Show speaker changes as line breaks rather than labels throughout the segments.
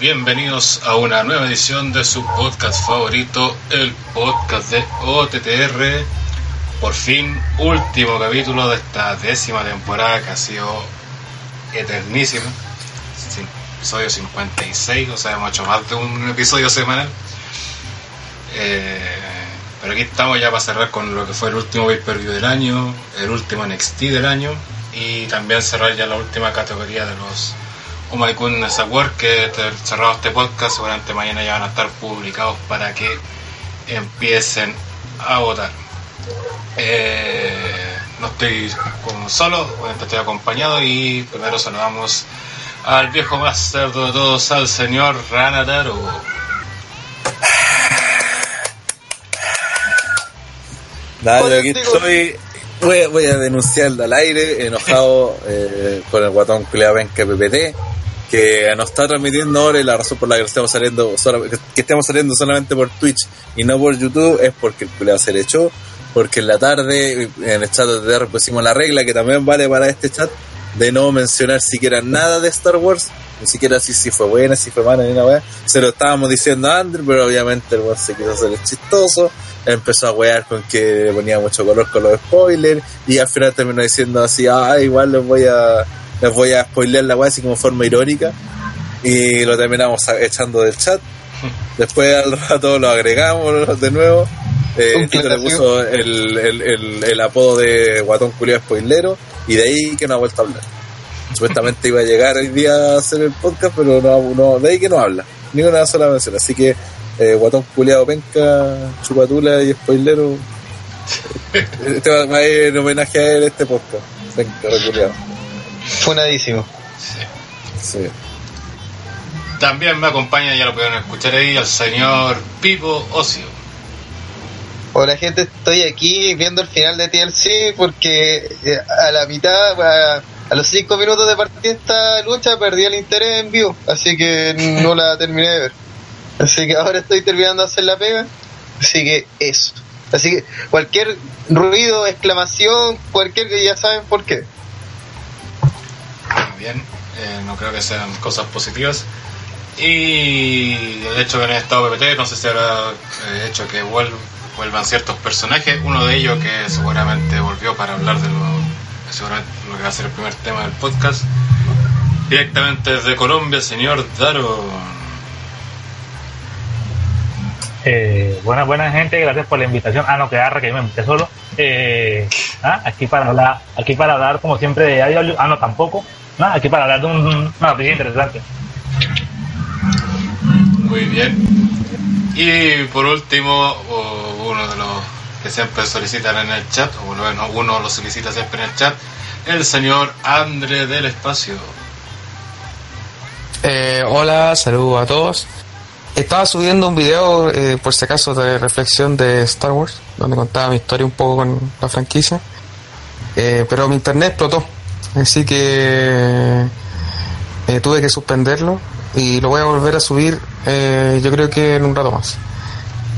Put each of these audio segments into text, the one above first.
bienvenidos a una nueva edición de su podcast favorito, el podcast de OTTR. Por fin, último capítulo de esta décima temporada que ha sido eternísima. Episodio 56, o sea, hemos hecho más de un episodio semanal. Eh, pero aquí estamos ya para cerrar con lo que fue el último pay per view del año, el último NXT del año y también cerrar ya la última categoría de los Goodness Award que cerrado este podcast, seguramente mañana ya van a estar publicados para que empiecen a votar. Eh, no estoy como solo, obviamente estoy acompañado y primero saludamos al viejo máster de todos, al señor Ranataro.
Dale, aquí estoy. Voy, voy, a denunciarlo al aire, enojado eh, con el guatón Cleavenca PPT, que nos está transmitiendo ahora y la razón por la que estamos saliendo que estemos saliendo solamente por Twitch y no por YouTube es porque el culeado se le echó, porque en la tarde en el chat de pusimos la regla que también vale para este chat de no mencionar siquiera nada de Star Wars, ni siquiera si, si fue buena, si fue mala, ni nada, Se lo estábamos diciendo a Andrew, pero obviamente el se quiso hacer el chistoso, empezó a wear con que ponía mucho color con los spoilers, y al final terminó diciendo así, ah, igual les voy a, les voy a spoilear la weá así como forma irónica, y lo terminamos echando del chat. Después al rato lo agregamos de nuevo. Eh, Tito le puso el, el, el, apodo de guatón culiado spoilero y de ahí que no ha vuelto a hablar. Supuestamente iba a llegar hoy día a hacer el podcast, pero no, no de ahí que no habla, ni una sola mención. Así que eh, guatón culiado penca, chupatula y spoilero. este va a ir en homenaje a él este podcast. Penca,
culiado. Funadísimo.
Sí. sí. También me acompaña, ya lo pueden escuchar ahí, al señor Pipo Ocio.
Hola gente, estoy aquí viendo el final de TLC porque eh, a la mitad, a, los 5 minutos de partida esta lucha perdí el interés en vivo, así que no la terminé de ver. Así que ahora estoy terminando de hacer la pega, así que eso. Así que cualquier ruido, exclamación, cualquier que ya saben por qué.
Bien, eh, no creo que sean cosas positivas. Y el hecho que no estado PPT, no sé si habrá eh, hecho que vuelvan ciertos personajes. Uno de ellos que seguramente volvió para hablar de lo, lo que va a ser el primer tema del podcast. Directamente desde Colombia, señor Daro.
Eh, buena, buena gente, gracias por la invitación. Ah, no, que arra, que yo me invité solo. Eh, ah, aquí para hablar, aquí para hablar como siempre de Ah, no, tampoco. Ah, aquí para hablar de un, una noticia interesante.
Muy bien. Y por último, uno de los que siempre solicitan en el chat, o bueno, uno lo solicita siempre en el chat, el señor André del Espacio.
Eh, hola, saludos a todos. Estaba subiendo un video, eh, por si acaso, de reflexión de Star Wars, donde contaba mi historia un poco con la franquicia. Eh, pero mi internet explotó, así que tuve que suspenderlo y lo voy a volver a subir eh, yo creo que en un rato más.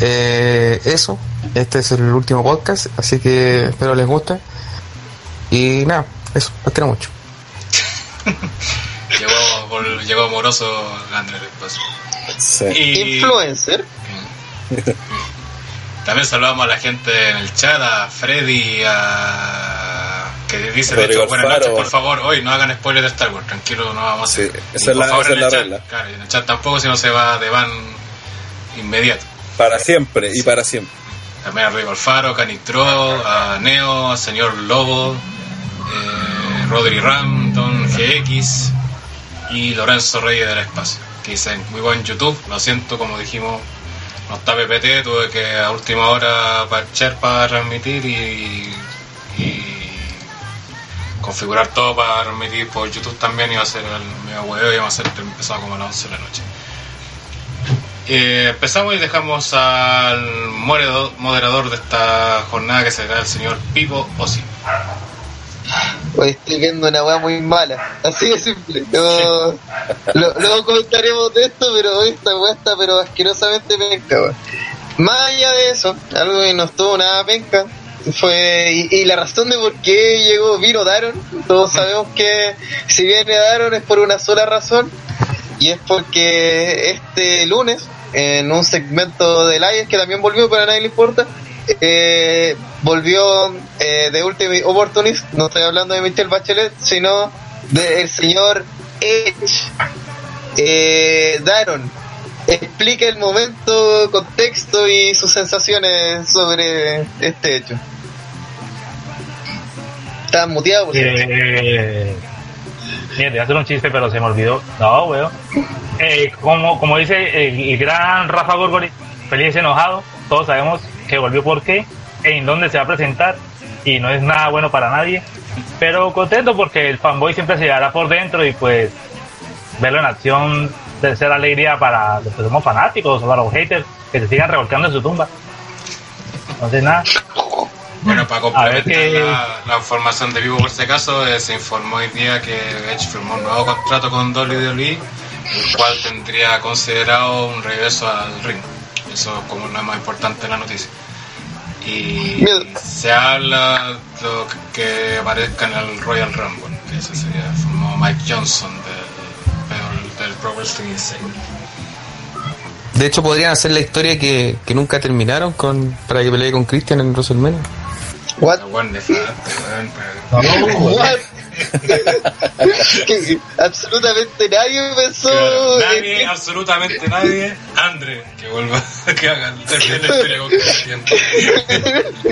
Eh, eso, este es el último podcast, así que espero les guste. Y nada, eso, los quiero mucho.
llegó, llegó amoroso Andrés
sí. Influencer.
También saludamos a la gente en el chat, a Freddy, a que dice de hecho, buenas noches, por favor, hoy no hagan spoilers de Star Wars, tranquilo, no vamos a hacer.
esa es la, esa es la regla.
Claro, y en el chat tampoco, si no se va de van inmediato.
Para siempre y para siempre.
También a Rigo Alfaro, Canitro, a Neo, a Señor Lobo, eh, Rodri Ram, Don GX y Lorenzo Reyes del Espacio, que dicen muy buen YouTube, lo siento, como dijimos, no está PPT, tuve que a última hora parchar para transmitir y configurar todo para transmitir por YouTube también iba a ser el medio huevo y iba a ser empezado como a las 11 de la noche. Eh, empezamos y dejamos al moderador de esta jornada que será el señor Pipo Osi.
Hoy estoy viendo una weá muy mala, así de simple. luego comentaremos de esto, pero hoy esta weá está pero asquerosamente penca. Más allá de eso, algo que no estuvo nada penca, fue y, la razón de por qué llegó vino Daron todos sabemos que si viene Daron es por una sola razón y es porque este lunes, en un segmento de Lions que también volvió, pero a nadie le importa, eh, volvió eh, de Ultimate Opportunist, no estoy hablando de Michelle Bachelet, sino del señor Edge. Eh, Daron, explique el momento, contexto y sus sensaciones sobre este hecho. Estás muteado, por.
Eh, mira, te iba a hacer un chiste, pero se me olvidó. No, weón. Eh, como, como dice el, el gran Rafa Gorgori, feliz enojado, todos sabemos que volvió por qué, en dónde se va a presentar, y no es nada bueno para nadie. Pero contento porque el fanboy siempre se llevará por dentro y pues verlo en acción debe ser alegría para los que somos fanáticos o para los haters que se sigan revolcando en su tumba. Entonces nada,
Bueno, para complementar la, la información de vivo por este caso, eh, se informó hoy día que Edge firmó un nuevo contrato con WWE, el cual tendría considerado un regreso al ring. Eso es como lo más importante de la noticia. Y se habla lo que aparezca en el Royal Rumble, que ese sería, formó Mike Johnson del, del, del Pro Wrestling Insane.
De hecho, podrían hacer la historia que, que nunca terminaron con para que pelee con Christian en WrestleMania.
What? What? Que absolutamente nadie pensó
Claro, nadie,
que-
absolutamente nadie, Andre, que vuelva, que haga termine la historia con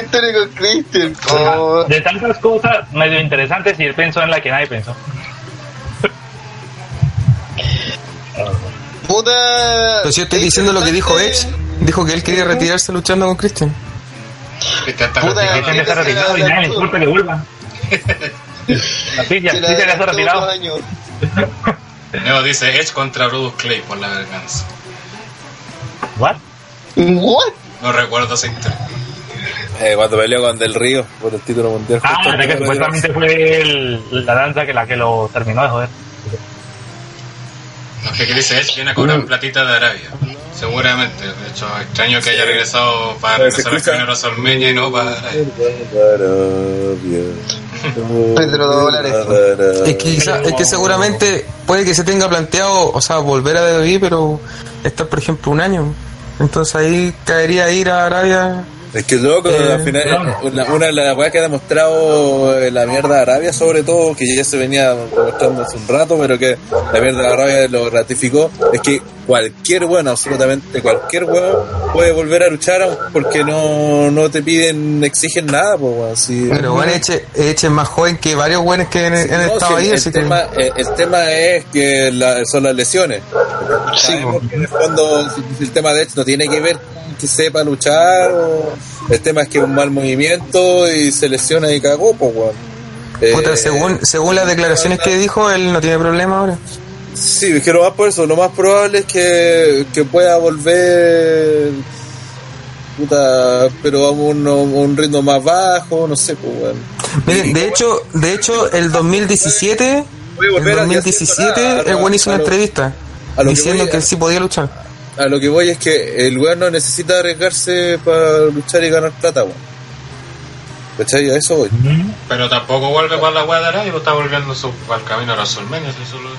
historia con Christian. Oh,
de tantas cosas medio interesantes y él pensó en la que nadie pensó.
puta.
Pero si yo estoy diciendo lo que dijo Edge, dijo que él quería retirarse luchando con Christian.
Cristian
que
está retirado y
la-
nadie le importa que vuelva. Así ya, está retirado.
Neo dice Edge contra Bruce Clay por la venganza.
¿What?
What?
No recuerdo historia.
Eh, cuando peleó con Del Río por el título mundial.
Ah, que supuestamente fue el- la danza que la que lo terminó de joder.
Lo que dice Edge viene a cobrar platita de Arabia. Seguramente. De hecho, extraño que haya regresado para al
escucha-
camino a WrestleMania y no para.
Pedro dólares.
Es que, es que seguramente puede que se tenga planteado, o sea, volver a WWE, pero estar, por ejemplo, un año. Entonces ahí caería ir a Arabia.
Es que loco,
Eh,
al final, una, una de las weas que ha demostrado eh, la mierda de Arabia, sobre todo, que ya se venía demostrando hace un rato, pero que la mierda de Arabia lo ratificó, es que cualquier bueno, absolutamente cualquier weón, puede volver a luchar aun- porque no, no te piden, exigen nada, pues weón. Si,
Pero bueno, Eche, Eche es más joven que varios buenos que han, han
No,
estado
sí,
ahí,
el,
así
tema, eh, el tema es que la- son las lesiones. Sabemos que en el fondo el tema de hecho no tiene que ver con que sepa luchar. o- el tema es que es un mal movimiento y se lesiona y cagó, pues, weón. Eh,
Puta, según, según las declaraciones que dijo, él no tiene problema ahora.
Sí, que lo más por eso, lo más probable es que, que pueda volver. Puta, pero a un, un ritmo más bajo, no sé, pues.
Miren, de hecho, de hecho, el 2017,
Puede
el
volver a-
2017,
a- a-
el buen hizo una entrevista diciendo que él sí podía luchar.
A lo que voy es que el weón no necesita arriesgarse para luchar y ganar plata, weón. ¿Cachai? A eso voy.
Pero tampoco vuelve para la wea de Arabia, lo está volviendo su, al camino a WrestleMania. si eso lo-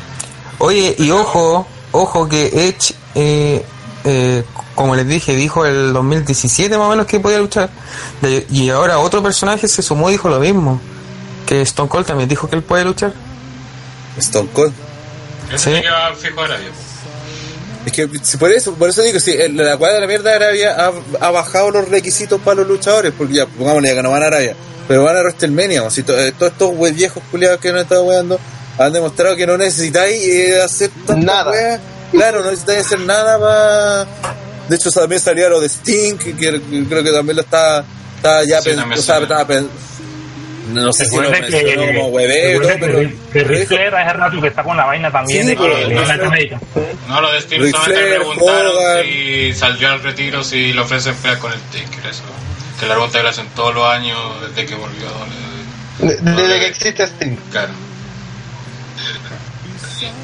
Oye, y ojo, ojo que Edge, eh, eh, como les dije, dijo el 2017 más o menos que podía luchar. De- y ahora otro personaje se sumó y dijo lo mismo. Que Stone Cold también dijo que él puede luchar.
Stone Cold.
Ese
Sí.
sí que va fijo a Arabia.
Es que si por eso, por eso digo, si la cuadra de la mierda de Arabia ha, ha bajado los requisitos para los luchadores, porque ya, pongámosle ya que no van a Arabia, pero van a WrestleMania, o si to- eh, todos estos we- viejos culiados que no están weando han demostrado que no necesitáis eh, hacer tantas
Nada.
weas. Claro, no necesitáis hacer nada para. De hecho, también salía lo de Sting, que, que creo que también lo está, está ya
Sí,
pen-
también
o sea,
salió.
estaba pen- no sé si lo
Recuerde
mencionó como
recuerde
pero.
que, que Ric Flair hace rato que está con la vaina también
Sí,
de que
pero-
le la alta médica.
No, lo de Steve solamente le
Flair,
preguntaron
Hogan.
si salió al retiro, si le ofrecen pelear con el Taker, eso. Que la pregunta que le hacen todos los años desde que volvió a
De- Desde que existe Steam.
Claro.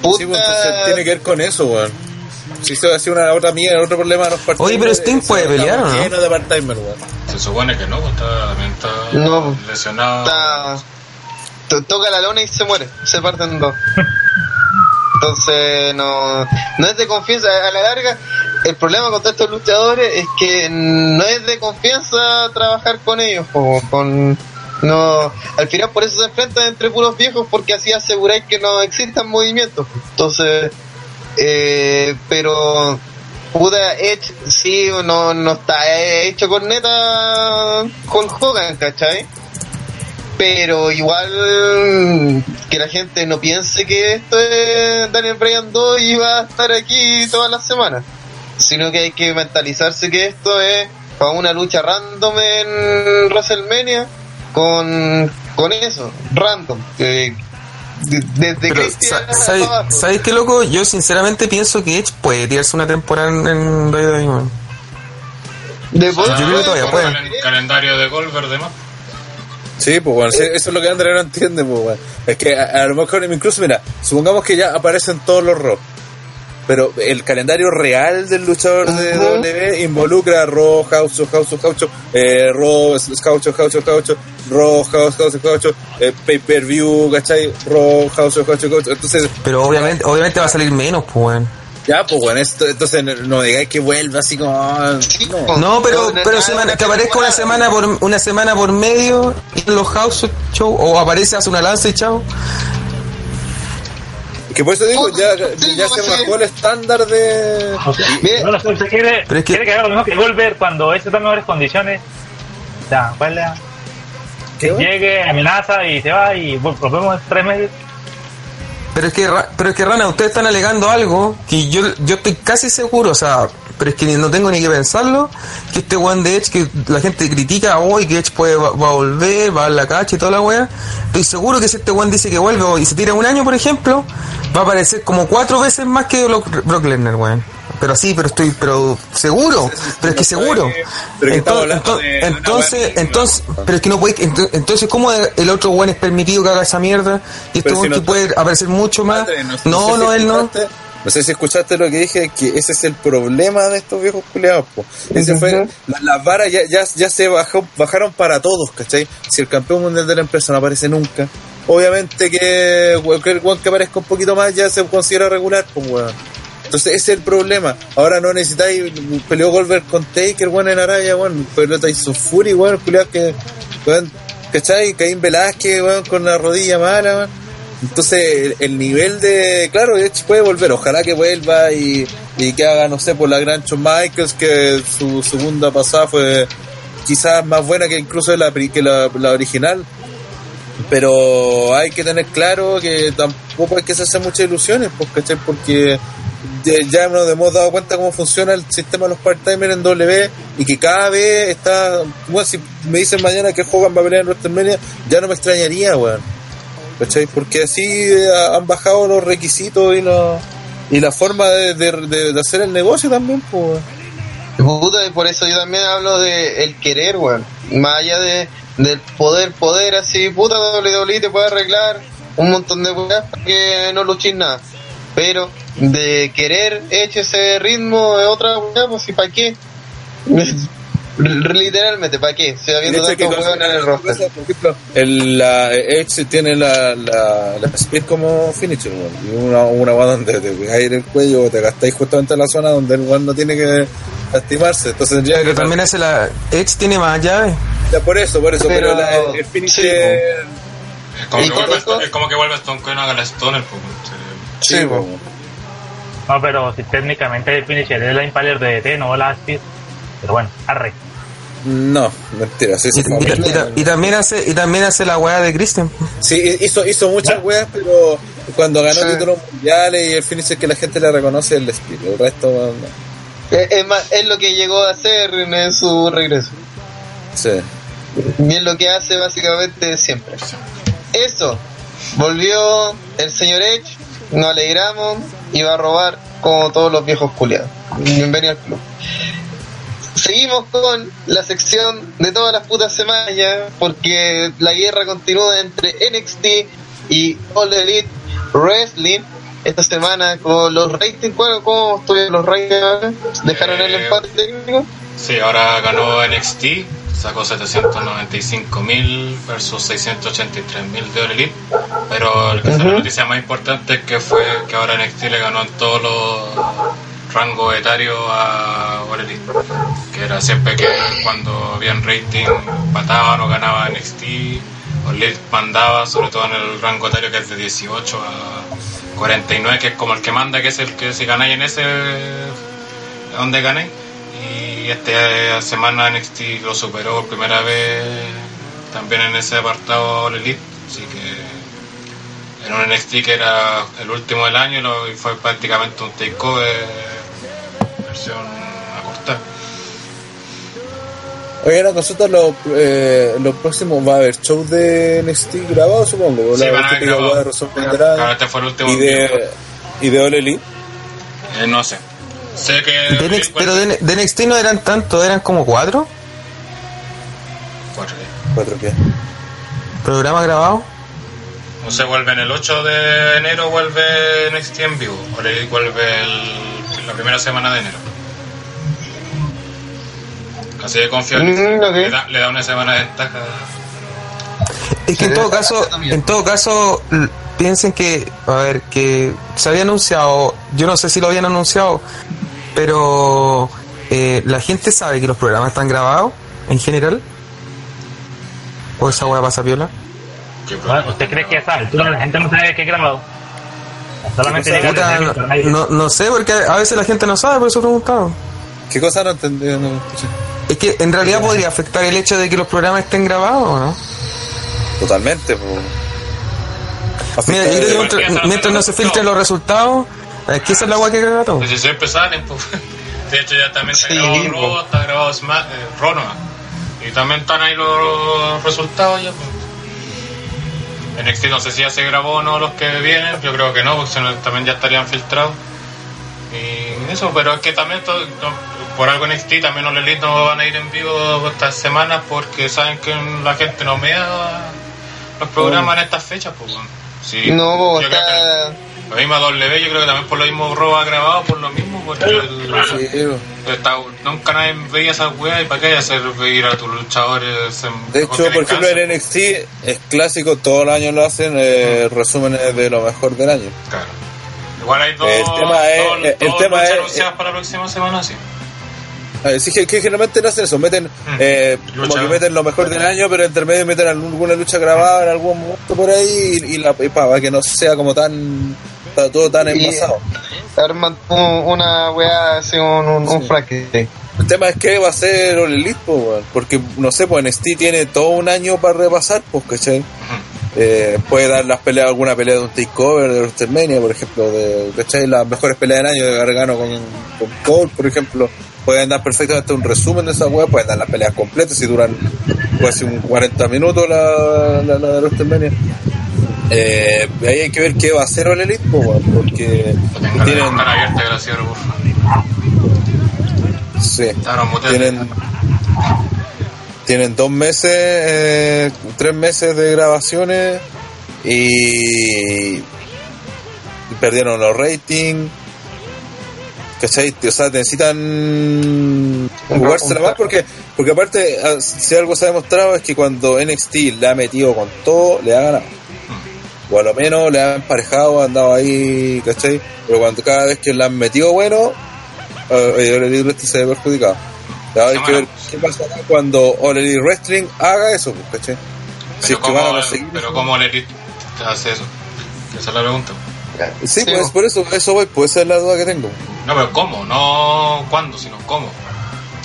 Puta.
Sí, pues, entonces tiene que ver con eso, weón. Si eso ha sido una otra mía, otro problema de los part
Oye, pero Sting puede pelear, ¿o no?
Lleno de part-timer, weón.
Se supone que no, pues está, también está
No.
lesionado.
Está- toca la lona y se muere. Se parten dos. Entonces, no, no es de confianza. A la larga, el problema con todos estos luchadores es que no es de confianza trabajar con ellos. po, con no Al final, por eso se enfrentan entre puros viejos, porque así aseguráis que no existan movimientos. Entonces, eh, pero. Puta, Edge sí, no, no está hecho con neta con Hogan, ¿cachai? pero igual que la gente no piense que esto es Daniel Bryan 2 y va a estar aquí todas las semanas, sino que hay que mentalizarse que esto es para una lucha random en WrestleMania con, con eso, random. Desde
Pero,
Christian
sa- ¿sabes,
hasta abajo.
¿sabes qué loco? Yo sinceramente pienso que Edge puede tirarse una temporada en, en WWE.
De
Yo creo que todavía puede.
calen- calendario de Goldberg de más.
Sí, pues bueno, sí, eso es lo que André no entiende, pues bueno. Es que a, a lo mejor, incluso, mira, supongamos que ya aparecen todos los Raw. Pero el calendario real del luchador de. W involucra Raw, House, of House, of House, eh, Raw, House, House, of House, Raw, House, House, of House, eh, Pay-Per-View, ¿cachai? Raw, House, of House, House. Entonces,
Pero obviamente, obviamente va a salir menos, pues,
ya, pues bueno, esto, entonces no, digáis que vuelva así como... ah, no.
pero,
Pero
semana- que aparezca una semana por una semana por medio en los house show o aparece hace una lanza y chao.
Que por eso digo, ya, ya se bajó el estándar de...
O sea, no, usted quiere,
Pero es que-
quiere que haga lo mismo que Goldberg cuando este está en mejores condiciones. O sea, baila,
¿Qué, güey?
llegue, amenaza y se va y vol- volvemos en tres meses.
Pero es que, pero es que Rana, ustedes están alegando algo que yo, yo estoy casi seguro, o sea, pero es que ni- no tengo ni que pensarlo, que este one de Edge que la gente critica hoy, que Edge puede, va, va a volver, va a dar la cacha y toda la wea, estoy seguro que si este one dice que vuelve y se tira un año, por ejemplo, va a aparecer como cuatro veces más que Brock, Lesnar, weón. Pero sí, pero estoy, pero seguro, pero es que seguro. Entonces, entonces, entonces, pero es que no puede, ento- entonces, ¿cómo el otro weón es permitido que haga esa mierda? Y este weón que puede aparecer mucho más. No, no, él no.
No sé si escuchaste lo que dije, que ese es el problema de estos viejos culeados. po. Ese fue, la- las varas ya, ya, ya se bajó, bajaron para todos, ¿cachai? Si el campeón mundial de la empresa no aparece nunca, obviamente que cualquier weón que aparezca un poquito más ya se considera regular, pues weón. Entonces ese es el problema. Ahora no necesitáis, peleó Goldberg con Taker, weón, en Araya, weón, peleó Tyson Fury, weón, culiados que, weón, ¿cachai? Caín Velázquez, weón, con la rodilla mala, weón. Entonces, el, el nivel de. Claro, Edge puede volver. Ojalá que vuelva y, y que haga, no sé, por la gran Shawn Michaels, que su segunda pasada fue quizás más buena que incluso la, que la, original. Pero hay que tener claro que tampoco hay que hacerse muchas ilusiones, pues, ¿cachai? Porque ya- nos hemos dado cuenta cómo funciona el sistema de los part-timers en W y que cada vez está. Bueno, si me dicen mañana que Hogan va a pelear en WrestleMania, ya no me extrañaría, weón. Porque así eh, han bajado los requisitos y, los y la forma de, hacer el negocio también, pues.
Por eso yo también hablo de el querer, weón. Más allá de, del poder, poder, así, puta, WWE te puede arreglar un montón de weas para que no luches nada. Pero de querer eche ese ritmo de otra wea, pues, ¿y para qué? Literalmente, ¿para qué? Se
de que
tantos weón en el roster.
por ejemplo, el, la Edge tiene la, la, la Spear como finisher, weón. Y una, una donde te pegáis en el cuello o te gastáis justamente en la zona donde el weón no tiene que lastimarse. Entonces tendría
Pero
que
también hace la. Edge tiene más llaves.
Ya, por eso, por eso, pero,
Pero-
la- el, el finisher.
Es como,
¿Y
que vuelve, es como que vuelve Stone Cold a la Stoner, pues,
Sí,
po.
po.
No, pero si técnicamente el finisher es la Impaler de DT, no la Speed. Pero bueno, arre.
No, mentira, sí,
Y,
sí,
y- y- y- y también hace, y también hace la weá de Christian.
Sí, hizo, hizo muchas weas, pero cuando ganó
Sí.
títulos mundiales y el finisher que la gente le reconoce es el Spear. El resto, no.
Es, es más, es lo que llegó a hacer en su regreso.
Sí.
Y es lo que hace básicamente siempre. Eso. Volvió el señor Edge, nos alegramos y va a robar como todos los viejos culiados. Bienvenido al club. Seguimos con la sección de todas las putas semanas ya, porque la guerra continúa entre NXT y All Elite Wrestling. Esta semana con los ratings, ¿cómo, cómo estuvieron los ratings? ¿Dejaron el
Eh,
empate técnico?
Sí, ahora ganó NXT sacó 795.000 versus 683.000 de All Elite. Pero el que la noticia más importante es que fue que ahora NXT le ganó en todos los rangos etarios a Elite. Que era siempre que cuando habían rating pataban o ganaba NXT, Elite mandaba, sobre todo en el rango etario que es de 18 a 49, que es como el que manda, que es el que si ganáis en ese donde ganáis y esta semana NXT lo superó por primera vez también en ese apartado All Elite, así que en un NXT que era el último del año y fue prácticamente un takeover versión acortada.
Oye, la consulta, los, eh, los próximos va a haber shows de NXT grabados, supongo.
Sí,
la
van a haber grabado. Claro, este fue el último.
¿Y de, ¿y de Elite?
Eh, no sé. Sé que.
De NXT, pero de, de NXT no eran tantos, eran como cuatro.
¿Cuatro qué?
¿Cuatro qué?
¿Programa grabado?
No sé, vuelve en el 8 de enero, vuelve NXT en vivo. O le vuelve el, la primera semana de enero. Así de confío en
Mm,
le, da, le da una semana de ventaja.
Es que en todo caso, en todo caso, piensen que, a ver, que se había anunciado, yo no sé si lo habían anunciado, pero eh, la gente sabe que los programas están grabados en general. ¿O esa hueá pasa
problema?
¿Usted cree que a esa altura la gente no sabe qué es grabado? Solamente
no, no sé, porque a veces la gente no sabe, por eso he preguntado.
¿Qué cosa no entendí? No.
Es que en realidad podría afectar el hecho de que los programas estén grabados, ¿o no?
Totalmente, pues.
Mira, yo creo que mientras, mientras no se filtren los resultados, es que esa es la hueá que caga todo.
Pues si siempre salen, pues. De hecho, ya también está
Sí,
grabado
pues.
Raw, está grabado Sma eh. Y también están ahí los resultados ya, pues. NXT no sé si ya se grabó o no los que vienen, yo creo que no, porque también ya estarían filtrados. Y eso, pero es que también todo- no, por algo NXT también los Elite no van a ir en vivo estas semanas porque saben que la gente no mea los programas en estas fechas, pues. bueno. Sí,
No,
yo creo que-. La misma W, yo creo que también por lo mismo Robo ha grabado por lo mismo, porque el-
Sí,
está- nunca nadie veía esas weas y para qué hacer ver a tus luchadores. en-
De hecho, por ejemplo, en NXT es clásico, todos los años lo hacen, eh, resúmenes de lo mejor del año.
Claro. Igual hay dos,
El tema es-
dos-
el
dos
tema
luchas
es-
anunciadas para la próxima semana, sí.
Sí, que, que generalmente no hacen eso, meten, eh, como que meten lo mejor del año, pero entre medio meten alguna lucha grabada en algún momento por ahí y, y la, y pa, para que no sea como tan, ta- todo tan envasado.
Arman una weá así, un, un, un Frankenstein.
El tema es que va a ser All Elite, po, porque no sé, pues NXT tiene todo un año para repasar, pues, ¿cachai? Eh, puede dar las peleas, alguna pelea de un takeover de WrestleMania, por ejemplo, de, ¿cachai? Las mejores peleas del año de Gargano con, con Cole, por ejemplo. Pueden dar perfectamente un resumen de esa web, pueden dar las peleas completas si duran casi un 40 minutos la, la, la de WrestleMania. Eh, ahí hay que ver qué va a hacer po, weón, porque
tengan
tienen,
abierta,
sí, tienen tienen dos meses eh, tres meses de grabaciones y, perdieron los ratings ¿cachai? o sea necesitan jugársela más porque porque aparte ah, si algo se ha demostrado es que cuando NXT le ha metido con todo le ha ganado o a lo menos le han emparejado ha andado ahí ¿cachai? pero cuando cada vez que le han metido bueno eh, All Elite Wrestling se ve perjudicado Ahora hay que ver qué pasa acá cuando All Elite Wrestling haga eso, pues, ¿cachai? Si
Pero
es que van a conseguir
pero
eso.
cómo el Elite hace eso. Esa es la pregunta.
Sí,
Sí,
pues por eso, eso voy, pues esa es la duda que tengo.
No, pero ¿cómo? No cuándo, sino cómo.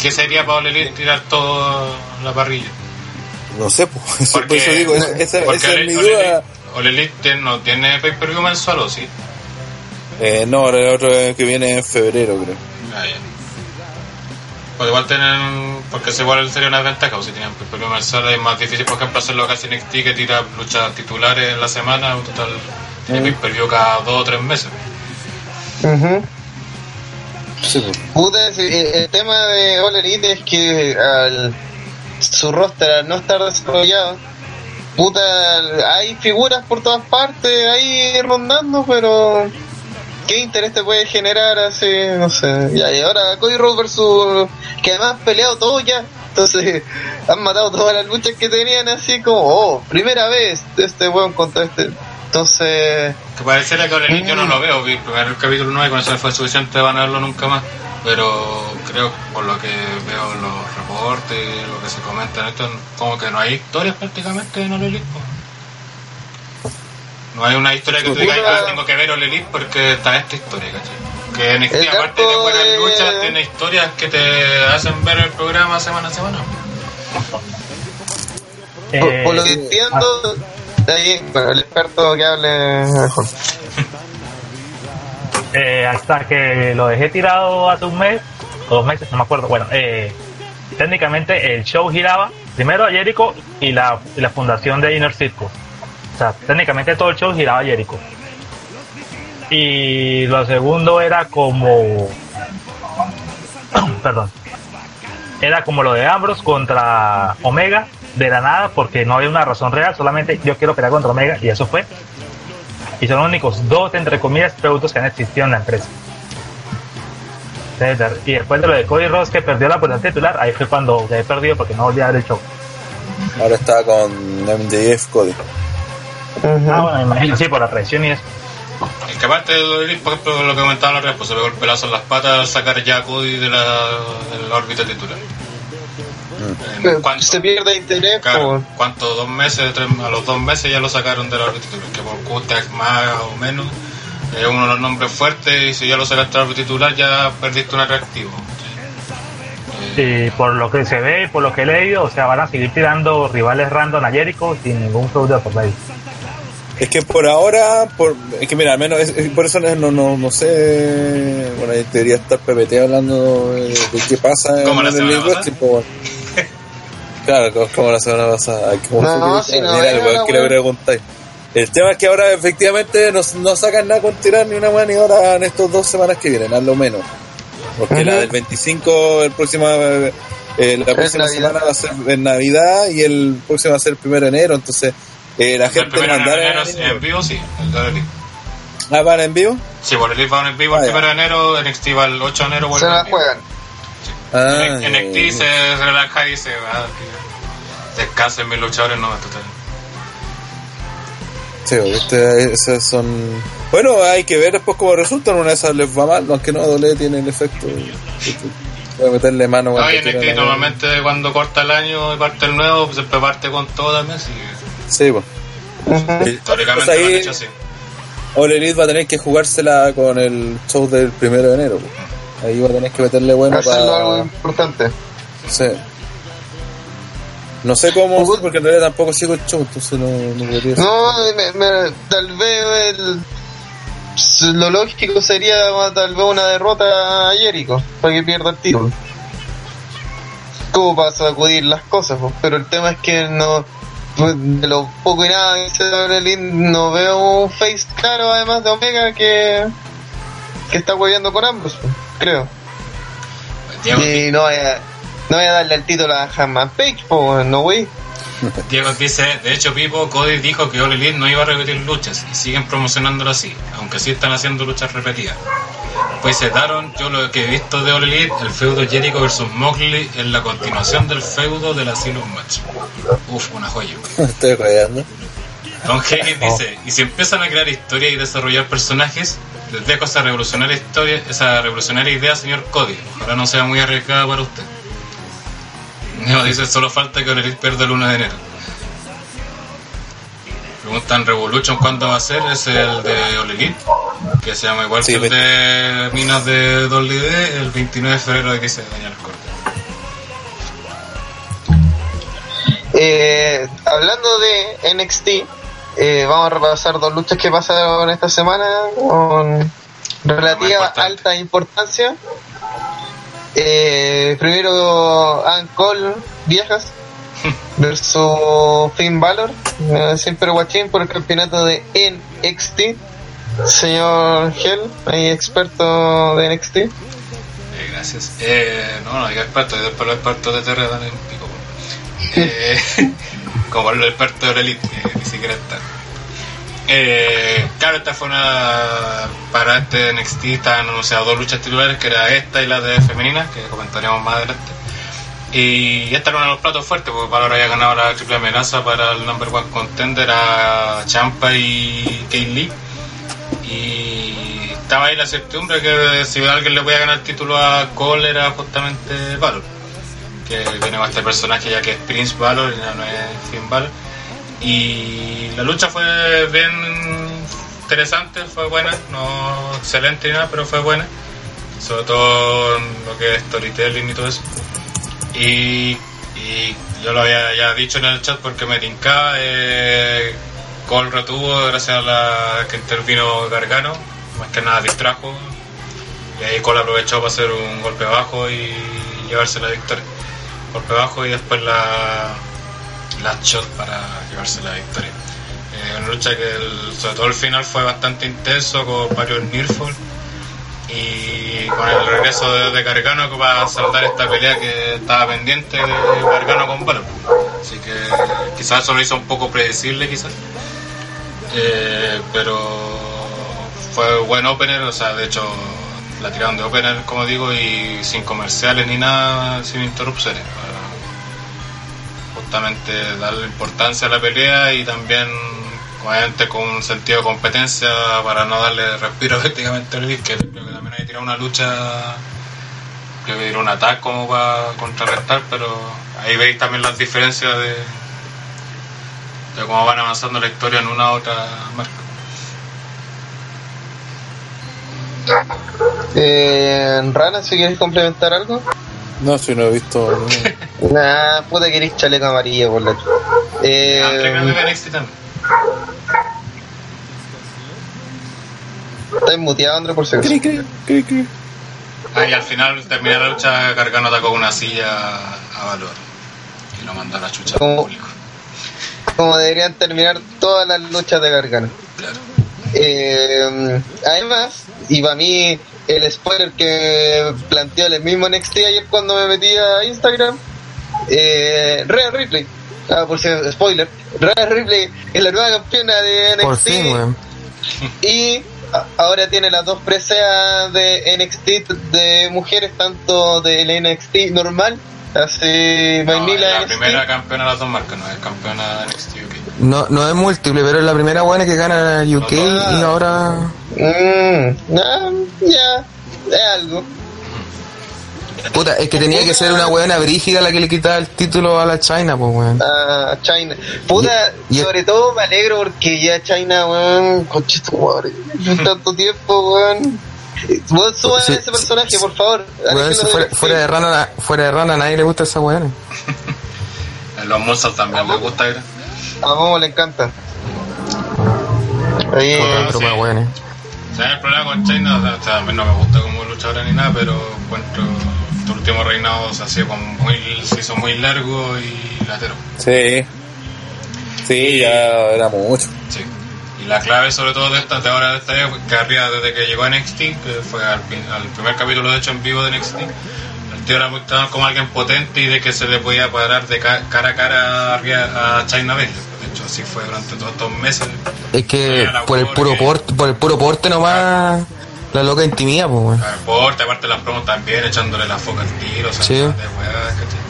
¿Qué sería para el Elite tirar todo la parrilla?
No sé, pues, eso, por eso digo, esa,
porque
es
All-
mi
All
duda.
Elite- All Elite no tiene pay-per-view mensual, ¿o sí?
Eh, no, el otro que viene en febrero, creo.
Ah, ya. Pues igual tienen, porque es igual sería una ventaja, o si tienen pay-per-view mensual es más difícil, por ejemplo, hacerlo casi en NXT que tira luchas titulares en la semana, un total tiene pay-per-view cada dos o tres meses.
Ujú.
Sí, pues.
Puta, eh, el tema de All Elite es que al, su roster al no estar desarrollado, puta, hay figuras por todas partes ahí rondando, pero ¿qué interés te puede generar así? No sé. Ya, y ahora Cody Rhodes versus, que además han peleado todos ya, Entonces, han matado todas las luchas que tenían así como, oh, primera vez este weón contra este. Entonces,
Que pareciera que Orelín yo no lo veo, primero el capítulo 9 con eso fue suficiente van a verlo nunca más. Pero creo, por lo que veo en los reportes y lo que se comenta en esto, como que no hay historias prácticamente en Orelín. No hay una historia que tú digas, ah, tengo que ver Orelín porque está esta historia, ¿cachai? Que NXT,
El
aparte de buenas
de-
luchas, tiene historias que te hacen ver el programa semana a semana.
por,
Eh,
por lo que entiendo, de ahí, bueno, el experto que hable mejor.
eh, hasta que lo dejé tirado hace un mes, o dos meses, no me acuerdo. Bueno, eh, técnicamente el show giraba primero a Jericho y la, y la fundación de Inner Circle. O sea, técnicamente todo el show giraba a Jericho. Y lo segundo era como. Perdón. Era como lo de Ambrose contra Omega de la nada, porque no había una razón real, solamente yo quiero pelear contra Omega, y eso fue. Y son los únicos dos, entre comillas, productos que han existido en la empresa. Y después de lo de Cody Ross que perdió la posición titular, ahí fue cuando quedé perdido porque no volví a ver el show.
Ahora está con MJF Cody.
Ah, bueno, me imagino, sí, por la presión y eso.
Es que aparte de Orelín, por ejemplo, lo que comentaba la red, pues se pegó el pelazo en las patas al sacar ya a Cody de la, de la órbita titular. En cuanto-
Se pierde interés
Claro,
por...
¿cuánto? ¿Dos meses? Tres, a los dos meses ya lo sacaron de la órbita titular, que por Q-Tag más o menos es uno de los nombres fuertes y si ya lo sacaste de la órbita titular ya perdiste un atractivo.
Y por lo que se ve, por lo que he leído, o sea, van a seguir tirando rivales random a Jericho sin ningún feudo por medio.
Es que por ahora, por, es que mira, al menos es- es- por eso no, no, no, no sé. Bueno, debería estar PPT hablando de, de qué pasa
Como la
el
semana
Elite Wrestling, po, bueno. Claro, co- como la semana pasada. Ay, ¿cómo
No, no,
que-
sí, no,
mira, que le preguntáis. El tema es que ahora efectivamente no, no sacan nada con tirar ni una mano ni ahora en estas dos semanas que vienen, a lo menos. Porque la del 25, el próximo, eh, eh, la próxima semana va a ser en Navidad y el próximo va a ser el primero de enero, entonces eh, la gente
primero de
mandar
enero en vivo, sí, el.
Ah, ¿van en vivo?
Sí, por el va en vivo el
Ah,
primero de enero, NXT va el 8 de enero, vuelve
Se la
en vivo.
juegan.
Ah,
En NXT se relaja y se va. que Descansen mis luchadores, no, total.
Sí, ¿viste? Esas son... Bueno, hay que ver después cómo resultan. Una de esas les va mal, aunque no doble tiene el efecto. Voy a meterle mano
No,
quiera
NXT normalmente cuando corta el año y parte el nuevo, pues siempre parte con todo también, sí.
Sí, pues.
Históricamente
Pues
lo han
ahí
hecho así.
All Elite va a tener que jugársela con el show del primero de enero. pues. Ahí va a tener que meterle bueno
Hacerlo algo importante.
Sí. No sé cómo, porque en realidad tampoco sigo el show, entonces no, no podría decir.
No, me- me- tal vez el, lo lógico sería tal vez una derrota a Jericho para que pierda el título. ¿Cómo para sacudir las cosas? pues? Pero el tema es que no pues, de lo poco y nada que se da no veo un face claro además de Omega que que está hueveando con ambos, pues, creo.
Diego,
Y no voy a, no voy a darle el título a Hanman Page, pues no güey.
Diego dice, de hecho Pipo, Cody dijo que All Elite no iba a repetir luchas y siguen promocionándolo así, aunque sí están haciendo luchas repetidas. Pues se daron, yo lo que he visto de All Elite, el feudo Jericho versus Moxley es la continuación del feudo del Asylum Match. Uf, una joya.
Estoy rayando.
Don Higgins dice, y si empiezan a crear historias y desarrollar personajes, dejo esa revolucionaria historia, esa revolucionaria idea, señor Cody. Ojalá no sea muy arriesgada para usted. Neo dice, solo falta que All Elite pierda el 1 de enero. Preguntan Revolution cuándo va a ser, es el de All Elite, que se llama igual
Sí,
que el de Minas de WD, el 29 de febrero de que se daña el corte.
Eh, hablando de NXT, eh, vamos a repasar dos luchas que pasaron esta semana con relativa alta importancia. Eh, primero, Ann Cole Viejas versus Finn Balor, eh, siempre guachín por el campeonato de NXT. Señor ahí experto de NXT.
Eh, gracias. Eh, no, no, hay experto, y después los expertos de TR. Eh, como los expertos de la elite, que ni siquiera están. Eh, claro, esta fue una. Para este NXT estaban anunciadas dos luchas titulares, que era esta y la de femenina, que comentaremos más adelante. Y este era uno de los platos fuertes, porque Valor había ganado la triple amenaza para el number one contender a Champa y Kane Lee. Y estaba ahí la certidumbre que si alguien le podía ganar el título a Cole era justamente Valor. Que tenemos este personaje ya que es Prince Valor y ya no es Finn Valor. Y la lucha fue bien interesante, fue buena, no excelente ni nada, pero fue buena. Sobre todo lo que es storytelling y todo eso. Y, y yo lo había ya dicho en el chat porque me tincaba. Eh, Cole retuvo gracias a la que intervino Gargano, más que nada distrajo. Y ahí Cole aprovechó para hacer un golpe bajo y llevarse la victoria. Golpe bajo y después la, la shot para llevarse la victoria. Eh, una lucha que el- sobre todo el final fue bastante intenso con varios nearfall y con el regreso de, de Gargano que va a saldar esta pelea que estaba pendiente de Gargano con Valor. Así que quizás eso lo hizo un poco predecible quizás. Eh, pero fue buen opener, o sea, de hecho la tiraron de opener como digo y sin comerciales ni nada, sin interrupciones. justamente darle importancia a la pelea y también obviamente con un sentido de competencia para no darle respiro prácticamente al que creo que también hay tirado una lucha creo que tiró un ataque como para contrarrestar pero ahí veis también las diferencias de de cómo van avanzando la historia en una u otra marca
Eh, Rana, si quieres complementar algo.
No, si no he visto. no.
Nah, puta que eres chaleco amarillo por la eh, Estás muteado, André, por
cri.
Ah, y al final termina la lucha Gargano atacó una silla a Valor y lo mandó a la chucha al
¿Cómo?
público
Como deberían terminar todas las luchas de Gargano.
claro
Eh, además, y para mí, el spoiler que planteó el mismo NXT ayer cuando me metí a Instagram, eh, Rhea Ripley. Ah, por si spoiler. Rhea Ripley es la nueva campeona de NXT.
Por fin, weón.
Y ahora tiene las dos preseas de NXT de mujeres, tanto del NXT normal, así
No,
Vanilla
es la
NXT.
primera campeona de las dos marcas, no es campeona de NXT UK.
No, no es múltiple, pero es la primera buena que gana UK
Ah.
y ahora.
Mm, ah, ya, es algo.
Puta, es que tenía que ser una buena brígida la que le quitaba el título a la China, pues weón.
a China. Puta,
Y- y-
sobre todo me alegro porque ya China, weón, conchito madre, en tanto tiempo, weón. Weón, suban
Sí,
a ese personaje, por favor.
Weón, si fuera, fuera de rana, fuera de rana a nadie le gusta esa weón.
En los Monsters también les gusta.
A Momo le encanta. Ahí,
Puta,
Pero
sí.
más weón.
O sea, el problema con China, o sea, o sea, a mí no me gusta como luchadora ni nada, pero encuentro este último reinado se, hacía como muy, se hizo muy largo y latero.
Sí. Sí, ya era mucho.
Sí. Y la clave sobre todo de esta, de ahora de esta vez, que arriba desde que llegó a NXT, que fue al, al primer capítulo de hecho en vivo de NXT, el tío era como alguien potente y de que se le podía parar de ca- cara a cara a China Baszler. De hecho así fue durante todos estos meses.
Es que por el puro porte, por el puro porte nomás la loca intimida, pues weón.
Al porte, aparte las promos también, echándole la foca al tiro, o sea,
Sí.
de ¿cachai?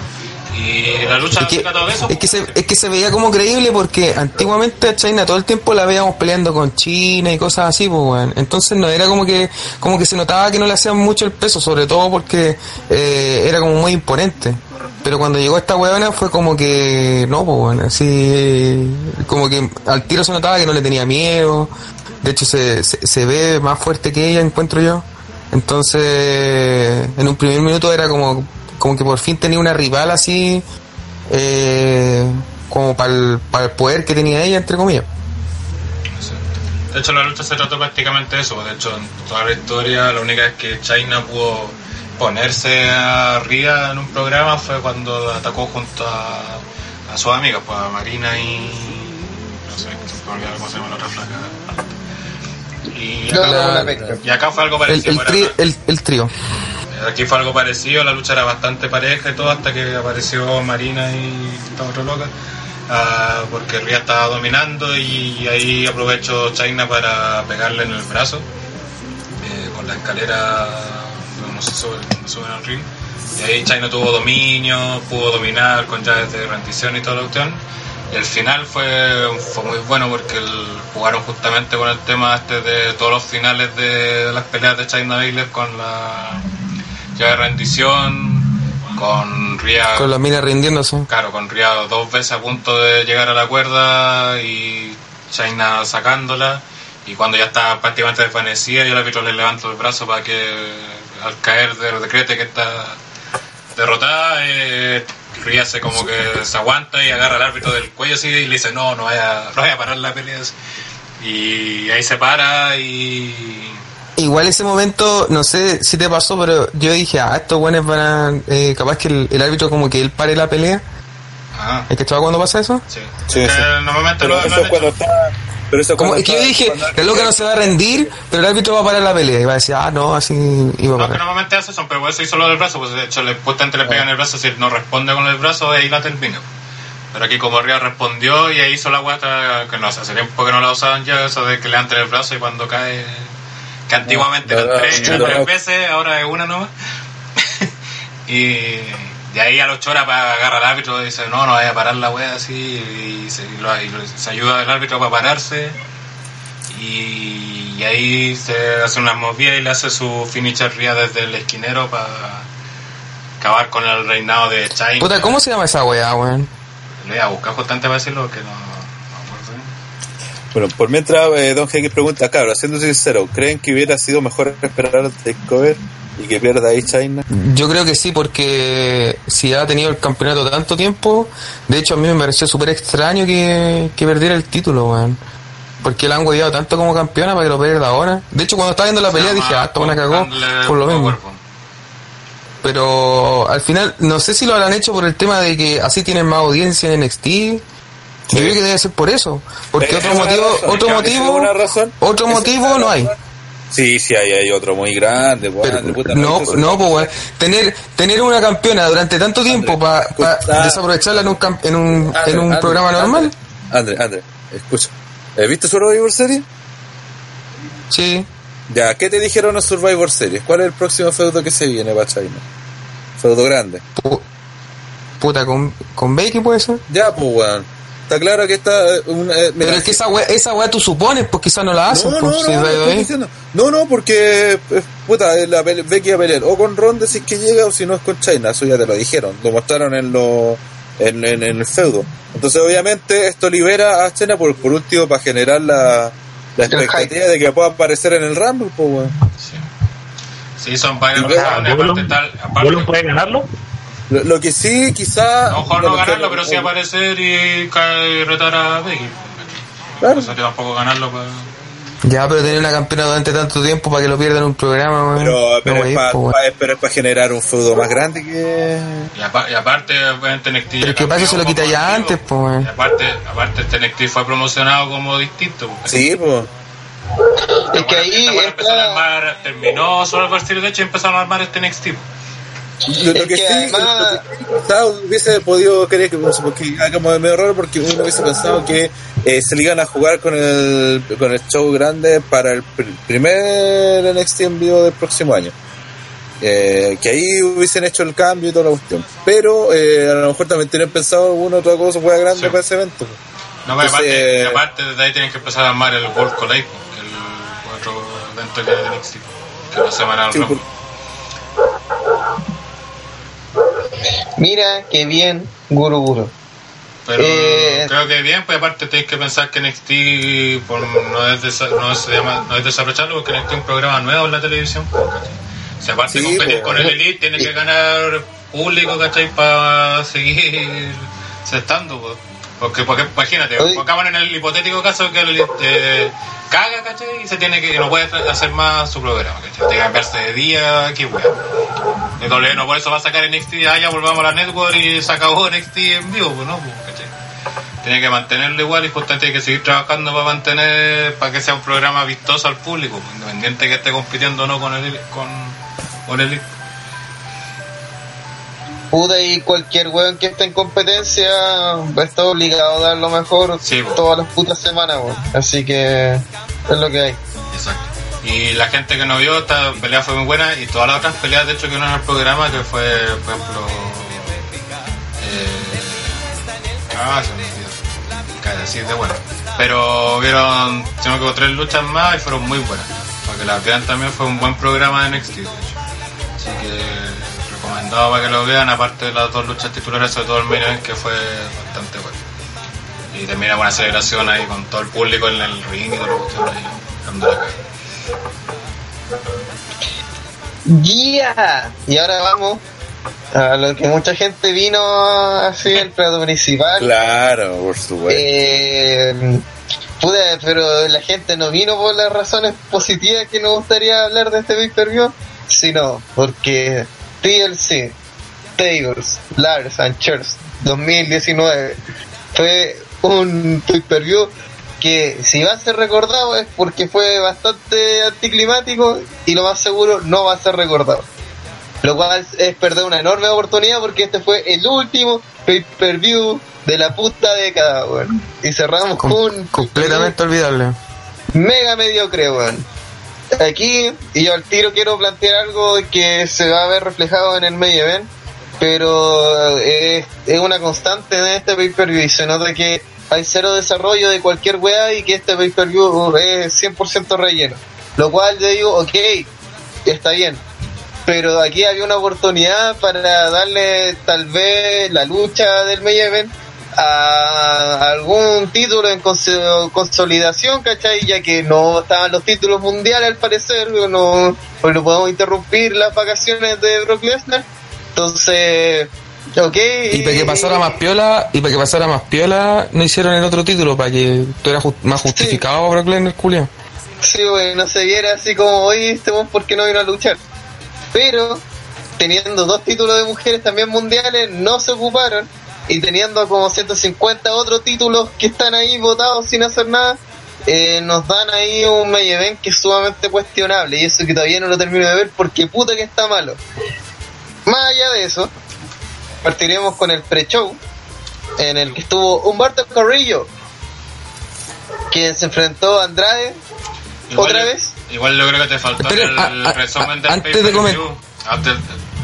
Y la lucha
Es que,
de eso.
es, que se, es que se veía como creíble porque antiguamente a China todo el tiempo la veíamos peleando con China y cosas así, pues weón. Entonces no era como que, como que se notaba que no le hacían mucho el peso, sobre todo porque eh, era como muy imponente. Pero cuando llegó esta weona fue como que, no, pues bueno, así, como que al tiro se notaba que no le tenía miedo. De hecho se, se, se ve más fuerte que ella, encuentro yo. Entonces, en un primer minuto era como, como que por fin tenía una rival así, eh, como para el, el poder que tenía ella, entre comillas.
De hecho, la lucha se trató prácticamente de eso. De hecho, en toda la historia, la única vez que China pudo ponerse arriba en un programa fue cuando atacó junto a, a sus amigas, pues a Marina y. No sé, cómo se llama la otra flaca. Y
No,
acá,
no,
La-
una pesca.
y acá fue algo parecido.
el, tri- el, el trío.
Aquí fue algo parecido, la lucha era bastante pareja y todo hasta que apareció Marina y esta otra loca. ah, porque Ria estaba dominando y ahí aprovechó China para pegarle en el brazo eh, con la escalera uno se sube, al ring. Y ahí China tuvo dominio, pudo dominar con llaves de rendición y toda la cuestión. El final fue, fue muy bueno porque el- jugaron justamente con el tema este de todos los finales de las peleas de China Baylor con la llave de rendición, con Ria
Con la mina rindiéndose.
Claro, con Ria dos veces a punto de llegar a la cuerda y China sacándola. Y cuando ya está prácticamente desvanecida, yo el árbitro le levanto el brazo para que al caer de- decrete que está derrotada, eh, Ria se como que se aguanta y agarra al árbitro del cuello así y le dice, no, no vaya, no vaya a parar la pelea. Y ahí se para y...
Igual ese momento, no sé si te pasó, pero yo dije, ah, estos buenos van a. eh, capaz que el, el árbitro como que él pare la pelea.
Ah,
¿Es que estaba cuando pasa eso?
sí.
Sí,
Que
sí.
Normalmente
Pero
lo, lo
eso
han
es cuando está. Pero eso es
Como,
cuando
es que yo dije, el loca no se va a rendir, pero el árbitro va a parar la pelea y va a decir, ah, no, así iba a
No, que
parar.
normalmente hace eso, pero eso hizo lo del brazo, pues de hecho le justamente le pegan el brazo, si no responde con el brazo, ahí la termina. Pero aquí como Río respondió y ahí hizo la guata, que no sé, hace tiempo que no la usaban ya, eso de que le dan el brazo y cuando cae, que antiguamente
No,
tres,
no,
eran
no.
tres veces, ahora es una nomás. y de ahí a los choras para agarrar al árbitro y dice, no, no vaya a parar la wea así, y se, y lo- y se ayuda al árbitro para pararse. Y, y ahí se hace una movida y le hace su finisher Ría desde el esquinero para acabar con el reinado de China.
Puta, ¿cómo se llama esa weá, weón?
Le voy a buscar justamente para decirlo que no, acuerdo bien.
Bueno, por mientras, eh, Don Henry pregunta, claro, siendo sincero, ¿creen que hubiera sido mejor esperar al takeover y que pierda ahí China?
Yo creo que sí, porque si ha tenido el campeonato tanto tiempo, de hecho a mí me pareció súper extraño que, que perdiera el título, weón. Porque la han hueveado tanto como campeona para que lo pierda ahora. De hecho, cuando estaba viendo la pelea dije, ah, esto una cagó por lo mismo. Pero al final, no sé si lo habrán hecho por el tema de que así tienen más audiencia en NXT. Yo creo que debe ser por eso. Porque
Eh,
otro motivo,
razón,
otro
¿es
motivo, otro
¿Es
motivo no hay.
razón? Sí, sí, hay, hay otro muy grande,
Pero,
de puta,
no, no, pues, tener, tener una campeona durante tanto tiempo para
escucha.
desaprovecharla en un, en un,
André,
en un
André,
programa
André,
normal.
André, André, escucha. ¿Has visto Survivor Series?
Sí.
Ya, ¿qué te dijeron en Survivor Series? ¿Cuál es el próximo feudo que se viene para China? Feudo grande.
Pu- puta, con, con Becky puede ser.
Ya, pues, weón. Está claro que está... eh, una, eh, mira,
Pero es que esa weá, esa weá tú supones, pues quizás no la hacen.
No,
pues,
no,
si
no, no, diciendo. no, no, porque eh, puta, eh, la Becky va a pelear o con Ronda si es que llega o si no es con China, eso ya te lo dijeron, lo mostraron en lo en, en- en el feudo. Entonces obviamente esto libera a China por, por último para generar la, la expectativa de que pueda aparecer en el Rumble, pues weón.
Sí. Sí, son varias
Ah,
razones, aparte tal, aparte,
puede ganarlo.
Lo, lo que sí, quizá.
no, ojalá
lo
no
que-
ganarlo, pero sí aparecer y caer, retar a Becky.
Claro.
No sería tampoco ganarlo para...
Ya, pero tener una campeona durante tanto tiempo para que lo pierdan en un programa.
Pero,
No,
pero, es para
pues, weón.
generar un feudo más grande que.
Y, apa- y aparte, NXT...
Pero es que eso se lo quita ya antes, pues.
Y aparte, aparte este NXT fue promocionado como distinto. pues.
Sí, pues.
Es que ahí
Esta a
entra,
armar, terminó Survivor Series de hecho y empezaron a armar este NXT.
Lo, lo
Es
que,
que
sí,
además-
lo que quizá hubiese podido creer que porque como medio raro porque uno hubiese pensado que eh, se le iban a jugar con el con el show grande para el pr- primer NXT en vivo del próximo año. Eh, que ahí hubiesen hecho el cambio y toda la cuestión. Pero eh, a lo mejor también tienen pensado alguna otra cosa fuera grande
Sí.
para ese evento.
No, pero
Entonces,
aparte,
eh,
aparte desde ahí tienen que empezar a armar el World Collide, el otro evento que hay de NXT, que no se van a
Sí,
mira que bien Guru Guru.
Pero
Eh,
creo que bien, pues aparte tenéis que pensar que NXT por, no, es desa- no, se llama, no es desaprovecharlo porque NXT es un programa nuevo en la televisión. pues, ¿cachai? Si aparte
Sí,
de competir
pues,
con el Elite, tiene que ganar público, ¿cachai? Para seguir estando, pues. Porque, porque imagínate, pongamos en el hipotético caso que el eh, caga, ¿cachai? Y se tiene que, no puede hacer más su programa, ¿cachai? Tiene que cambiarse de día, qué weá. El W no por eso va a sacar NXT, ah, ya volvamos a la network y se acabó NXT en vivo, pues no, pues, ¿cachai? Tiene que mantenerlo igual y justamente hay que seguir trabajando para mantener, para que sea un programa vistoso al público, independiente que esté compitiendo o no con el, con, con el
Puta y cualquier weón que esté en competencia estar obligado a dar lo mejor
Sí,
todas las putas semanas, weón. Así que es lo que hay.
Exacto. Y la gente que no vio, esta pelea fue muy buena y todas las otras peleas, de hecho, que no en el programa, que fue, por ejemplo. Eh, ah, se me olvidó. Así de bueno. Pero vieron, tengo que tres luchas más y fueron muy buenas. Porque la vean también fue un buen programa de NXT, de hecho. Así que recomendado para que lo vean, aparte de las dos luchas titulares, sobre todo el main event, que fue bastante bueno. Y termina con una celebración ahí con todo el público en el ring y todo lo que ahí, dando la cara.
Yeah. Y ahora vamos a lo que mucha gente vino así el plato principal.
Claro, por supuesto.
Eh, pude, pero la gente no vino por las razones positivas que nos gustaría hablar de este pay-per-view, sino porque TLC, Tables, Lars and Church 2019 fue un pay-per-view que si va a ser recordado es porque fue bastante anticlimático y lo más seguro no va a ser recordado. Lo cual es perder una enorme oportunidad porque este fue el último pay-per-view de la puta década, weón. Y cerramos con
completamente olvidable.
mega mediocre, weón. Aquí, y yo al tiro quiero plantear algo que se va a ver reflejado en el event, pero es, una constante en este pay-per-view se nota que hay cero desarrollo de cualquier weá y que este pay-per-view es 100% relleno. Lo cual yo digo, ok, está bien, pero aquí había una oportunidad para darle tal vez la lucha del main a algún título en cons- consolidación, ¿cachai? Ya que no estaban los títulos mundiales al parecer, no, pues no podemos interrumpir las vacaciones de Brock Lesnar. Entonces, ok.
Y para que pasara más piola, y para que pasara más piola, no hicieron el otro título, para que estuviera ju- más justificado Brock Lesnar, Julio.
Sí, güey, no se viera así como hoy este ¿por qué no vino a luchar? Pero teniendo dos títulos de mujeres también mundiales, no se ocuparon y teniendo como 150 otros títulos que están ahí votados sin hacer nada, eh, nos dan ahí un event que es sumamente cuestionable y eso que todavía no lo termino de ver porque puta que está malo. Más allá de eso, partiremos con el pre-show en el que estuvo Humberto Carrillo, quien se enfrentó a Andrade otra vez.
Igual yo creo que te faltó
Pero,
el,
a- a-
resumen del
antes de.
Antes,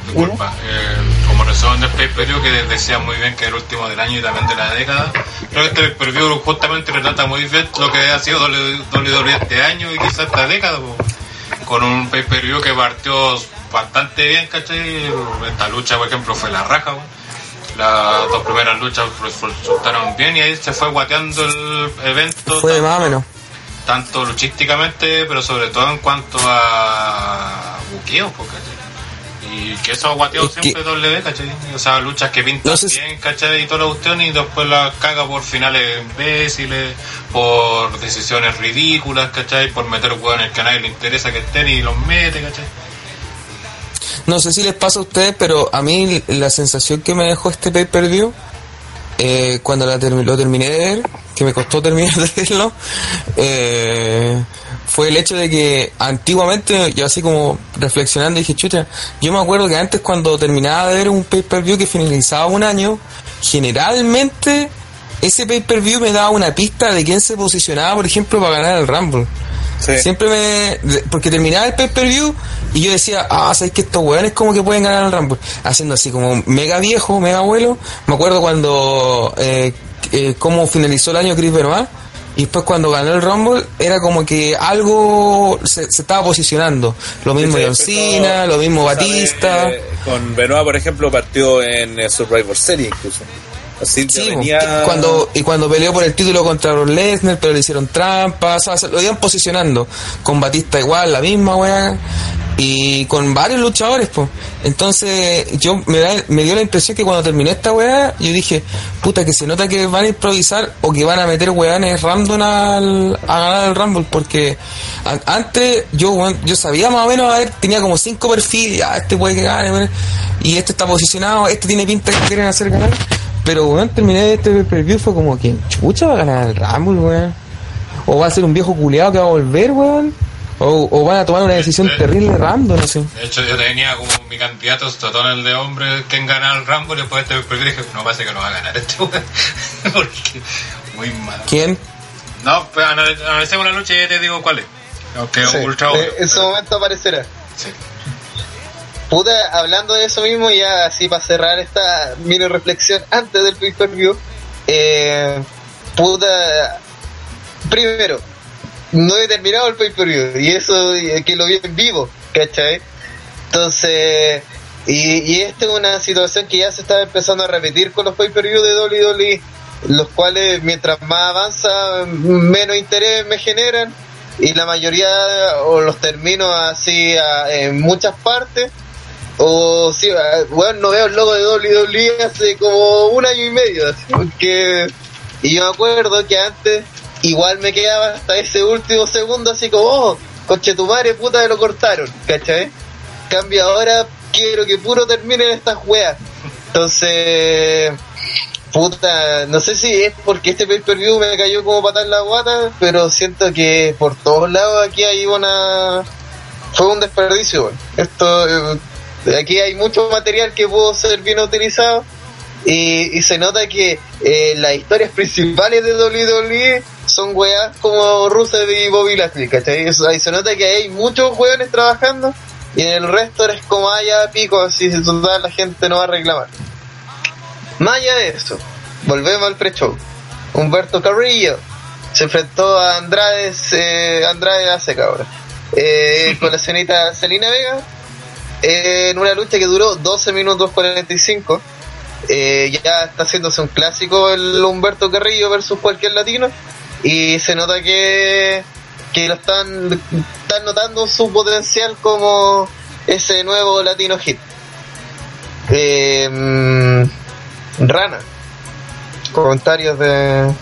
disculpa, eh, como resumen del pay-per-view que decía muy bien que es el último del año y también de la década. Creo que este pay-per-view justamente retrata muy bien lo que ha sido WWE este año y quizás esta década. po. Con un pay-per-view que partió bastante bien, ¿cachai? Esta lucha, por ejemplo, fue la raja, po. Las dos primeras luchas resultaron bien y ahí se fue guateando el evento.
Fue de más o menos.
tanto luchísticamente, pero sobre todo en cuanto a buqueo, pues, ¿cachai? Y que eso ha guateado
Es que-
siempre W, ¿cachai? O sea, luchas que pintan
No sé si-
bien, ¿cachai? Y toda la cuestión y después las caga por finales imbéciles, por decisiones ridículas, ¿cachai? Por meter hueones que a nadie le interesa que estén y los mete, ¿cachai?
No sé si les pasa a ustedes, pero a mí la sensación que me dejó este pay-per-view, eh, cuando la termi- lo terminé de ver, que me costó terminar de verlo, eh, fue el hecho de que antiguamente, yo así como reflexionando, dije, chucha, yo me acuerdo que antes cuando terminaba de ver un pay-per-view que finalizaba un año, generalmente ese pay-per-view me daba una pista de quién se posicionaba, por ejemplo, para ganar el Rumble.
Sí.
Siempre me. Porque terminaba el pay-per-view y yo decía, ah, ¿sabes que estos weones como que pueden ganar el Rumble? Haciendo así como mega viejo, mega abuelo. Me acuerdo cuando. Eh, eh, cómo finalizó el año Chris Benoit. Y después cuando ganó el Rumble era como que algo se, se estaba posicionando. Lo mismo John Cena, lo mismo. Batista.
Eh, con Benoit, por ejemplo, partió en Survivor Series incluso.
Sí,
venía...
cuando, y cuando peleó por el título contra Brock Lesnar, pero le hicieron trampas, o sea, se lo iban posicionando. Con Batista igual, la misma weá. Y con varios luchadores, pues. Entonces, yo me, da- me dio la impresión que cuando terminé esta weá, yo dije, puta, que se nota que van a improvisar o que van a meter weones random al, a ganar el Rumble, porque an- antes yo, yo sabía más o menos, a ver, tenía como cinco perfiles, ah, este puede que gane, y este está posicionado, este tiene pinta que quieren hacer ganar. Pero, weón, terminé este preview fue como que, chucha, va a ganar el Rumble, weón. O va a ser un viejo culiado que va a volver, weón. O, o van a tomar una decisión terrible random, no sé.
De hecho, yo tenía como mi candidato Stotón, el de hombre, quien gana el Rambo, y después de este pay dije, no parece que lo va a ganar este weón. Porque muy malo.
¿Quién?
No, pues anal- analicemos la lucha y ya te digo cuál es. Aunque
Sí,
ultra
eh,
obvio.
en su momento aparecerá.
Sí.
Puta, hablando de eso mismo, ya así para cerrar esta mini reflexión antes del pay per view, eh, puta, primero, no he terminado el pay per view y eso eh, que lo vi en vivo, ¿cachai? Entonces, y, y esta es una situación que ya se está empezando a repetir con los pay per view de WWE, los cuales mientras más avanza, menos interés me generan y la mayoría o los termino así a- en muchas partes o sí, bueno, no veo el logo de WWE hace como un año y medio, así, porque y yo me acuerdo que antes igual me quedaba hasta ese último segundo así como, oh, coche tu madre, puta, me lo cortaron, ¿cachai? Cambio ahora, quiero que puro terminen estas weas. Entonces, puta, no sé si es porque este pay per view me cayó como patar la guata, pero siento que por todos lados aquí hay una... Fue un desperdicio, weón. Esto, eh, aquí hay mucho material que pudo ser bien utilizado y, se nota que eh, las historias principales de WWE son weas como Rusev y Bobby Lashley, ¿cachai? Ahí se nota que hay muchos weones trabajando y en el resto es como haya pico, así total la gente no va a reclamar. Más allá de eso, volvemos al pre-show. Humberto Carrillo se enfrentó a Andrade, eh, Andrade hace ahora, eh, con la señorita Selena Vega, eh, en una lucha que duró 12 minutos 45. Eh, ya está haciéndose un clásico el Humberto Carrillo versus cualquier latino y se nota que, que lo están, están notando su potencial como ese nuevo latino hit. Eh, mm, Rana, comentarios de...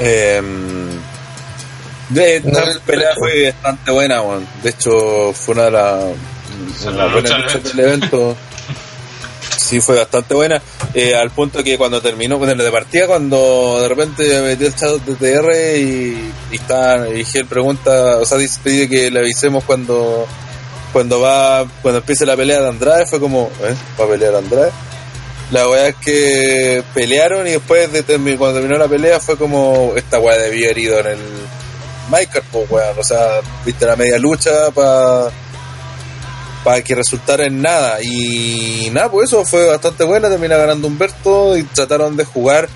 Eh, de,
No,
esta pelea fue bastante buena, weón. De hecho, fue una de las una
las
buena
luchas
lucha del evento. Sí, fue bastante buena. Eh, al punto que cuando terminó, bueno, de partida, cuando de repente metió el chat de TR y, y está, y Gel pregunta, o sea, dice, pide que le avisemos cuando cuando va, cuando empiece la pelea de Andrade, fue como, ¿eh? ¿Va a pelear Andrade? La weá es que pelearon y después de cuando terminó la pelea fue como esta weá debió haber ido en el Michael, pues weón. O sea, viste la media lucha para para que resultara en nada. Y nada, pues eso fue bastante buena. Termina ganando Humberto y trataron de jugar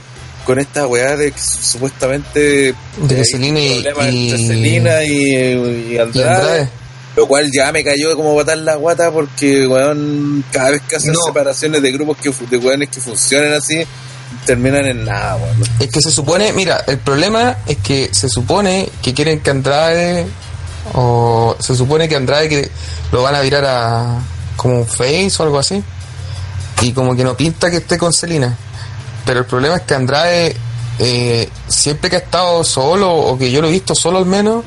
con esta weá de que supuestamente
De Selena y- y-
y, Andrade.
Andrade.
Lo cual ya me cayó como patar la guata porque, weón, cada vez que hacen
No.
separaciones de grupos que, de weones que funcionan así, terminan en nada, weón.
Es que se supone, mira, el problema es que se supone que quieren que Andrade, o se supone que Andrade que lo van a virar a como un face o algo así, y como que no pinta que esté con Selena. Pero el problema es que Andrade, eh, siempre que ha estado solo, o que yo lo he visto solo al menos,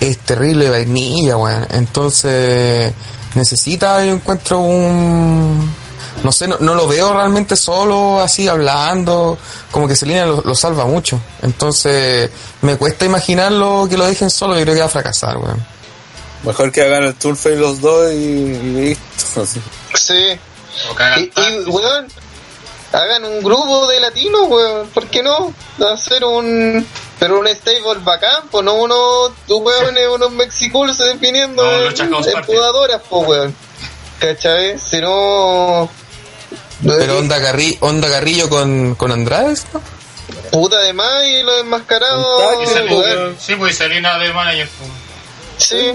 es terrible vainilla, weón. Entonces, necesita, yo encuentro un. No sé, no, no lo veo realmente solo, así hablando. Como que Selena lo, lo salva mucho. Entonces, me cuesta imaginarlo que lo dejen solo. Yo creo que va a fracasar, weón.
Mejor que hagan el Turfay los dos y, y listo. así.
Sí. Y, weón, hagan un grupo de latinos, weón. ¿Por qué no? Hacer un. Pero un stable bacán, pues no unos weones, unos mexiculos definiendo
No,
en, en podadoras, pues weón. ¿Cachai? Si no.
Pero onda, Carri- onda Carrillo con, con Andrade, ¿no?
Puta de más y los enmascarados.
Un
sí, pues y Selena de manager. pues.
Sí.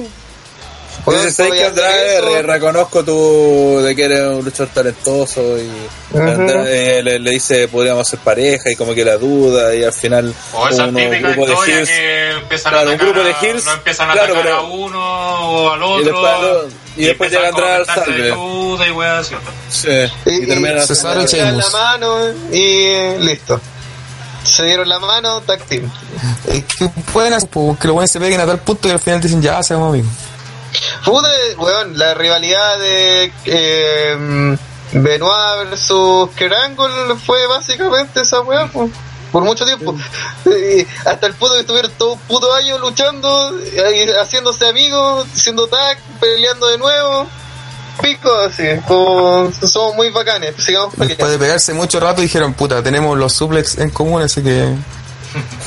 Entonces, ¿sabes que Andrade? Re- reconozco tu de que eres un luchador talentoso y. Andrade le, le dice podríamos ser pareja y como que la duda y al final
O esa
uno-
típica
grupo de heels
que empiezan
Claro,
a
un grupo de heels,
no empiezan a
claro,
atacar
pero-
a uno o al otro
Y después y llega
como a
Andrade al
meterse de
salve.
y
sí,
Y-
y,
y se dan la mano y eh, listo. Se dieron la mano, team.
Es que pueden hacer, pues, que los buenos se peguen a tal punto y al final dicen ya, seamos amigos.
Puta, weón, la rivalidad de eh, Benoit versus Kerangle fue básicamente esa weá, po, por mucho tiempo. Hasta el punto que estuvieron todo un puto año luchando, eh, haciéndose amigos, siendo tag, peleando de nuevo. Pico, así, como somos muy bacanes, sigamos
Después de pegarse mucho rato dijeron, puta, tenemos los suplex en común, así que...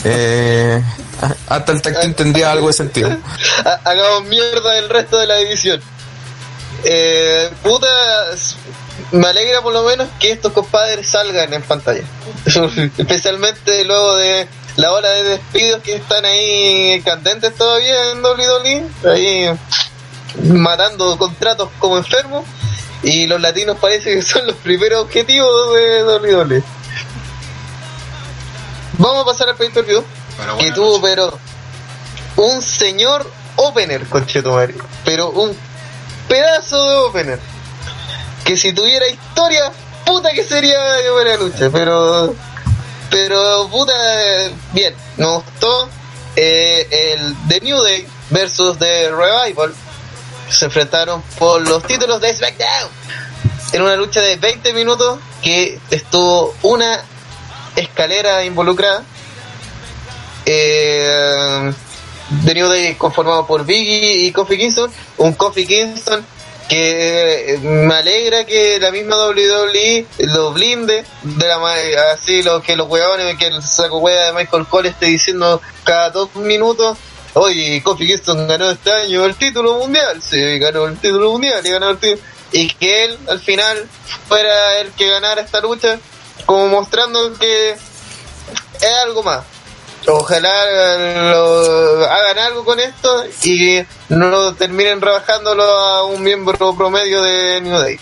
Eh, Hasta el tacto entendía algo de sentido.
Ha- Hagamos mierda el resto de la división. Eh, puta, me alegra por lo menos que estos compadres salgan en pantalla. Especialmente luego de la hora de despidos que están ahí candentes todavía en WWE. Ahí matando contratos como enfermos. Y los latinos parece que son los primeros objetivos de WWE. Vamos a pasar al pay per view que tuvo, pero un señor opener, conchetumare. Pero un pedazo de opener. Que si tuviera historia, puta que sería de buena lucha. Pero, pero puta, bien, me gustó eh, el The New Day versus The Revival. Se enfrentaron por los títulos de SmackDown. En una lucha de 20 minutos que estuvo una escalera involucrada. Eh, The New Day conformado por Biggie y Kofi Kingston. Un Kofi Kingston que eh, me alegra que la misma WWE lo blinde de la así lo que los huevones que el saco hueá de Michael Cole esté diciendo cada dos minutos oye Kofi Kingston ganó este año el título mundial sí ganó el título mundial y ganó el título y que él al final fuera el que ganara esta lucha como mostrando que es algo más ojalá lo- hagan algo con esto y no terminen rebajándolo a un miembro promedio de New Day.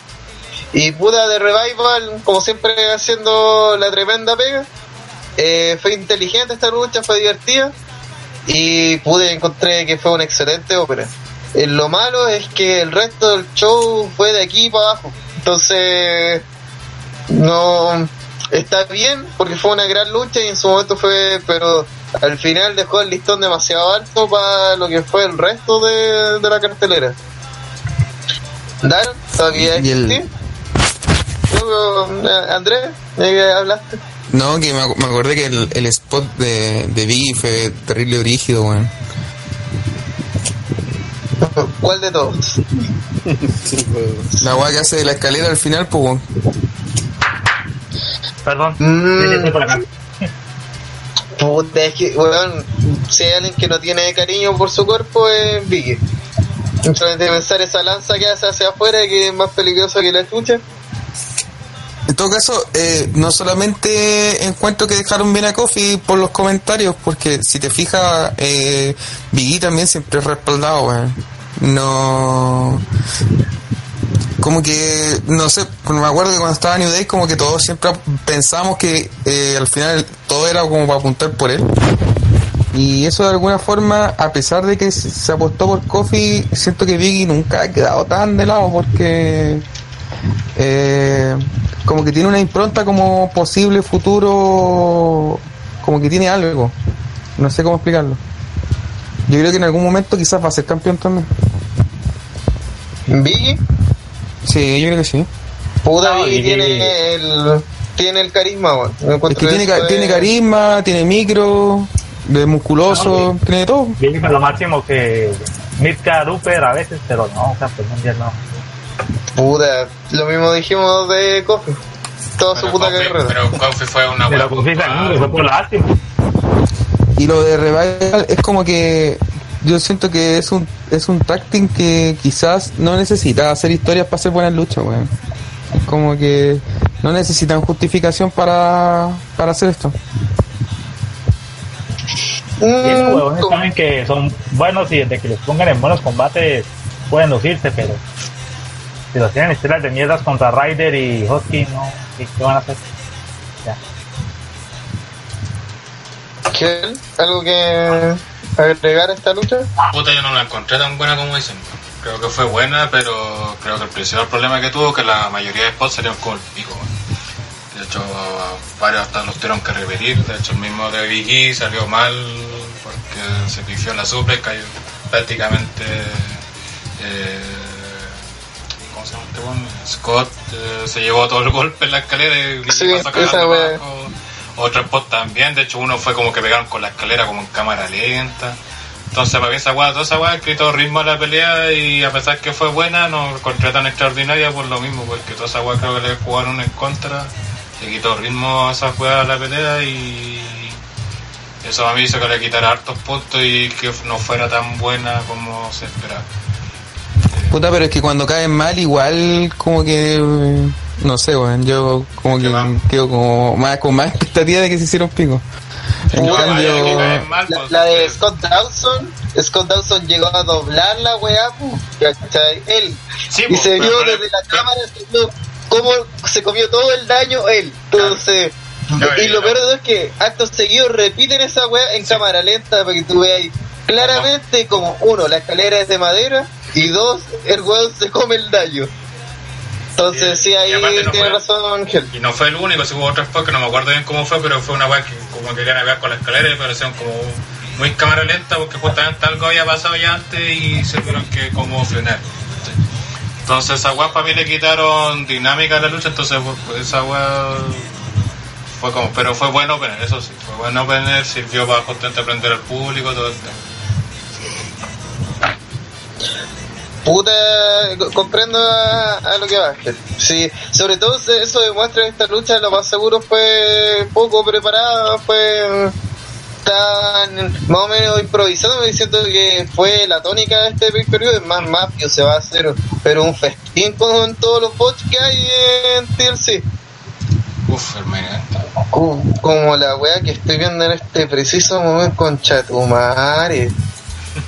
Y puta de Revival, como siempre haciendo la tremenda pega. Eh, fue inteligente esta lucha, fue divertida y pude encontré que fue una excelente ópera. Eh, lo malo es que el resto del show fue de aquí para abajo. Entonces, no está bien porque fue una gran lucha y en su momento fue, pero al final dejó el listón demasiado alto para lo que fue el resto de, de la cartelera. ¿Todavía
Y el-
eh, Andrés, ¿de qué hablaste?
No, que me, ac- me acordé que el, el spot de, de Biggie fue terrible brígido, weón.
¿Cuál de todos?
La weá que hace de la escalera al final, pues, weón.
Perdón.
Mm.
Por acá.
Puta, es que, weón, si hay alguien que no tiene cariño por su cuerpo es Biggie. Solamente pensar esa lanza que hace hacia afuera que es más peligrosa que la chucha.
En todo caso, eh, no solamente encuentro que dejaron bien a Kofi por los comentarios, porque si te fijas, eh, Biggie también siempre es respaldado, weón. No. Como que, no sé, me acuerdo que cuando estaba New Day, como que todos siempre pensamos que eh, al final todo era como para apuntar por él. Y eso de alguna forma, a pesar de que se apostó por Kofi, siento que Biggie nunca ha quedado tan de lado porque eh, como que tiene una impronta como posible futuro, como que tiene algo. No sé cómo explicarlo. Yo creo que en algún momento quizás va a ser campeón también.
Biggie,
Sí, yo creo que sí.
puta
No, y-
tiene el, tiene el carisma, weón. Me
Es
encuentro
que tiene, ca- carisma, tiene micro, de musculoso,
No,
tiene de todo.
Bien, lo máximo que Mirka Duper a veces, pero no, campeón mundial no.
Puta, lo mismo dijimos de Kofi. Toda su
Pero
puta
Kofi-
carrera.
pero Kofi fue una
Pero
buena culpa.
en fue por la última.
Y lo de Revival es como que yo siento que es un es un tag team que quizás no necesita hacer historias para hacer buenas luchas, weón. Es como que no necesitan justificación para, para hacer esto.
Y esos
Mm,
huevones
como-
saben que son buenos y desde que los pongan en buenos combates pueden lucirse, pero si los tienen estelas de mierdas contra Ryder y Husky, no, ¿qué, qué van a hacer? Ya.
¿Qué? ¿Algo que agregar a esta lucha?
Puta, yo no la encontré tan buena como dicen. Creo que fue buena, pero creo que el principal problema que tuvo que la mayoría de spots salieron con el pico. De hecho, varios hasta los tuvieron que repetir. De hecho, el mismo de Biggie salió mal porque se pifió en la suplex, cayó prácticamente. eh, ¿Cómo se llama este? Scott eh, se llevó todo el golpe en la escalera y
Sí,
pasó
esa.
Otro spot también, de hecho uno fue como que pegaron con la escalera como en cámara lenta. Entonces para mí esa weá, toda esa weá quitó ritmo a la pelea y a pesar que fue buena, no encontré tan extraordinaria por lo mismo, porque toda esa weá creo que le jugaron en contra, le quitó ritmo a esa weá a la pelea y Eso a mí hizo que le quitara hartos puntos y que no fuera tan buena como se esperaba.
Puta, pero es que cuando caen mal, igual como que. No sé, weón. Yo como que quedo como más, con más expectativa de que se hicieron pico. En
No,
cambio.
caen mal,
La,
pues,
la de Scott Dawson, Scott Dawson llegó a doblar la weá, pu, ¿cachai? Él.
Sí,
y
pues,
se vio desde la cámara, se vio cómo se comió todo el daño él. Entonces,
Claro.
y lo peor de todo es que actos seguidos repiten esa weá en cámara lenta para que tú veas claramente como, uno, la escalera es de madera y dos, el weón se come el daño. Entonces, sí, ahí
no
tiene
fue-
razón Ángel.
Y no fue el único, si hubo otro spot que no me acuerdo bien cómo fue, pero fue una weá que como querían hablar con la escalera y parecían como muy cámara lenta porque justamente algo había pasado ya antes y se tuvieron que como frenar. Entonces esa weá para mí le quitaron dinámica a la lucha, entonces pues, esa weá fue como, pero fue bueno opener, eso sí, fue bueno opener, sirvió para justamente aprender al público, todo el tema.
Puta, co- comprendo a, a lo que va. Sí, sobre todo eso demuestra que esta lucha lo más seguro fue poco preparada, fue tan más o menos improvisado, diciendo que fue la tónica de este pay-per-view, es más mafio se va a hacer, pero un festín con todos los bots que hay en TLC.
Uf, hermanita.
Co- Como la wea que estoy viendo en este preciso momento con Chatumare.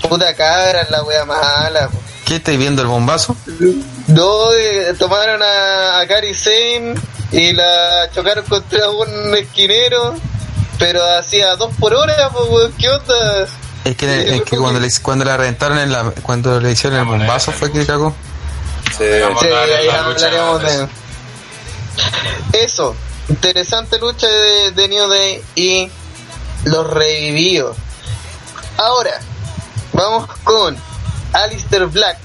Puta cabra, la wea mala. po.
¿Qué estáis viendo el bombazo?
No, eh, tomaron a, a Cari Zane y la chocaron contra un esquinero, pero hacía dos por hora, pues, ¿qué onda?
Es que, es que cuando, le, cuando la reventaron en la, cuando le hicieron el bombazo fue que cagó.
Sí.
Sí, ahí hablaremos
de
eso. Interesante lucha de, de New Day y los revividos. Ahora, vamos con Alistair Black.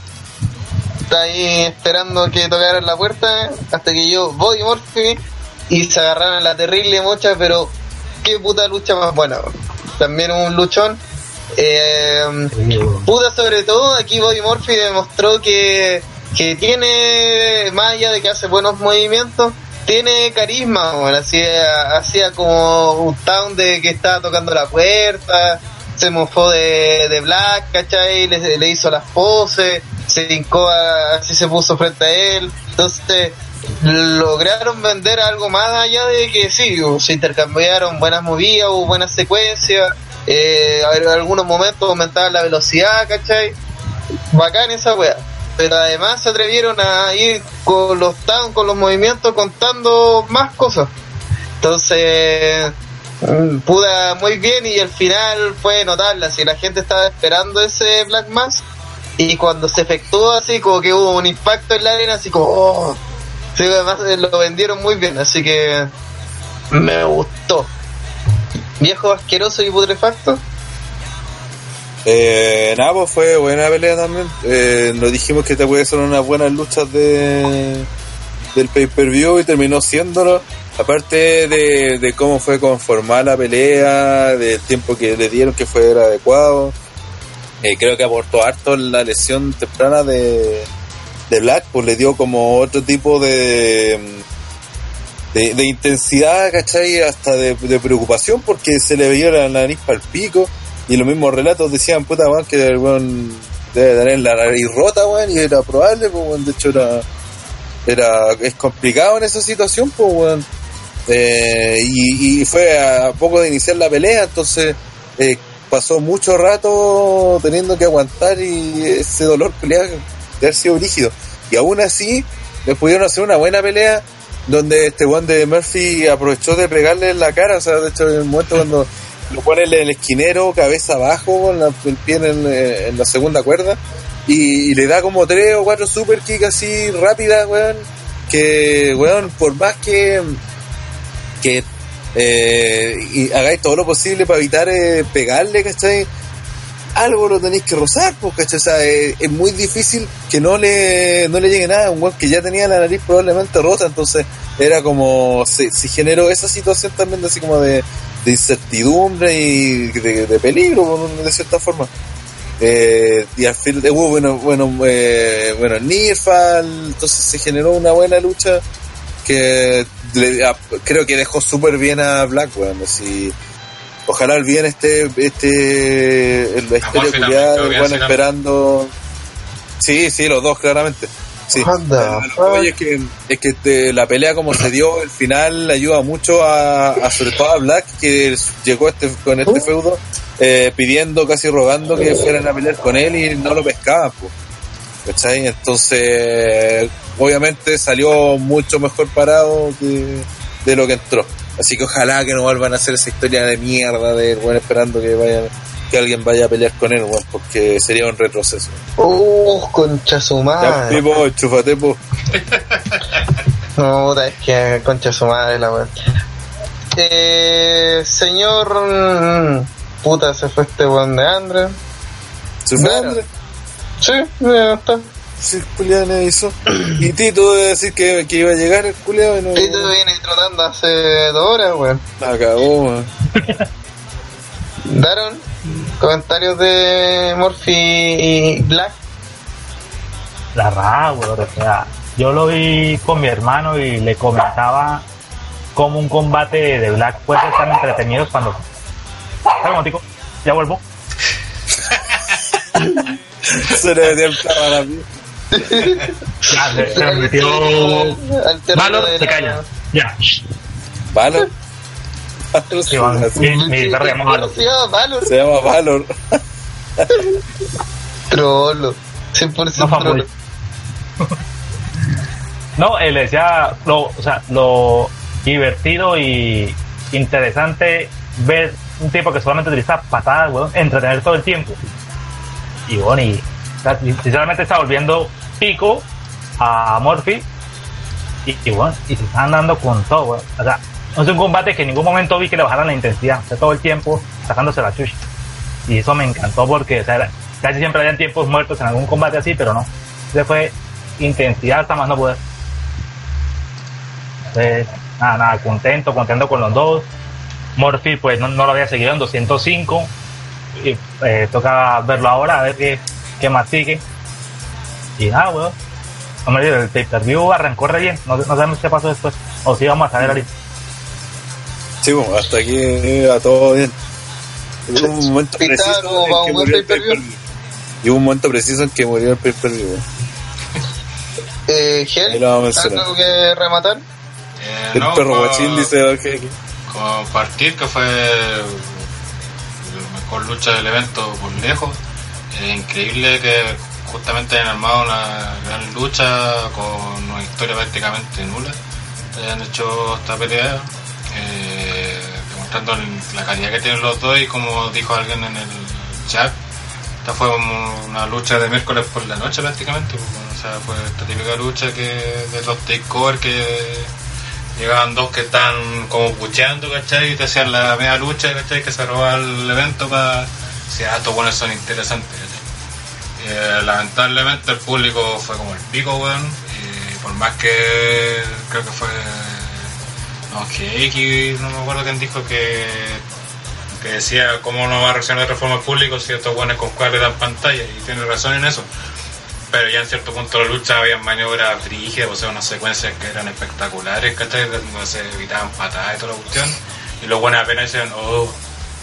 Está ahí esperando que tocaran la puerta hasta que yo Body Murphy y se agarraron la terrible mocha, pero qué puta lucha más buena. También un luchón. Eh, Puta, sobre todo, aquí Bobby Murphy demostró que, que tiene, más allá de que hace buenos movimientos, tiene carisma, bueno, hacía, hacía como un town de que estaba tocando la puerta, se mofó de, de Black, ¿cachai? Le, le hizo las poses, se hincó, así se puso frente a él, entonces lograron vender algo más allá de que sí, se intercambiaron buenas movidas, hubo buenas secuencias, eh, en algunos momentos aumentaban la velocidad, ¿cachai? Bacán esa wea. Pero además se atrevieron a ir con los tan, con los movimientos contando más cosas. Entonces, puda muy bien y al final fue notable, así la gente estaba esperando ese Black Mass y cuando se efectuó así como que hubo un impacto en la arena así como oh, sí, además eh, lo vendieron muy bien, así que me gustó. Viejo asqueroso y putrefacto.
Eh, nada, pues fue buena pelea también. Eh, nos dijimos que te puede ser unas buenas luchas de del pay-per-view y terminó siéndolo. Aparte de, cómo fue conformada la pelea, del tiempo que le dieron que fue adecuado. Eh, creo que aportó harto la lesión temprana de, de Black, pues le dio como otro tipo de, de, intensidad, ¿cachai? Hasta de, de preocupación porque se le veía la nariz para el pico. Y los mismos relatos decían, puta, weón, que el weón debe tener la nariz rota, weón, y era probable, pues, weón, de hecho era, era, es complicado en esa situación, pues, weón. Eh, y, y fue a poco de iniciar la pelea, entonces eh, pasó mucho rato teniendo que aguantar y ese dolor pelea de haber sido rígido. Y aún así, le pudieron hacer una buena pelea donde este weón de Murphy aprovechó de pegarle en la cara, o sea, de hecho en el momento cuando lo pone en el esquinero, cabeza abajo, con la- el pie en, eh, en la segunda cuerda, y, y le da como tres o cuatro super kicks así rápidas, weón, que, weón, por más que, que eh, y hagáis todo lo posible para evitar eh, pegarle, ¿cachai? Algo lo tenéis que rozar, pues, ¿cachai? O sea, eh, es muy difícil que no le, no le llegue nada a un weón que ya tenía la nariz probablemente rota, entonces era como, se, generó esa situación también de así como de, incertidumbre y de, peligro, de cierta forma. Eh, y al fin hubo bueno bueno eh, bueno Nirfal entonces se generó una buena lucha que le- a- creo que dejó súper bien a Black weón, así ojalá el bien este, este, la historia culiada,
sí,
esperando. Sí, sí, los dos claramente. Sí.
Anda,
Lo que voy es que, es que este, la pelea como se dio, el final ayuda mucho a, a sobre todo a Black, que llegó este, con este feudo eh, pidiendo, casi rogando que fueran a pelear con él y no lo pescaban. Pues. ¿Cachai? Entonces, obviamente salió mucho mejor parado que de lo que entró. Así que ojalá que no vuelvan a hacer esa historia de mierda de bueno esperando que vaya que alguien vaya a pelear con él, weón, porque sería un retroceso.
Uh, concha su
Ya,
madre.
Chúfate, po.
No, puta, es que concha su madre la weón. Eh, señor. Puta, se fue este weón de Andre.
¿Se fue,
Claro.
André?
Sí, ya está.
Sí, Julián hizo. Y Tito debe decir que, que iba a llegar el culiado y no.
Tito viene trotando hace dos horas, weón.
La cagó, weón.
Daron comentarios de Morphy y Black.
La raja, weón. O sea, yo lo vi con mi hermano y le comentaba cómo un combate de Black puede ser tan entretenido cuando. Un ya vuelvo.
Se le metió el plano a la mía.
Ya, se, se me metió. Valor, se
la-
calla. Ya.
Valor. Valor
Sí, bueno,
se,
llama Valor.
Se llama Valor.
se llama Valor.
Trollo. 100%
No,
trollo.
fanboy. No, él decía, lo, o sea, lo divertido y interesante ver un tipo que solamente utiliza patadas, weón, entretener todo el tiempo. Y bueno, y sinceramente está volviendo pico a Morphy. Y, y bueno, y se están dando con todo. O sea, no es un combate que en ningún momento vi que le bajaran la intensidad, o sea, todo el tiempo sacándose la chucha. Y eso me encantó porque, o sea, casi siempre habían tiempos muertos en algún combate así, pero no. Ese fue intensidad hasta más no poder. Entonces, nada, nada, contento, contento con los dos. Morphy, pues no, no lo había seguido en 205. Y eh, toca verlo ahora, a ver qué, qué más sigue. Y nada, weón. Hombre, el pay-per-view arrancó re bien. No, no sabemos qué pasó después. O si vamos a saber ahorita.
Sí, bueno, hasta aquí iba todo bien. Hubo un momento preciso en que murió el
pay-per-view.
Y hubo un momento preciso en que murió el pay-per-view.
Eh, Gel. ¿algo que rematar?
Eh,
El
no,
perro guachín dice Jeque.
compartir que fue mejor lucha del evento por lejos. Eh, increíble que justamente hayan armado una gran lucha con una historia prácticamente nula. Hayan hecho esta pelea, eh, demostrando la calidad que tienen los dos y como dijo alguien en el chat, esta fue una lucha de miércoles por la noche prácticamente. pues, o sea, fue esta típica lucha que de los takeover que llegaban dos que están como pucheando, ¿cachai? Y te hacían la media lucha, ¿cachai? Que se robaba el evento para... Si ah, estos buenos son interesantes. Eh, lamentablemente el público fue como el pico, weón. Y por más que creo que fue... No, que X, no me acuerdo quién dijo que... Que decía cómo no va a reaccionar el público si estos buenos con cuál le dan pantalla. Y tiene razón en eso pero ya en cierto punto de la lucha había maniobras brígidas, o sea, unas secuencias que eran espectaculares, ¿cachai? Donde se evitaban patadas y toda la cuestión, y los buenos apenas decían, oh,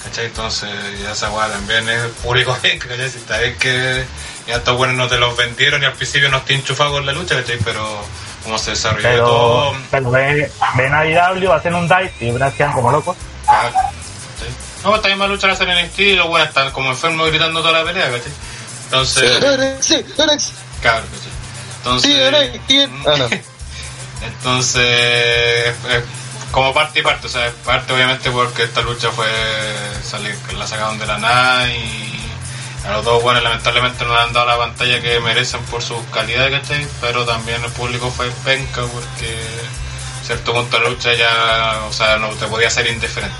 ¿cachai? Entonces, ya esa weá también es el público, ¿cachai? Si está bien que ya estos buenos no te los vendieron y al principio no te enchufado con la lucha, ¿cachai? Pero como se desarrolló
Pero,
todo,
pero ven, ven a IW, hacen un dive y unas quedan como locos.
ah, ¿cachai? No, esta misma lucha la hacen en NXT y los buenos están como enfermos gritando toda la pelea, ¿cachai? Entonces,
Sí,
¿cachai? Entonces,
Sí. Ah, no.
entonces, eh, como parte y parte, o sea, parte obviamente porque esta lucha fue salir, la sacaron de la nada y a los dos buenos lamentablemente no le han dado la pantalla que merecen por sus calidades, ¿cachai? Pero también el público fue penca porque a cierto punto de la lucha ya, o sea, no te podía ser indiferente,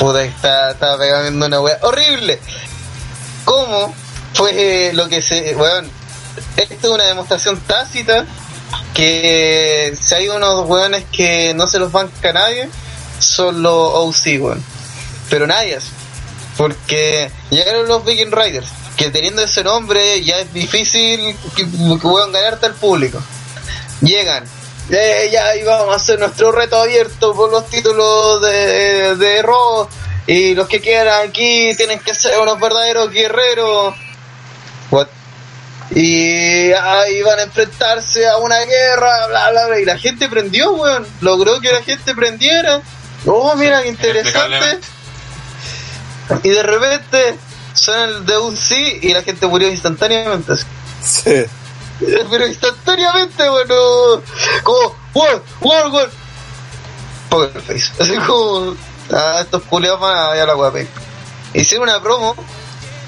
Puta, está, estaba pegando una wea horrible. ¿Cómo fue lo que se. Weón, esto es una demostración tácita que si hay unos weones que no se los banca nadie, son los OC, weón. Pero nadie. Porque llegaron los Viking Riders, que teniendo ese nombre ya es difícil que, que puedan ganarte al público. llegan. Eh, ya íbamos a hacer nuestro reto abierto por los títulos de, de Raw. Y los que quieran aquí tienen que ser unos verdaderos guerreros. What? Y ahí van a enfrentarse a una guerra, bla, bla, bla. Y la gente prendió, weón. Logró que la gente prendiera. Oh, mira, qué interesante. Y de repente suena el DUC y la gente murió instantáneamente.
Sí.
Pero instantáneamente, bueno, como, wow, wow, wow. Poker face. Así como, ah, estos culiados van a la guape. Hicieron una promo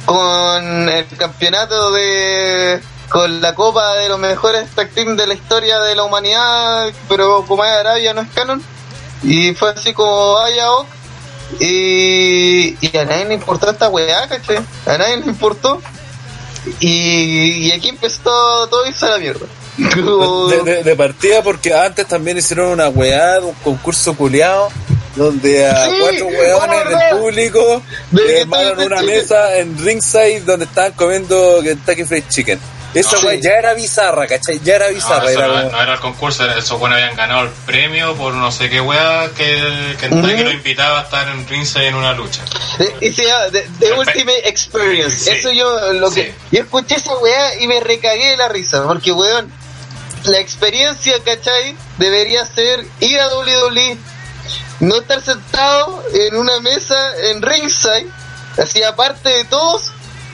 con el campeonato de con la copa de los mejores tag team de la historia de la humanidad, pero como es Arabia no es canon. Y fue así como vaya ok. Y, y a nadie le importó esta weá, ¿cachai? A nadie le importó. Y, y aquí empezó todo irse a la mierda.
De, de- de partida porque antes también hicieron una weá, un concurso culiado donde a
Sí,
cuatro weones del público
De
le armaron una
chicken.
mesa en ringside donde estaban comiendo Kentucky Fried Chicken. Esa weá ya era bizarra, ¿cachai? Ya era
No,
bizarra.
eso
era
no,
como-
no era el concurso, esos buenos habían ganado el premio por no sé qué wea que
Ujú.
lo invitaba a estar en ringside en una lucha.
Y se llama The, The Ultimate Experience.
Sí.
Eso yo lo que yo escuché esa weá y me recagué de la risa, porque weón, la experiencia, ¿cachai? Debería ser ir a WWE, no estar sentado en una mesa en ringside, así aparte de todos,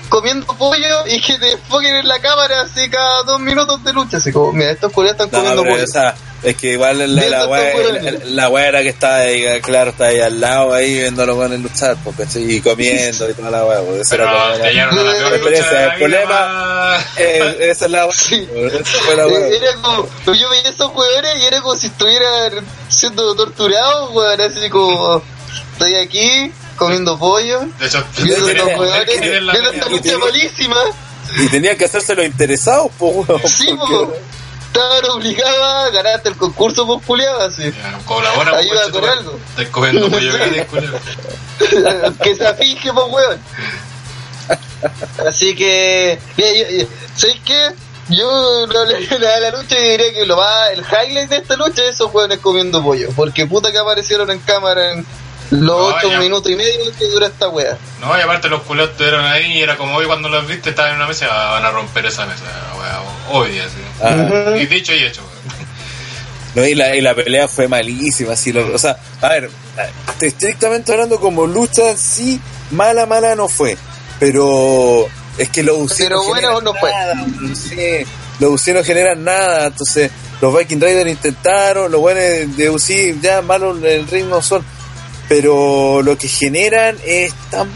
comiendo pollo y que te enfoquen en la cámara así cada dos minutos de lucha, así como, mira, estos culiados están
No,
comiendo pollo.
esa- es que igual la, la, la, era que estaba ahí, claro, estaba ahí al lado, ahí viendo a los weones luchar, ¿cachai? Y comiendo y toda la weá, pues, esa
Pero
era como la-
te llevaron a la peor
Pero
lucha
ese
de
es
la
el problema. Eh, esa es la weá,
Sí.
pues, esa fue la.
Eh, Era como, yo veía esos jugadores y era como si estuvieran siendo torturados, weón, así como, estoy aquí comiendo pollo,
De
viendo los jugadores, viendo esta
tiene-
malísima,
Y tenía que hacerse los interesados, pues, weón.
sí,
porque-
po, estaban obligados a ganarte el concurso por culiado, así,
Colabora
Ayuda con algo.
Estás comiendo pollo
que se afinge, pues, weón. Así que, mira, ¿sabes qué? Yo no le a la lucha y diría que lo va, el highlight de esta lucha es esos jóvenes comiendo pollo. Porque puta que aparecieron en cámara en los
No,
ocho
ya.
minutos y medio que dura esta wea.
No, y aparte los culeos estuvieron ahí y era como hoy cuando los viste estaban en una mesa "Ah, van a romper esa mesa, wea, hoy así.
Ah,
Y dicho y hecho, wea.
no, y, la, y la pelea fue malísima, así, lo- o sea, a ver, estrictamente hablando como lucha sí, mala, mala no fue, pero es que los
Pero bueno,
generan
no fue.
nada, sí, los UC no generan nada, entonces los Viking Raiders intentaron, los buenos de UC ya malos el ring no son, pero lo que generan es tan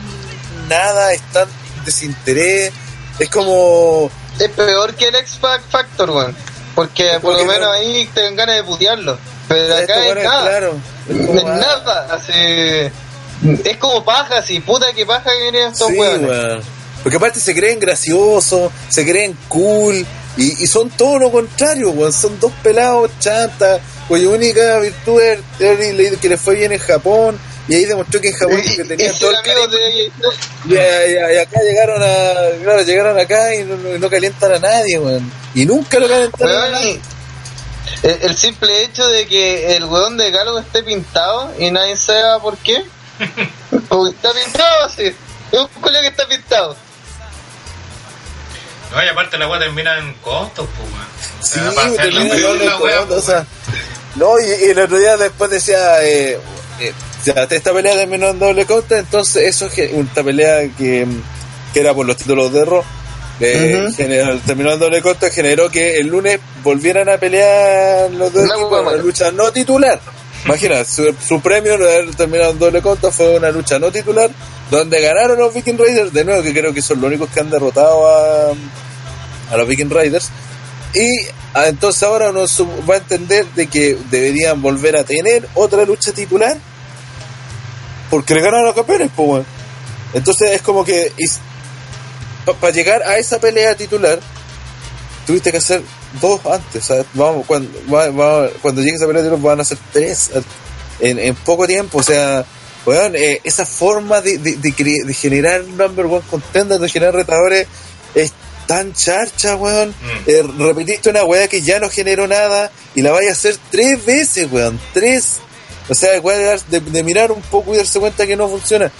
nada, es tan desinterés, es como...
Es peor que el X Factor, weón. Porque por lo menos
no-
ahí te dan ganas de putearlo. Pero acá es nada.
claro, es como,
es
ah,
nada. Así, es como paja, así, puta que paja que vienen estos
Sí, weón. Porque aparte se creen graciosos, se creen cool, y, y son todo lo contrario, weón. Son dos pelados chantas, cuya única virtud es que les fue bien en Japón, y ahí demostró que en Japón
Y-
que
ser
todo el carisma.
de
y, y- y acá llegaron a, claro, llegaron acá y no, no- calientan a nadie, weón. Y nunca lo calentaron a
Weón,
nadie.
y el, el simple hecho de que el weón de Galo esté pintado y nadie sabe por qué. Porque está pintado así. Es un colega que está pintado.
No, y aparte la wea termina en costos, pues,
Sí, termina o sea, no, y, y el otro día después decía, eh, eh, ya, esta pelea terminó en doble contra, entonces eso es una pelea que, que era por los títulos de Raw, eh, generó- terminó en doble contra, generó que el lunes volvieran a pelear los dos equipos lucha no titular. Imagina, su, su premio de haber terminado en doble contra fue una lucha no titular, donde ganaron los Viking Raiders, de nuevo que creo que son los únicos que han derrotado a, a los Viking Raiders. Y ah, entonces ahora uno va a entender de que deberían volver a tener otra lucha titular porque le ganaron a los campeones, pues. Entonces es como que para llegar a esa pelea titular tuviste que hacer dos antes, ¿sabes? Vamos, cuando, va- va- cuando llegue esa pelea titular van a hacer tres en, en poco tiempo, o sea, weón, eh, esa forma de, de, de, de generar number one contender, de generar retadores, es tan charcha, weón.
Mm.
Eh, repetiste una weá que ya no generó nada y la vaya a hacer tres veces, weón. Tres. O sea, weá, de, de mirar un poco y darse cuenta que no funciona.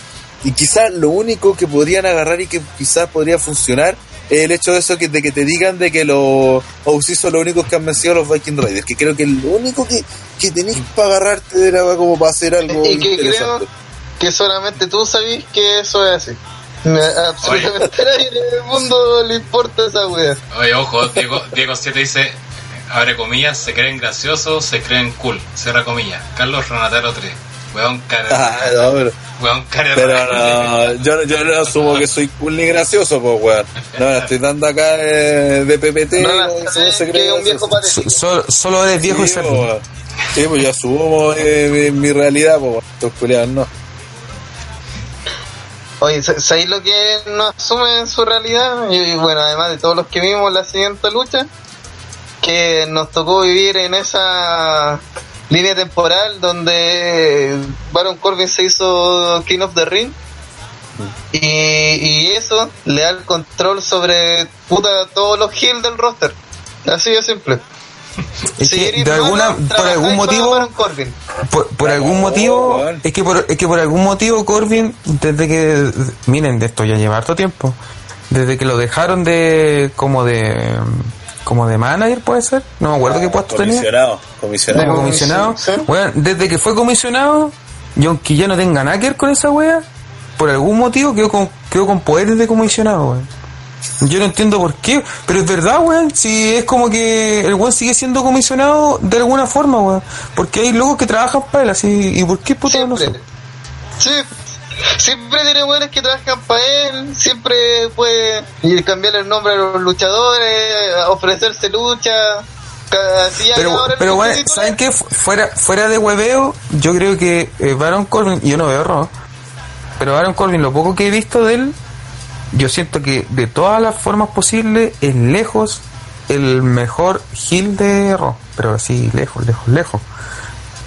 Y quizás lo único que podrían agarrar y que quizás podría funcionar el hecho de eso que, de que te digan de que los OC son los únicos que han vencido a los Viking Raiders. Que creo que lo único que, que tenéis para agarrarte era como para hacer algo
Y que creo que solamente tú sabís que eso es así. A Absolutamente a nadie en el mundo le importa esa wea.
Oye, ojo, Diego, Diego 7 dice, abre comillas, se creen graciosos, se creen cool, cierra comillas. Carlos Renatero 3, weón cara,
Ah, no, pero,
weón cara
pero no, yo, yo no asumo que soy cool ni gracioso, pues, weón. No, estoy dando acá eh, de PPT.
No,
solo, solo eres viejo y
Sí,
cerdo.
po, weón. Sí, pues yo asumo eh, mi, mi realidad, pues, estos culiados no.
Oye, ¿sa- ¿sabéis lo que no asume en su realidad? Y, y bueno, además de todos los que vimos la siguiente lucha, que nos tocó vivir en esa línea temporal donde Baron Corbin se hizo King of the Ring. Y, y eso le da el control sobre puta todos los kills del roster. Así de simple.
Es
Si
que de alguna, por algún motivo,
Baron Corbin.
por, por algún motivo, es que por, es que por algún motivo Corbin, desde que, miren, de esto ya lleva harto tiempo, desde que lo dejaron de, como de, como de manager puede ser, no me acuerdo qué puesto tenía,
Comisionado, comisionado.
No,
comisionado,
sí, sí.
Weón, desde que fue comisionado, y aunque ya no tenga nada que ver con esa wea, por algún motivo quedó con, quedó con poderes de comisionado, weón. Yo no entiendo por qué, pero es verdad, weón. Si es como que el weón sigue siendo comisionado de alguna forma, weón. Porque hay locos que trabajan para él, así. ¿Y por qué puta no sé?
Sí. Siempre tiene buenos que trabajan para él, siempre puede cambiar el nombre a los luchadores, ofrecerse lucha.
Pero,
ahora
pero
titular.
¿saben qué? Fu- Fuera, fuera de hueveo, yo creo que eh, Baron Corbin, yo no veo Raw, pero Baron Corbin, lo poco que he visto de él, yo siento que de todas las formas posibles es lejos el mejor heel de Raw, pero así lejos, lejos, lejos.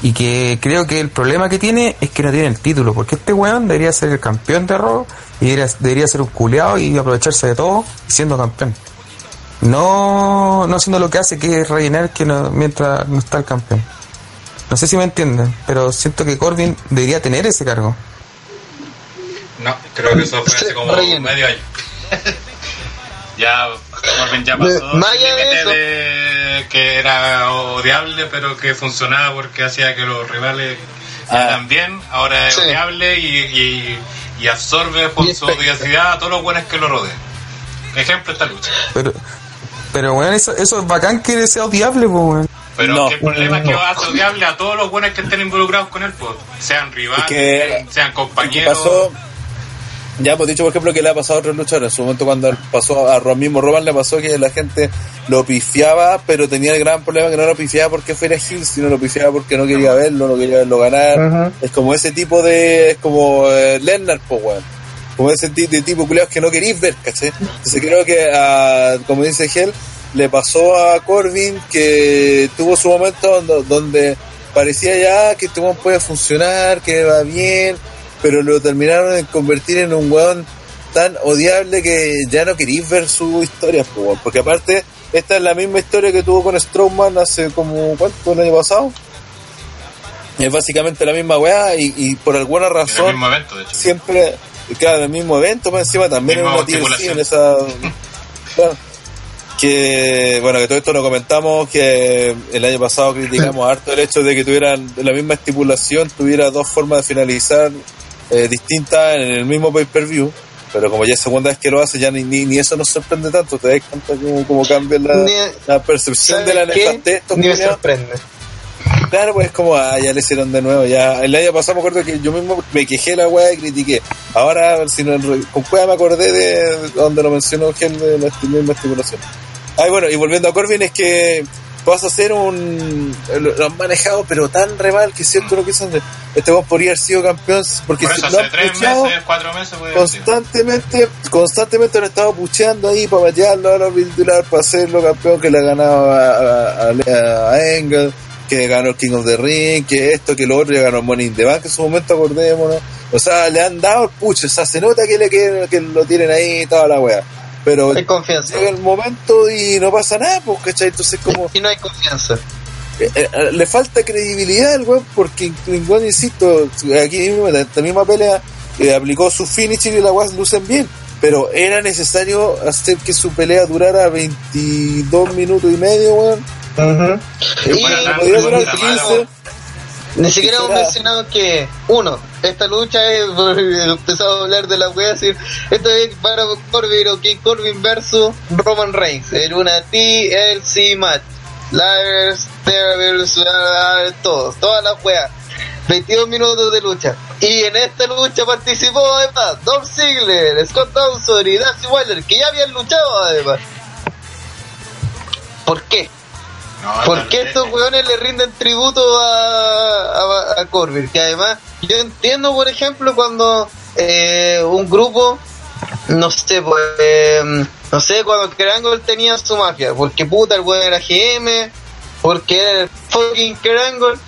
Y que creo que el problema que tiene es que no tiene el título, porque este weón debería ser el campeón de Raw y debería, debería ser un culeado y aprovecharse de todo siendo campeón. No, no haciendo lo que hace, que es rellenar que no, mientras no está el campeón. No sé si me entienden, pero siento que Corbin debería tener ese cargo.
No, creo que eso fue hace como
Relleno.
medio año. ya, Corbin ya pasó
De- de
que era odiable, pero que funcionaba porque hacía que los rivales quedaran bien. Ahora es
Sí.
odiable y, y, y absorbe por
Y
su odiosidad a todos los buenos que lo rodean. Ejemplo esta lucha.
Pero, pero weón, eso, eso es bacán que sea odiable, pues.
Pero
No.
el problema es que hace odiable a todos los buenos que estén involucrados con él, pues, sean rivales,
Es que-
sean
¿Qué
compañeros.
pasó? Ya hemos dicho, por ejemplo, que le ha pasado a otros luchadores. En su momento, cuando pasó a Ro- mismo Roman, le pasó que la gente lo pifiaba, pero tenía el gran problema que no lo pifiaba porque fuera Hill, sino lo pifiaba porque no quería verlo, no quería verlo ganar. Es como ese tipo de. Es como eh, Lennart, pues, weón. Como ese ti- de tipo culiados que no queréis ver, ¿cachai? Entonces creo que, a, como dice Gel, le pasó a Corbin que tuvo su momento donde, donde parecía ya que este weón puede funcionar, que va bien, pero lo terminaron de convertir en un weón tan odiable que ya no queréis ver su historia, pues, porque aparte, esta es la misma historia que tuvo con Strowman hace como, ¿cuánto? ¿El año pasado? Es básicamente la misma weá y, y por alguna
En el
razón
mismo evento, de hecho.
siempre, claro, el mismo evento, más encima también en una TLC, en esa... Bueno, que, bueno, que todo esto lo comentamos, que el año pasado criticamos harto el hecho de que tuvieran la misma estipulación, tuviera dos formas de finalizar eh, distintas en el mismo pay-per-view, pero como ya es segunda vez que lo hace, ya ni, ni, ni eso nos sorprende tanto, te das cuenta cómo, cómo cambia la,
Ni-
la percepción de la nefastez. estos
Ni me sorprende.
Claro, pues como, ah, ya le hicieron de nuevo, ya. El año pasado me acuerdo que yo mismo me quejé de la weá y critiqué. Ahora, si no, con cueva me acordé de donde lo mencionó Gel de la misma estipulación. Ay, bueno, y volviendo a Corbin, es que vas a hacer un. Lo, han manejado, pero tan re mal que es cierto lo que de- Este weón podría haber sido campeón porque
Por
si
eso
lo han
tres meses, cuatro meses,
constantemente, constantemente lo han estado pucheando ahí para batearlo a los titular, para hacerlo campeón que le ha ganado a, a, Engel, que ganó el King of the Ring, que esto, que lo otro, ya ganó Money in the Bank en su momento, acordémonos. O sea, le han dado el pucho, o sea, se nota que, le, que, que lo tienen ahí toda la wea. Pero
Hay confianza.
llega el momento y no pasa nada, pues, ¿cachai? Entonces, como
Y no hay confianza.
eh, eh, le falta credibilidad al weón, porque, igual, insisto, aquí mismo, en esta misma pelea, eh, aplicó su finish y la weá lucen bien. Pero era necesario hacer que su pelea durara 22 minutos y medio, weón.
Y
Bueno,
podía durar
está
15.
Ni siquiera hemos mencionado que, uno, esta lucha es, empezado a hablar de la wea, decir, esto es para Corbin o King Corbin versus Roman Reigns, en una TLC match. Liars, Devils, todos, todas las weas. 22 minutos de lucha. Y en esta lucha participó además Dolph Ziggler, Scott Dawson y Darcy Wilder, que ya habían luchado además. ¿Por qué?
No,
¿Por qué estos weones le rinden tributo a, a, a Corbin? Que además, yo entiendo, por ejemplo, cuando eh, un grupo, no sé, pues, eh, no sé, cuando Kerangol tenía su mafia, porque puta, el weón era GM, porque era el fucking Kerangol,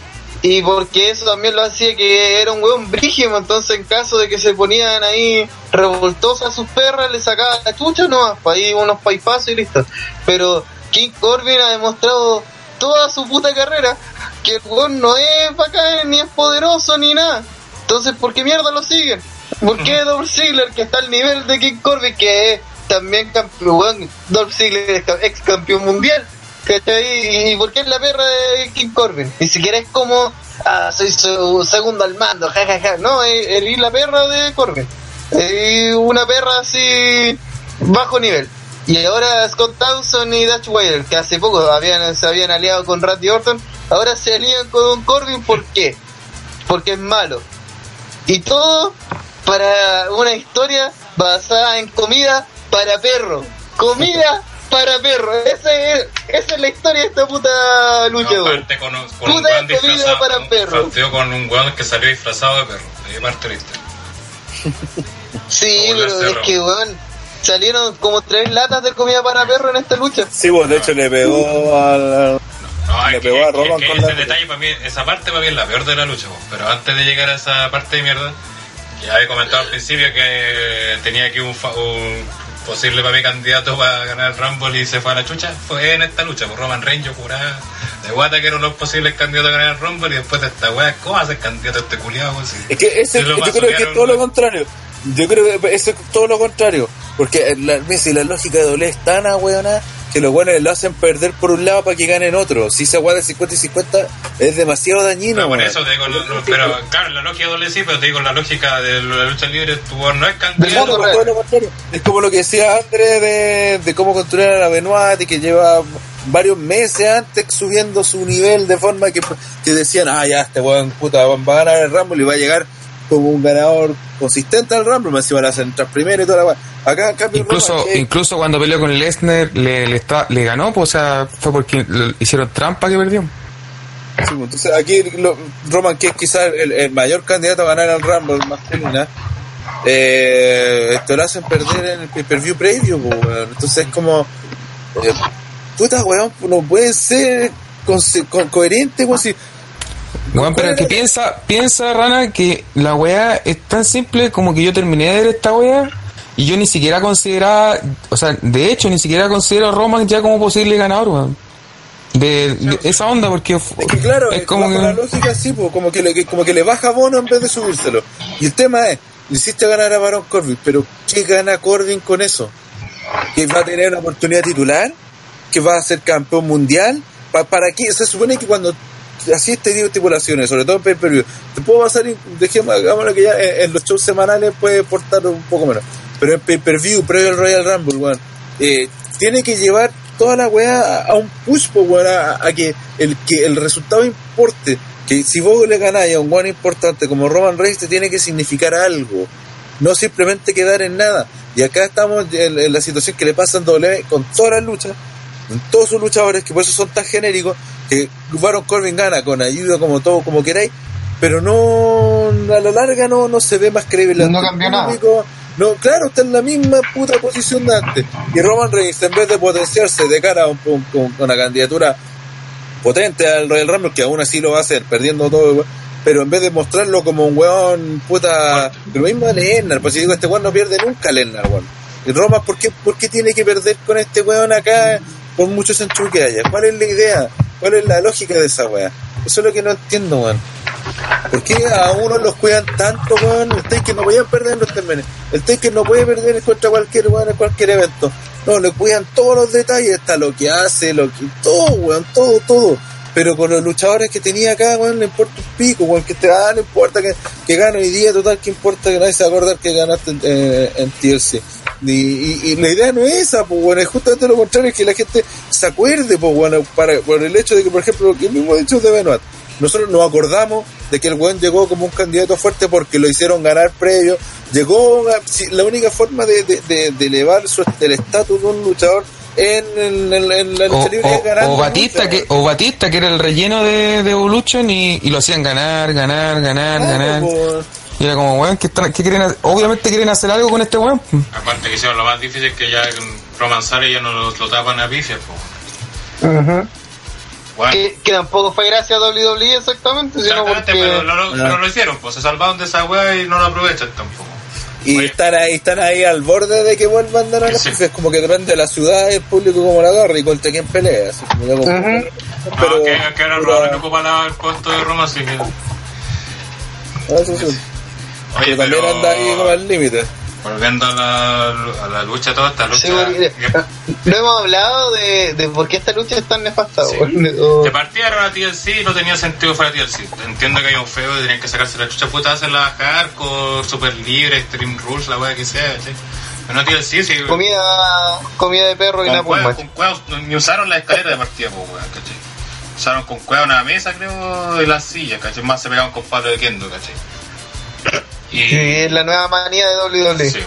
y porque eso también lo hacía que era un weón brígido, entonces en caso de que se ponían ahí revoltosas a sus perras, le sacaban la chucha nomás, pa' ahí unos paipazos y listo. Pero King Corbin ha demostrado toda su puta carrera que el weón no es bacán, ni es poderoso, ni nada. Entonces, ¿por qué mierda lo siguen? ¿Por qué Dolph Ziggler, que está al nivel de King Corbin, que es también campeón, Dolph Ziggler es ex campeón mundial? ¿Cachai? ¿Y por qué es la perra de King Corbin? Ni siquiera es como, ah, soy su segundo al mando, jajaja. No, es, es la perra de Corbin. Es una perra así, bajo nivel. Y ahora Scott Dawson y Dutch Wilder, que hace poco habían, se habían aliado con Randy Orton, ahora se alían con Don Corbin, ¿por qué? Porque es malo. Y todo para una historia basada en comida para perro. Comida para perro. Esa es, esa es la historia de esta puta lucha,
No,
güey.
parte con, un- con un
Puta comida para
un-
perro.
partió con un weón que salió disfrazado de perro. Ahí parte historia.
Sí, pero es que, weón, salieron como tres latas de comida para perro en esta lucha.
Sí, pues, de hecho le pegó al...
No,
Le
que,
pegó a Roman con
ese
la-
detalle para mí, esa parte para mí es la peor de la lucha, po. pero antes de llegar a esa parte de mierda, ya había comentado al principio que tenía aquí un, fa- un posible para mí candidato para ganar el Rumble y se fue a la chucha, fue en esta lucha, por Roman Reigns, yo juraba de guata que eran los posibles candidatos a ganar el Rumble y después de esta weá, ¿cómo va a ser candidato a este culiado?
Es que ese,
lo
yo creo que es todo lo contrario. Yo creo que eso es todo lo contrario. Porque la, si la lógica de doble es tan weona que los buenos lo hacen perder por un lado para que ganen otro. Si esa weá de 50 y 50 es demasiado dañino.
Por eso te digo, pero claro, la lógica doble sí, pero te digo, la lógica de la lucha libre, tu no es
contrario. Es como lo que decía André de, de cómo construir a la Benoit y que lleva varios meses antes subiendo su nivel de forma que, que decían, ah, ya, este weón puta va a ganar el Rumble y va a llegar como un ganador consistente al Rumble, más encima le hacen entrar primero y toda la. Acá, cambio,
Incluso,
que-
incluso cuando peleó con Lesnar le, le, está, le ganó, pues, o sea, fue porque le hicieron trampa que perdió.
Sí, pues, entonces aquí lo- Roman, que es quizás el, el mayor candidato a ganar al Rumble una, eh, esto lo hacen perder en el pay-per-view previo, pues, entonces es como, eh, puta weón, no pueden ser conse- co- coherentes, weón, si-
Weón, pero que piensa, piensa, Rana, que la weá es tan simple como que yo terminé de ver esta weá y yo ni siquiera consideraba, o sea, de hecho, ni siquiera considero a Roman ya como posible ganador, weón. De, de esa onda, porque
Es que claro,
es como
bajo la
que.
lógica sí, como que, le, que- como que le baja bono en vez de subírselo. Y el tema es, hiciste ganar a Baron Corbin, pero ¿qué gana Corbin con eso? ¿Que va a tener una oportunidad titular? ¿Que va a ser campeón mundial? ¿Pa- ¿Para qué? Se supone que cuando así este tipo de estipulaciones, sobre todo en pay-per-view, te puedo pasar, dejemos, que ya en, en los shows semanales puede portar un poco menos, pero en pay-per-view, previo al Royal Rumble, weón, eh, tiene que llevar toda la weá a, un push, po, a, que el que el resultado importe. Que si vos le ganáis a un weón importante como Roman Reigns, te tiene que significar algo. No simplemente quedar en nada. Y acá estamos en, en la situación que le pasa en W con todas las luchas, con todos sus luchadores, que por eso son tan genéricos, que Baron Corbin gana con ayuda, como todo, como queráis, pero no, a la larga no, no se ve más creíble.
No cambió nada.
No, claro, está en la misma puta posición de antes. Y Roman Reigns, en vez de potenciarse de cara a un- un- con una candidatura potente al Royal Rumble, que aún así lo va a hacer, perdiendo todo, pero en vez de mostrarlo como un weón puta, lo mismo a Lennar, pues si digo, este weón no pierde nunca a weón. Y Roman, ¿por qué, ¿por qué tiene que perder con este weón acá por muchos que haya? ¿Cuál es la idea? ¿Cuál es la lógica de esa weá? Eso es lo que no entiendo, weón. ¿Por qué a uno los cuidan tanto, weón? El Taker no podían perder los términos. El Taker no puede perder contra cualquier weón en cualquier evento. No, le cuidan todos los detalles, hasta lo que hace, lo que, todo, weón, todo, todo. Pero con los luchadores que tenía acá, weón, le importa un pico, weón, que te ah, no importa que, que gane hoy día, total, que importa que nadie se acordar que ganaste en, eh, en TLC. Y, y, y la idea no es esa, pues, bueno, es justamente lo contrario, es que la gente se acuerde, pues, bueno, para, por el hecho de que, por ejemplo, lo que mismo ha dicho de Benoit, nosotros nos acordamos de que el buen llegó como un candidato fuerte porque lo hicieron ganar previo, llegó, a- si- la única forma de, de, de, de elevar su, el estatus de un luchador en, en, en- en la
O,
lucha libre es
o- o Batista
lucha,
que o Batista que era el relleno de, de Evolution y, y lo hacían ganar, ganar, ganar,
Claro,
ganar.
pues.
Y era como, weón, ¿qué, están- qué quieren hacer? Obviamente quieren hacer algo con este weón. pues.
Aparte que hicieron lo más difícil que ya Roman Sales ya no lo, lo tapan a pifias, pues. Bueno,
Que, que tampoco fue gracias a WWE exactamente, sino
exactamente,
porque...
pero, lo, lo-
Ah.
hicieron, pues se salvaron de esa weá y no lo aprovechan tampoco.
Y
Oye.
están ahí, están ahí al borde de que vuelvan a las
Sí.
Es como que depende de la ciudad y el público como la agarre y contra quién pelea. Así como como-
Ujú.
Pero, que, que ahora
pero-
Roman ocupa la- el puesto de Roma, así que.
eso sí.
Oye,
Pero también
pero-
anda ahí como al límite.
Volviendo a la, a la lucha, toda esta lucha.
Sí, porque-
que-
no hemos hablado de, de por qué esta lucha es tan nefasta.
Sí.
O-
De partida era una TLC, no tenía sentido fuera TLC. Entiendo que hay un feo y tenían que sacarse la chucha puta, hacerla bajar con super libre, Extreme Rules, la wea que sea, ¿sí? Pero no TLC, sí.
Comida, comida de perro y
con cuevas, no- ni usaron la escalera de partida, pues, weón, ¿cachai? Usaron con cueva una mesa, creo, y las sillas, ¿cachai? Más se pegaban con palo de kendo, ¿cachai? Y,
es la nueva manía de WWE.
Sí.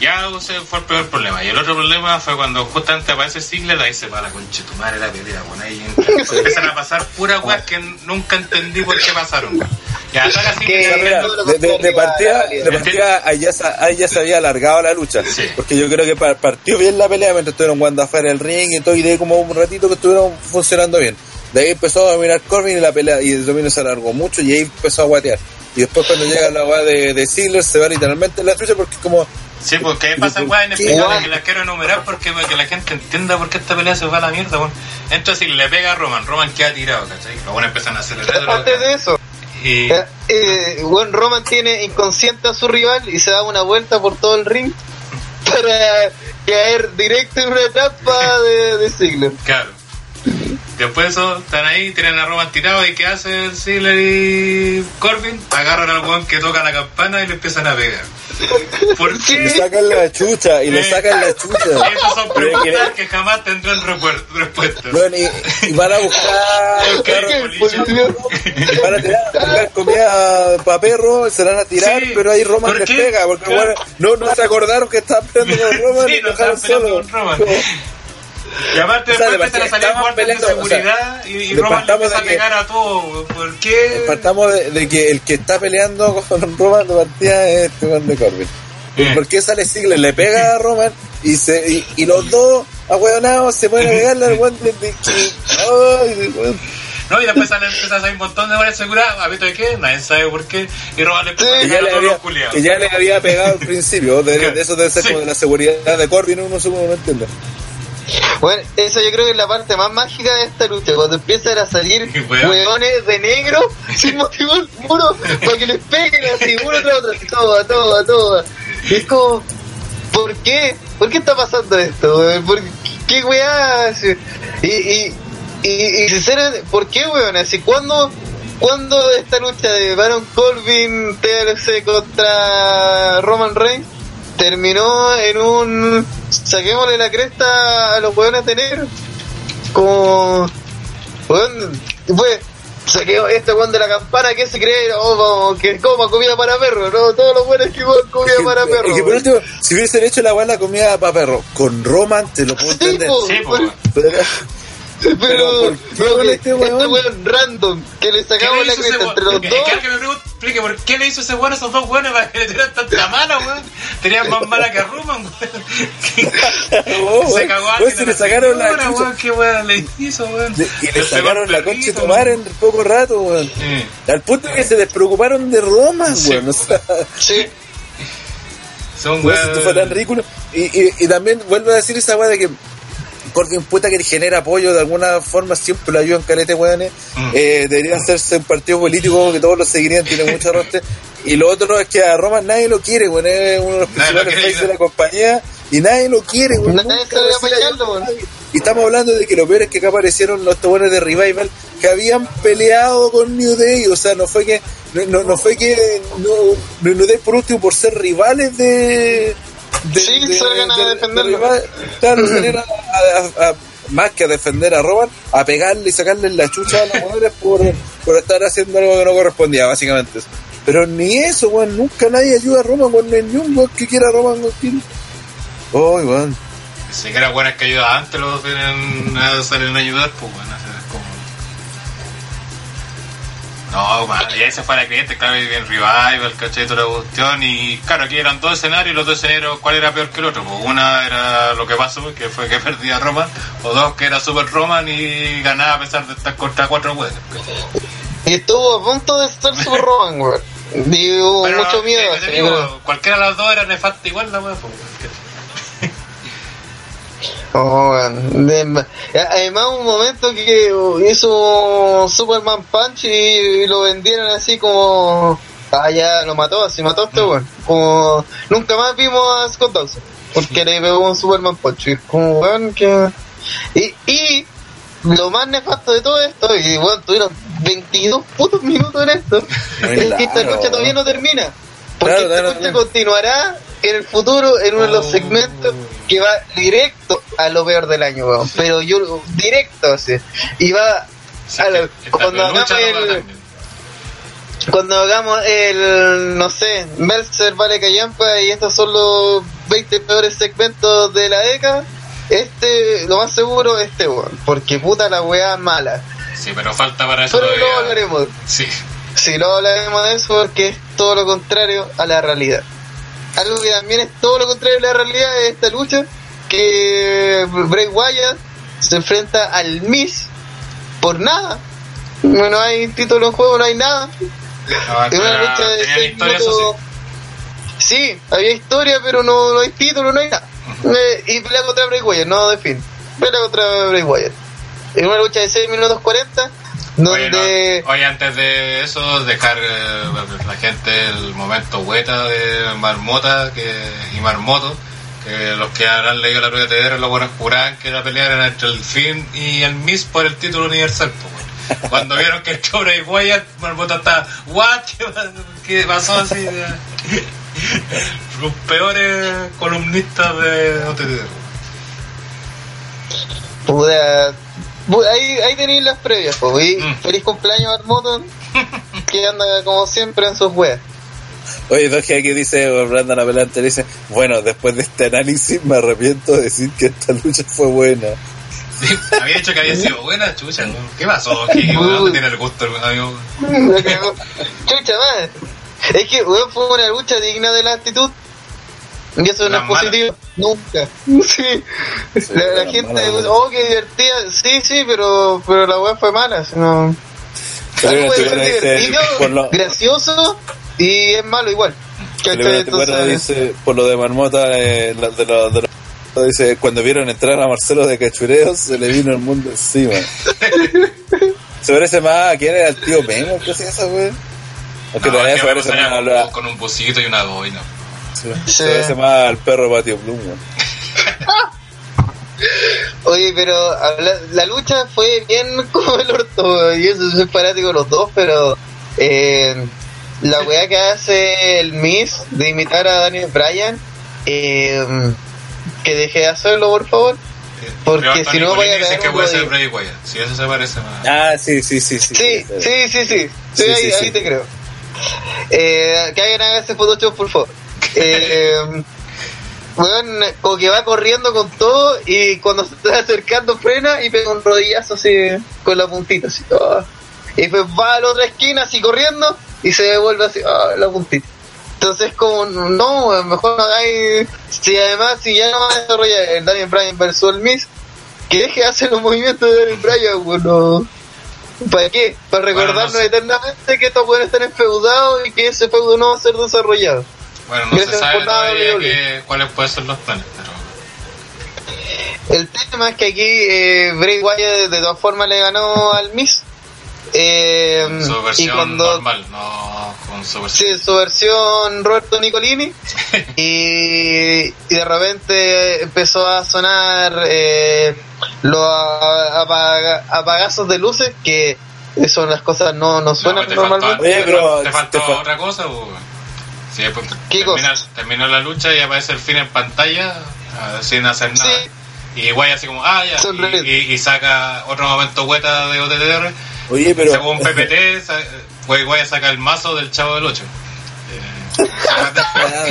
Ya ese fue el primer problema. Y el otro problema fue cuando justamente aparece Ziggler, ahí se va la concha tu madre la pelea, bueno, ahí empiezan a pasar puras weas que nunca entendí por qué pasaron. Ya
de, de- de partida, de partida ahí, ya, se- ahí ya se había alargado la lucha.
Sí.
Porque yo creo que pa- partió bien la pelea mientras estuvieron jugando afuera del ring y todo, y de ahí como un ratito que estuvieron funcionando bien. De ahí empezó a dominar Corbin y la pelea, y el dominio se alargó mucho y ahí empezó a guatear. Y después cuando llega la weá de, de Ziggler se va literalmente en la lucha porque es como,
Sí, porque ahí pasan
¿Por
weas
qué?
inexplicables que las quiero enumerar porque para que la gente entienda por qué esta pelea se va a la mierda, bueno. Entonces le pega a Roman, Roman queda tirado, ¿cachai? Los buenos empiezan a acelerar.
Antes de eso,
Y
eh, eh, bueno, Roman tiene inconsciente a su rival y se da una vuelta por todo el ring para caer directo en una trampa de, de Ziggler.
claro. Después de eso, están ahí, tienen a Roman tirado y ¿qué hacen Ziggler y Corbin? Agarran al weón que toca la campana y le empiezan a pegar. ¿Por
le sacan la chucha, y le sacan la chucha.
Esas son preguntas que jamás tendrán repuer- respuesta.
Bueno, y, y van a buscar,
Ok,
Policía.
van a tirar, a buscar comida para perros, se la van a tirar,
Sí.
pero ahí Roman
¿Por
les
qué?
pega, porque
Claro.
bueno, no, no se acordaron que estaban peleando con Roman
Sí,
y
no estaban peleando
solo.
con Roman. Y aparte
O sea,
después
de
empiezan a salir
estaban
guardias de
peleando, o sea,
seguridad y, y Roman le empieza a pegar a todo. ¿Por qué?
Partamos de, de que el que está peleando con Roman de partida es este Juan de Corbin. ¿Y por qué sale Ziggler? Le pega a Roman y se y, y los dos ahueonados se pueden pegarle al guante de. Ay.
No, y después sale, empieza a salir un montón de guardias de seguridad. ¿A visto de qué? Nadie sabe por qué. Y Roman le empieza a
Sí,
pegar a
le
todos los
que ya le había pegado al principio. De, de eso debe ser
Sí.
como de la seguridad de Corbin, uno supongo no entiende.
Bueno, eso yo creo que es la parte más mágica de esta lucha, cuando empiezan a salir hueones de negro sin motivo alguno para que les peguen así, uno tras otro, así, todo, todo, todo. Y es como, ¿por qué? ¿Por qué está pasando esto? weón? ¿Por qué weá? Y, y, y, y sinceramente, ¿por qué weón? Así, ¿cuándo, ¿cuándo esta lucha de Baron Corbin TLC contra Roman Reigns terminó en un saquémosle la cresta a los hueones de negro? Como, weón, fue, saqueo este weón de la campana que se cree, oh, vamos, que coma comida para perro, no, todos los buenos que coman comida para perro.
Es que por último, si hubiesen hecho la buena comida para perro con Roman, te lo puedo
Sí,
entender.
po,
Sí, po,
pero-.
Pero-
Pero,
Pero, ¿por qué
pero
con este
este
weón?
weón random, que le
¿Qué
sacamos
le
la
hizo ese
cresta
weón?
entre los
Es que
dos.
alguien me pregunta, explique, ¿por qué le hizo ese weón a esos dos weones para que le tiraran tanta mala, weón? Tenían más mala que Roman, weón.
Oh,
Se
weón.
cagó a
Weón,
alguien
se le
la
sacaron la
weón. ¿Qué weón le hizo, weón?
Y le sacaron la concha de madre en poco rato, weón. Al punto que se despreocuparon de Roman,
Sí,
weón. O sea,
Sí,
Son
Weón, esto fue tan ridículo. Y, y, y también vuelvo a decir esa weá de que Corbin puta que genera apoyo de alguna forma, siempre lo ayudan calete, weones.
Mm.
Eh, debería hacerse un partido político que todos lo seguirían, tiene mucho roster. Y lo otro es que a Roman nadie lo quiere, weón, es uno de los principales faces de la compañía y nadie lo quiere, weón.
Nadie.
Y estamos hablando de que lo peor es que acá aparecieron los buenos de Revival que habían peleado con New Day, o sea, no fue que no, no, no fue que no, New Day por último por ser rivales de, de
Sí, salgan a defenderlo.
Claro, a, a- a- más que a defender a Roman, a pegarle y sacarle la chucha a los jugadores por, por estar haciendo algo que no correspondía, básicamente. Pero ni eso, weón, nunca nadie ayuda a Roman, weón, no hay ni un weón que quiera a Roman, weón. Uy, weón.
Ni siquiera buenas que ayuda antes los vienen a salen a ayudar, pues bueno, No, man, y ahí se fue la cliente, claro, y bien revival, caché, toda la cuestión, y claro, aquí eran dos escenarios, y los dos escenarios, ¿cuál era peor que el otro? Pues una era lo que pasó, que fue que perdía Roman, o dos que era Super Roman y ganaba a pesar de estar contra cuatro weones.
Y estuvo a punto de estar su Roman, weón.
Pero,
mucho miedo.
te digo, cualquiera de las dos era nefasta igual la pues,
Oh. De- Además, un momento que hizo Superman Punch y lo vendieron así como. Ah, ya lo mató, así mató a este weón. Como. Nunca más vimos a Scott Dawson. Porque le pegó un Superman Punch. Y es como, weón, que. Y, y lo más nefasto de todo esto, y bueno, tuvieron 22 putos minutos en esto, es que esta lucha todavía no termina. Porque
Claro,
esta lucha
claro.
continuará en el futuro en uno de los
Oh.
segmentos que va directo a lo peor del año, weón. Pero yo, directo, así. Y va
Sí,
a la- cuando hagamos el, cuando hagamos el, no sé, Meltzer vale callampa y estos son los 20 peores segmentos de la década, este, lo más seguro, este weón. Porque puta la weá mala.
Sí, pero falta para eso
Pero luego hablaremos.
Sí.
Si no hablaremos de eso porque es todo lo contrario a la realidad. Algo que también es todo lo contrario a la realidad es esta lucha que Bray Wyatt se enfrenta al Miz por nada. No no hay título en juego, no hay nada.
No,
Es una lucha de seis
historia,
minutos. Sí, había historia, pero no, no hay título, no hay nada. Eh, y pelea contra Bray Wyatt, no de fin. Pelea contra Bray Wyatt. En una lucha de 6 minutos 40,
Oye,
donde...
no, oye, antes de eso, dejar eh, la gente el momento hueta de Marmota que, y Marmoto, que los que habrán leído la rueda de TDR, los buenos juraban que la pelea era entre el Finn y el Miss por el título universal. weón. Cuando vieron que el y Wyatt, Marmota está, ¿what? ¿Qué pa- ¿Qué pasó así? los peores columnistas de OTTR.
Puta, bu- ahí, ahí tenéis las previas, po, y
Mm.
feliz cumpleaños Marmoto, que anda como siempre en sus weas.
Oye, Doge aquí dice, Brandon Apelante dice, bueno, después de este análisis me arrepiento de decir que esta lucha fue buena.
Sí, había dicho que había sido buena, chucha. ¿no? ¿Qué pasó? ¿Qué, ¿Dónde tiene el gusto, amigo?
Chucha madre. Es que weón, fue una lucha digna de la actitud. Y eso no
La
es positivo. Nunca. Sí. La, la
la
gente,
mala,
oh, qué divertida. Sí, sí, pero, pero la wea fue mala. si no-
Pero
Algo puede ser divertido,
lo,
gracioso y es malo igual. Entonces,
dice, por lo de Marmota, eh, la- de lo, de lo- dice, cuando vieron entrar a Marcelo de Cachureo, se le vino el mundo encima. se parece más a quién era el tío Memo, ¿qué hacía esa wey? Aunque
No,
todavía
que
se parece más
con,
a-
con un busito y una boina.
Se,
Sí.
parece más al perro Patio Plum.
Oye, pero la lucha fue bien como el orto, y eso soy fanático de los dos, pero eh, la weá que hace el Miss de imitar a Daniel Bryan, eh, que deje de hacerlo, por favor. Porque si no vaya a
dice
pegar
que puede ser
rodillo.
Bray Wyatt. Si eso se parece más.
Ah, sí, sí, sí, sí.
Sí, sí, sí, sí. Sí,
Sí,
ahí,
sí,
ahí
sí.
te creo. Eh, que alguien haga ese Photoshop, por favor. Eh, weón, como que va corriendo con todo y cuando se está acercando frena y pega un rodillazo así con la puntita. Así, ah. Y después va a la otra esquina así corriendo y se devuelve así, ah, la puntita. Entonces como, no, mejor no hagáis... Si además, si ya no va a desarrollar el Daniel Bryan versus el Miss, que deje de hacer los movimientos de Daniel Bryan, weón, no... ¿Para qué? Para
Bueno,
recordarnos
no sé.
eternamente que estos buenos están enfeudados y que ese feudo no va a ser desarrollado.
Bueno, no se
Gracias
sabe
por nada,
todavía que- cuáles pueden ser los planes, pero...
El tema es que aquí eh, Bray Wyatt de todas formas le ganó al Miz. Eh,
Su
y
versión
cuando
normal, no con su versión...
Sí, su versión Roberto Nicolini. y, y de repente empezó a sonar eh, los apaga- apagazos de luces, que son las cosas no, no suenan
No, faltó,
normalmente.
Oye, pero
te faltó
te fal-
otra cosa, pues, Sí, pues,
¿Qué
termina, terminó la lucha y aparece el fin en pantalla ah, sin hacer nada.
Sí.
Y Guay así como, ah, ya. Y, y- y saca otro momento hueta de OTTR.
Oye, pero.
Según PPT, sa- Guay Guay saca el mazo del Chavo del 8.
Ah,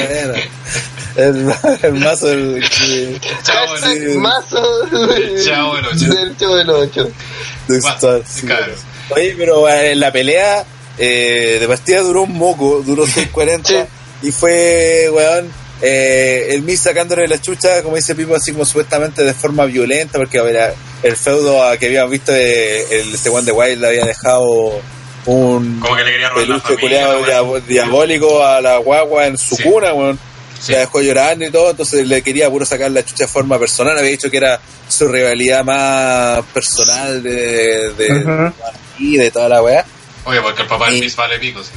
bueno. El, el mazo del.
Chavo del
Hashtag
sí.
mazo
El Chavo del Ocho.
del Chavo del 8.
de
Ma-
Star, sí.
claro.
Oye, pero eh, la pelea eh, de partida duró un moco, duró 6.40
Sí.
Y fue, weón, eh, el Miz sacándole la chucha, como dice Pipo, así como supuestamente de forma violenta, porque a ver, el feudo a que habíamos visto, eh, el, este Juan de Wild le había dejado un
Como que le quería robar la
peluche
familia,
diabólico a la guagua en su
Sí.
cuna, weón.
Sí.
La dejó llorando y todo, entonces le quería puro sacar la chucha de forma personal. Había dicho que era su rivalidad más personal de, de, y de toda la weá.
Oye, porque el papá del Miss vale pico, sí.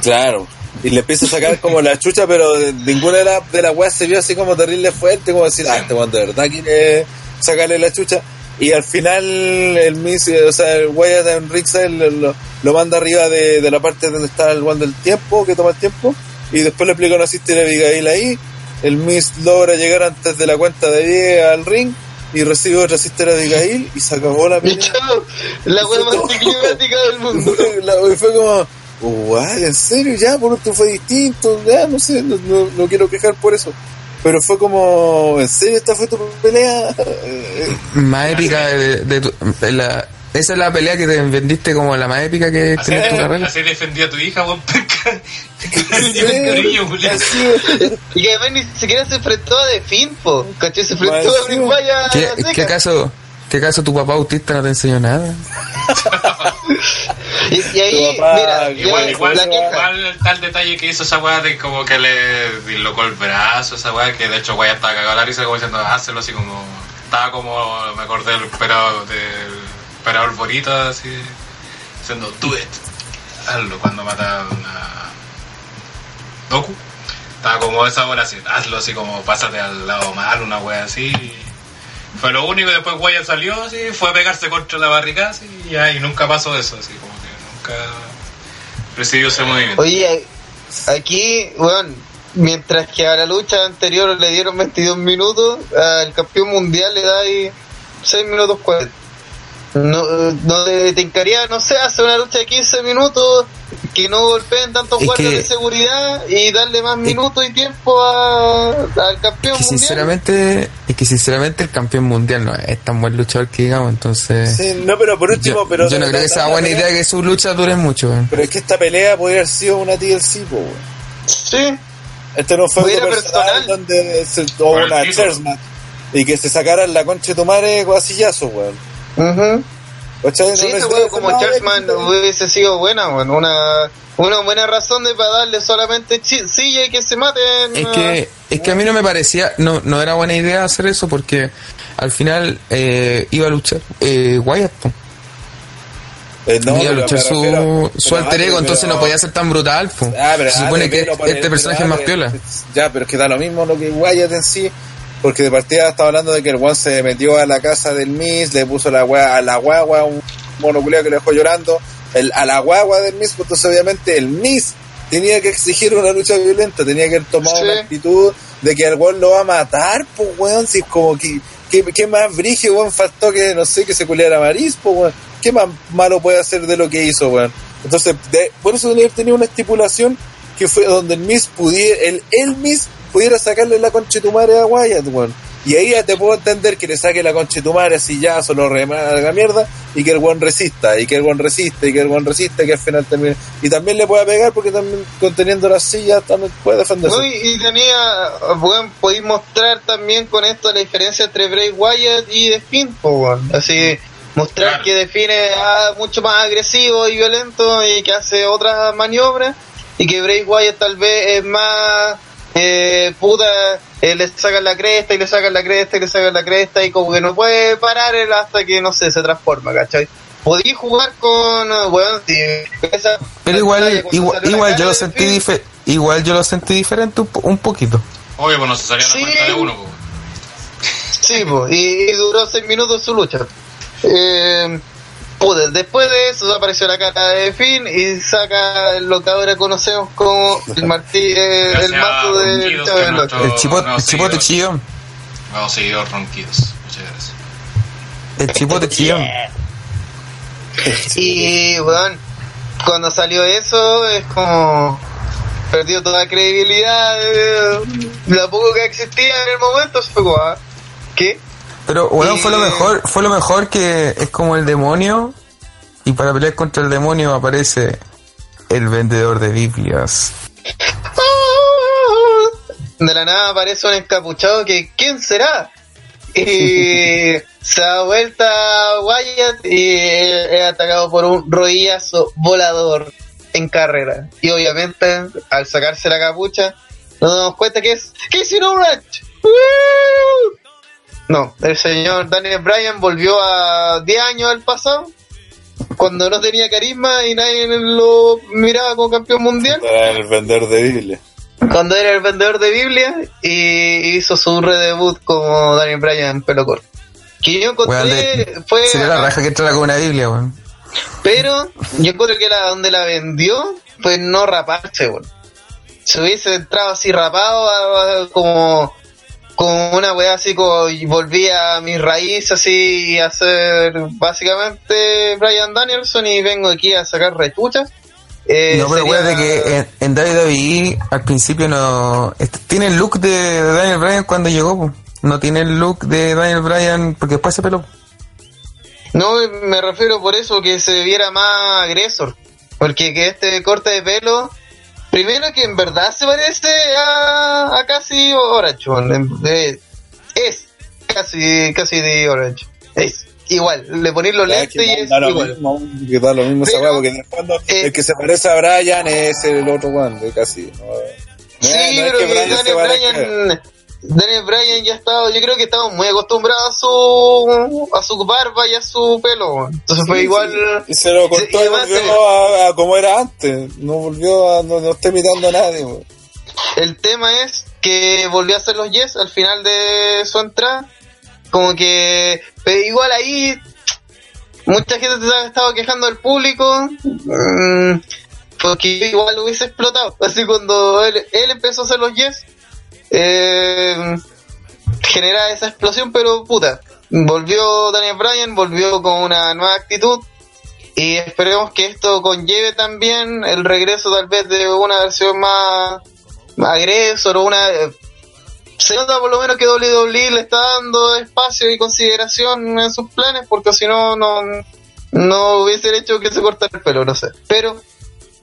Claro. Y le empieza a sacar como la chucha, pero de- ninguna de las de las weas se vio así como terrible fuerte, como decir, ah, este weón de verdad quiere sacarle la chucha. Y al final el Miss, eh, o sea, el Wyatt en ringside lo, lo, lo manda arriba de, de la parte donde está el one del tiempo, que toma el tiempo, y después le aplica una Sister Abigail ahí. El Miss logra llegar antes de la cuenta de 10 al ring y recibe otra Sister Abigail y se acabó la pelea.
la wea más anticlimática del mundo.
La- y fue como, guay, en serio, ya, por último fue distinto, ya, no sé, no, no, no quiero quejar por eso. Pero fue como, ¿en serio esta fue tu pelea?
Más épica de, de tu- de la, esa es la pelea que te vendiste como la más épica que
Así,
tienes en tu carrera.
así defendía a tu hija.
Así,
Y que además ni siquiera se enfrentó a The Fin, po. ¿Cachai? Se enfrentó a. Wyatt
¿Qué, ¿Qué acaso, ¿Qué acaso tu papá autista no te enseñó nada?
Y, y ahí,
papá,
mira,
Igual, igual,
la queja.
igual el tal detalle que hizo esa weá de como que le dislocó el brazo, esa weá que de hecho weá estaba cagado la risa como diciendo, hazlo así como, estaba como, me acordé del operador, del operador Borita así, diciendo, do it, hazlo cuando mataron a Doku. Estaba como esa hora así, hazlo así como pásate al lado mal, una wea así. Fue lo único y después Guaya salió así, fue a pegarse contra la barricada y, y nunca pasó eso, así como que nunca recibió ese movimiento.
Oye, aquí, bueno, mientras que a la lucha anterior le dieron 22 minutos, al campeón mundial le da ahí 6 minutos 40. No, no te tincaría, no sé, hacer una lucha de 15 minutos, que no golpeen tantos guardias
que-
de seguridad y darle más minutos y tiempo a- al campeón
que
mundial.
sinceramente, es que sinceramente el campeón mundial no es tan buen luchador que digamos, entonces
sí, no, pero por último,
yo,
pero...
yo no creo que sea buena idea que su lucha dure mucho. weón.
Pero es que esta pelea podría haber sido una TLC, po, weón.
Sí,
Este no fue un personal,
personal.
donde se
el
una chairs match y que se sacaran la concha de tu madre guasillazo, weón. ¿Cachai? No
Sí, ese juego como
que-
hubiese sido buena, bueno, una, una buena razón de para darle solamente silla y que se maten.
Es que, es que a mí no me parecía, no, no era buena idea hacer eso porque al final eh, iba a luchar eh, Wyatt.
Eh, no,
iba a luchar su, su alter ego, entonces
pero-
no podía ser tan brutal. po.
Ah, pero
Se supone que este personaje es más piola.
Ya, pero es que da lo mismo lo que Wyatt en sí, porque de partida estaba hablando de que el One se metió a la casa del Miss, le puso la gua- a la guagua un monoculeado que le dejó llorando, el, a la guagua del Miss, pues entonces obviamente el Miss tenía que exigir una lucha violenta, tenía que haber tomado
Sí.
una actitud de que el weón lo va a matar, pues weón, si es como que, que, que más brigio, weón, faltó que, no sé, que se culiara a Maris, pues weón, ¿qué más malo puede hacer de lo que hizo, weón? Entonces, de- por eso tenía tener una estipulación que fue donde el Miss pudiera, el, el Miss pudiera sacarle la conchetumare a Wyatt, weón. Y ahí ya te puedo entender que le saque la conchetumare así ya, solo la mierda, y que el weón resista, y que el weón resista, y que el weón resista, y que al final también, y también le pueda pegar porque también conteniendo la silla también puede defenderse.
no, y, y tenía, bueno, podéis mostrar también con esto la diferencia entre Bray Wyatt y The Finn, weón. así mostrar
Claro.
que define a mucho más agresivo y violento y que hace otras maniobras y que Bray Wyatt tal vez es más eh, puta, eh, le sacan la cresta y le sacan la cresta y le sacan la cresta y como que no puede parar él hasta que, no sé, se transforma, ¿cachai? Podí jugar con, eh, bueno, si esa-
Pero igual, igual,
la
igual yo lo sentí dife- igual yo lo sentí diferente un, po- un poquito.
Obvio, pues no se salía la
Sí.
cuenta de uno, pues.
Sí, y, y duró seis minutos su lucha. Eh, pude, después de eso apareció la cara de Finn y saca lo que ahora conocemos como el martí, eh,
Gracias
el mazo
a
de.
El chipote, el chipote chillón.
Vamos seguidor ronquidos. Muchas gracias.
El chipote chillón.
Y bueno, cuando salió eso es como perdió toda credibilidad, eh, la poco que existía en el momento fue como, ah, ¿qué?
Pero bueno, fue lo mejor, fue lo mejor que es como el demonio y para pelear contra el demonio aparece el vendedor de Biblias.
De la nada aparece un encapuchado que, ¿quién será? Y se da vuelta Wyatt y es atacado por un rodillazo volador en carrera. Y obviamente, al sacarse la capucha, nos damos cuenta que es Casey Orange. ¡Woo! No, el señor Daniel Bryan volvió a 10 años al pasado, cuando no tenía carisma y nadie lo miraba como campeón mundial
Era el vendedor de Biblia.
cuando era el vendedor de Biblia y hizo su redebut como Daniel Bryan en pelo corto. Que yo encontré
Weón, de-
fue
Sería la raja que entrara con una Biblia, weón.
pero yo encontré que la donde la vendió fue no raparse, weón. Si hubiese entrado así rapado a- a- como como una weá así como y volvía a mis raíces así a ser básicamente Brian Danielson y vengo aquí a sacar rechuchas. eh,
no, pero
sería-
acuérdate que en, en WWE al principio no. tiene el look de Daniel Bryan cuando llegó, po. No tiene el look de Daniel Bryan porque después se peló.
No, me refiero por eso que se viera más agresor. Porque que este corte de pelo, primero que en verdad se parece a, a casi Orange. eh, es casi, casi de Orange. Es igual. Le ponéis los lentes
que
y es
lo
igual.
mismo, que da lo mismo esa
Pero,
weá, porque en el fondo
eh,
el que se parece a Brian es el otro weón, casi. No,
Sí,
es- no es
pero
que
que
Brian se.
Bryan, Daniel Bryan ya estaba, yo creo que estamos muy acostumbrados a su, a su barba y a su pelo. Entonces fue
Sí,
igual.
Y se lo cortó
y
y volvió
se-
a, a como era antes. No volvió a. No, no está imitando a nadie, weón.
El tema es que volvió a hacer los yes al final de su entrada. Como que, pero igual ahí, mucha gente se ha estado quejando del público. mm, porque igual lo hubiese explotado. Así cuando él, él empezó a hacer los yes, eh, genera esa explosión, pero puta. Volvió Daniel Bryan, volvió con una nueva actitud. Y esperemos que esto conlleve también el regreso tal vez de una versión más agresor o una eh, se nota por lo menos que WWE le está dando espacio y consideración en sus planes porque si no no no hubiese hecho que se cortara el pelo no sé pero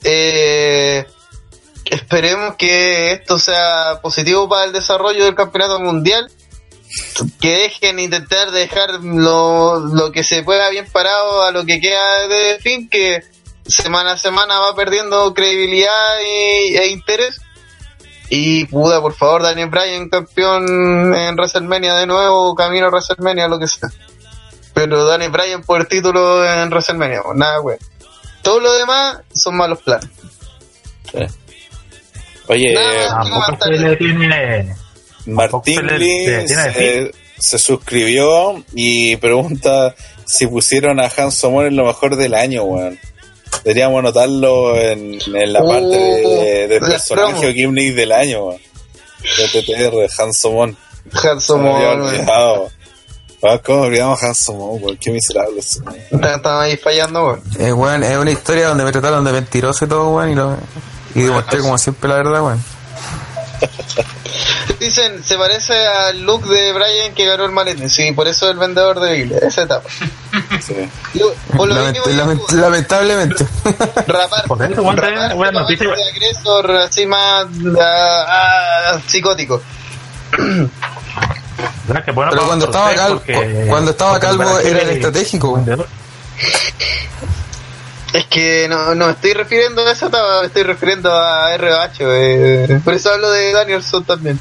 eh, esperemos que esto sea positivo para el desarrollo del campeonato mundial que dejen intentar dejar lo, lo que se pueda bien parado a lo que queda de fin que semana a semana va perdiendo credibilidad y, e interés y puda, por favor, Daniel Bryan campeón en WrestleMania de nuevo, camino a WrestleMania, lo que sea. Pero Daniel Bryan por el título en WrestleMania, pues, nada, güey. Todo lo demás son malos planes.
Oye, eh,
Tampoco se le tiene.
Martín
se le-
Lee
se
se,
de
suscribió y pregunta si pusieron a Han Somon en lo mejor del año, weón. Deberíamos anotarlo en, en la
Uh,
parte de, de
la
personaje
promo.
o gimmick del año, weón. De TTR, Han.
Hanson, güey.
olvidado. Ah, ¿Cómo olvidamos a Han Somon, weón? Qué miserable ese weón.
Estaba ahí fallando, güey.
Eh, weón, es una historia donde me trataron de mentiroso y todo, weón, y, lo, y demostré como siempre la verdad, weón.
Dicen, se parece al look de Bryan que ganó el maletín. Sí, por eso el vendedor de Biblia, esa etapa.
Sí.
Yo, por lo
Lament-
mínimo, yo-
lament- lamentablemente.
rapar,
Por eso,
rapar
buena- noticia,
de agresor así más ah, ah, psicótico.
¿Verdad que bueno
Pero cuando estaba calvo,
porque-
cuando estaba calvo era el estratégico.
vendedor.
Es que no, no me estoy refiriendo a esa me estoy refiriendo a ROH. Eh, por eso hablo de Danielson también.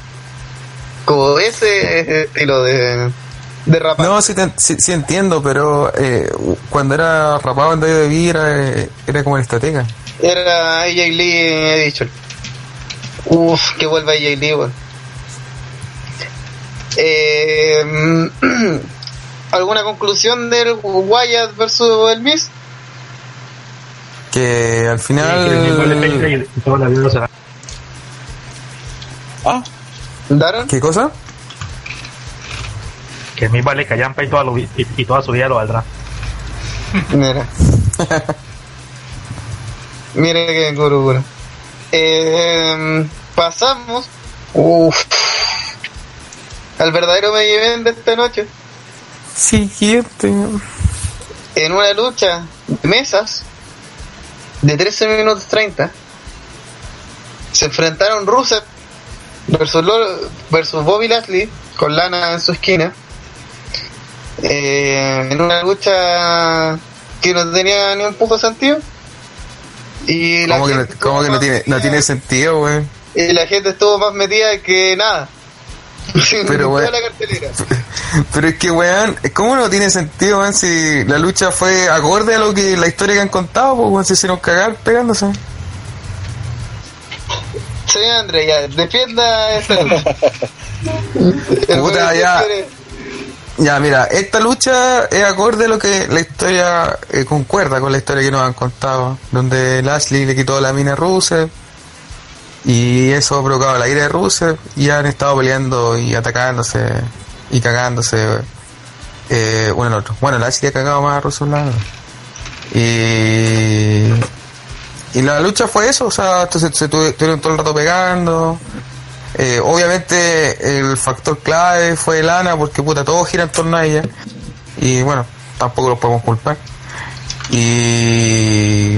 Como ese estilo de, de rapar.
No, sí, te- sí, sí entiendo, pero eh, cuando era rapado en WWE era, eh, era como el estratega.
Era AJ Lee Edition. Uf, que vuelva AJ Lee, weón. Eh, ¿Alguna conclusión del Wyatt versus el Miz?
Que al final...
Ah,
¿Daron?
¿Qué cosa?
Que el mismo le callampa y toda, lo- y, y toda su vida lo valdrá.
Mira. Mira que guru, guru. Eh, pasamos uf, al verdadero me event de esta noche.
Siguiente.
En una lucha de mesas de 13 minutos 30 se enfrentaron Rusev versus, versus Bobby Lashley con Lana en su esquina eh, en una lucha que no tenía ni un poco sentido y la
¿Cómo que, no, cómo que no tiene, no tiene sentido, güey?
y la gente estuvo más metida que nada
Pero,
la cartelera.
Pero es que, weón, ¿cómo no tiene sentido, weón, si la lucha fue acorde a lo que la historia que han contado, pues, weón, se hicieron cagar pegándose?
sí André ya defienda esta lucha.
Puta, ya. Ya, mira, esta lucha es acorde a lo que la historia eh, concuerda con la historia que nos han contado, donde Lashley le quitó la mina a Rusev y eso ha provocado la ira de Rusev y han estado peleando y atacándose y cagándose eh, uno al otro. Bueno, Lashley ha cagado más a Rusev, la verdad. Y, y la lucha fue eso, o sea, entonces se estuvieron todo el rato pegando. Eh, obviamente el factor clave fue Lana porque puta todo gira en torno a ella y bueno tampoco los podemos culpar y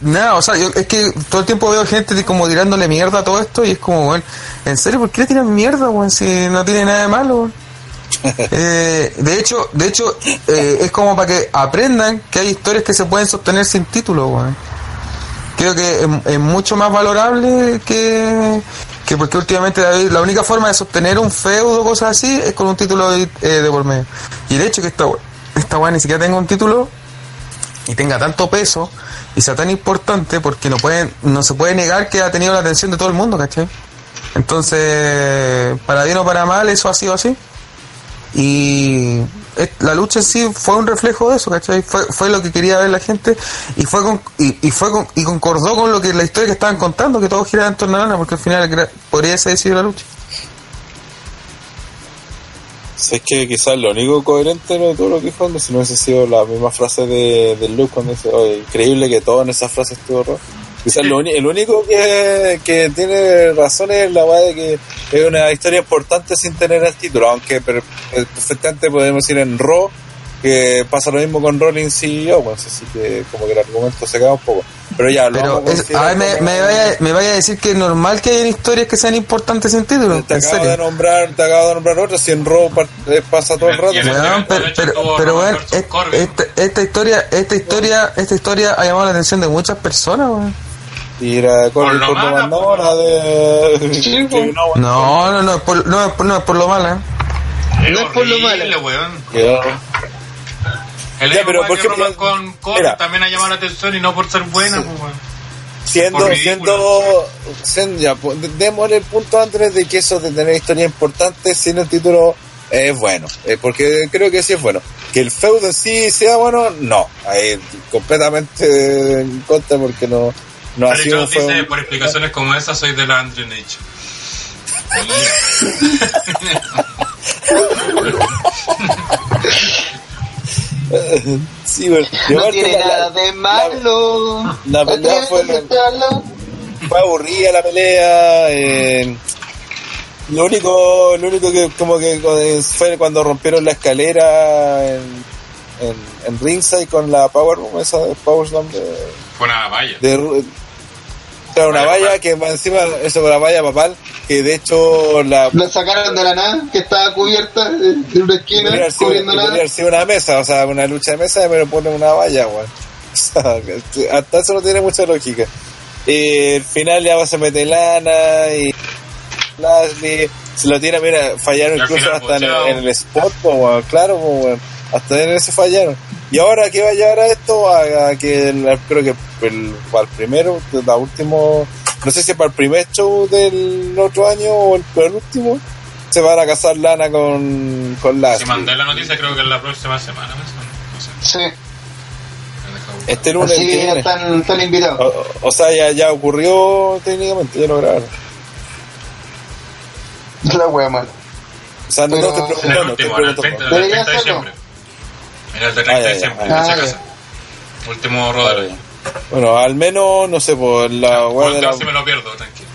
nada o sea yo, es que todo el tiempo veo gente como tirándole mierda a todo esto y es como bueno en serio por qué le tiran mierda weón si no tiene nada de malo weón? Eh, de hecho de hecho eh, es como para que aprendan que hay historias que se pueden sostener sin título weón creo que es, es mucho más valorable que, que porque últimamente David, la única forma de sostener un feudo o cosas así es con un título de, eh, de por medio. Y de hecho que esta, esta weá ni siquiera tenga un título y tenga tanto peso y sea tan importante porque no pueden, no se puede negar que ha tenido la atención de todo el mundo, ¿cachai? Entonces, para bien o para mal, eso ha sido así. Y la lucha en sí fue un reflejo de eso, ¿cachai? Fue, fue lo que quería ver la gente y fue con, y, fue con- y concordó con lo que la historia que estaban contando, que todo giraba en torno a Lana, porque al final era- por ella se decidió la lucha.
Si es que quizás lo único coherente de todo lo que dijo, si no hubiese sido la misma frase de, de Luke cuando dice, oye, increíble que todo en esa frase estuvo rojo. Quizás lo el único que, que tiene razón es la weá de que es una historia importante sin tener el título, aunque per- perfectamente podemos decir en Raw que pasa lo mismo con Rollins y Owens, así que como que el argumento se cae un poco. Pero ya, lo
Pero
a
es,
considerar
a ver, me, me vaya, me vaya a decir que es normal que hayan historias que sean importantes sin título,
Te
en
acabo de nombrar, te acabo de nombrar otra, si en Raw eh, pasa todo el rato.
En
pero,
Corbin.
esta, esta historia, esta historia, esta historia ha llamado la atención de muchas personas.
Y era con
Por lo
por de.
Sí, pues.
no,
No, no, no, es por, no, por, no es por lo mala.
No es por lo malo.
weón. El
Ya, pero ¿por qué
con también ha llamado la atención y no por ser buena, pues, weón.
Siendo, siendo, siendo, ya, pues, démosle el punto antes de que eso de tener historia importante sin el título es bueno, eh, porque creo que sí es bueno. Que el feudo en sí sea bueno, no, ahí completamente en contra porque no, no ha sido
yo
un
dice, por explicaciones como esa, soy de la Andrew Nature.
Sí, bueno, y
No tiene
la-
nada de malo.
la pelea fue- fue aburrida la pelea. eh, lo único, lo único que como que fue cuando rompieron la escalera en, en, en ringside con la Power esa Power Slam de,
Fue una valla.
de Claro, una
Valla
que encima eso con la valla papal que de hecho la
La sacaron de la nada, que estaba cubierta eh, en una esquina,
podría sido,
cubriendo
podría
nada.
haber sido una mesa, o sea, una lucha de mesa, pero ponen una valla, weón. O sea, hasta eso no tiene mucha lógica. Y al final ya se mete lana y Lashley se lo tira, mira, fallaron incluso
final
hasta en el,
bocheado.
en el spot, po, weón, claro, po, weón. hasta en ese fallaron. Y ahora, ¿qué va a llevar a esto? A, a que el- creo que el, para el primero, la último, no sé si para el primer show del otro año o el, último, se van a casar Lana con, con
Si
Lashley.
mandé la noticia, creo que es la próxima semana. No sé.
Sí.
Este lunes
así que ya están, están invitados.
O, o sea, ya, ya ocurrió técnicamente, ya lo grabaron.
La wea mala.
O sea, no,
Pero-
no te
En
pregunto, te
último, en el
pregunto.
30, en el
Debería
30 de
hacerlo.
En el 30
Ah, ya,
de
ya,
diciembre,
ah,
en esa
ya.
casa. Último rodeo.
Bueno, al menos, no sé, por la web de la
si me lo pierdo, tranquilo.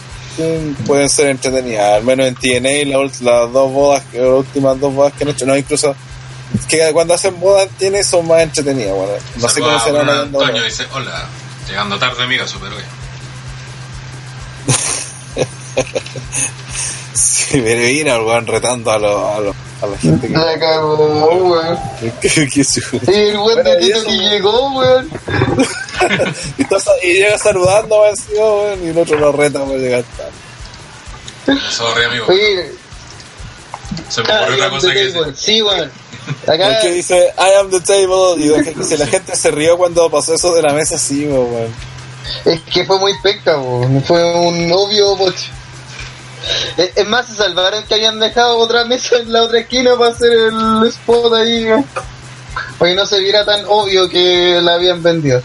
pueden ser entretenidas. Al menos en TNA, las dos bodas, las últimas dos bodas que han hecho, no, incluso que cuando hacen bodas en TNA son más entretenidas. Bueno, no sé cómo será la
Antonio dice, hola, llegando tarde amiga, super hoy.
Sí, pero vino el weón retando a, los a, los a la gente que.
La cagó, weón.
su-
Y el weón
Bueno,
de
y
Tito
eso,
que llegó, weón.
y, sa- y llega saludando encima, weón, y el otro lo reta por llegar tarde.
Sorry amigo,
Oye,
se me ocurrió otra
I'm
cosa que
table. Sí, weón. Acá,
Porque dice, I am the table, y la gente, si la gente se rió cuando pasó eso de la mesa, sí, weón.
es que fue muy penca, weón. Fue un obvio boche. Es más, se salvaron que habían dejado otra mesa en la otra esquina para hacer el spot ahí, weón. Para que no se viera tan obvio que la habían vendido.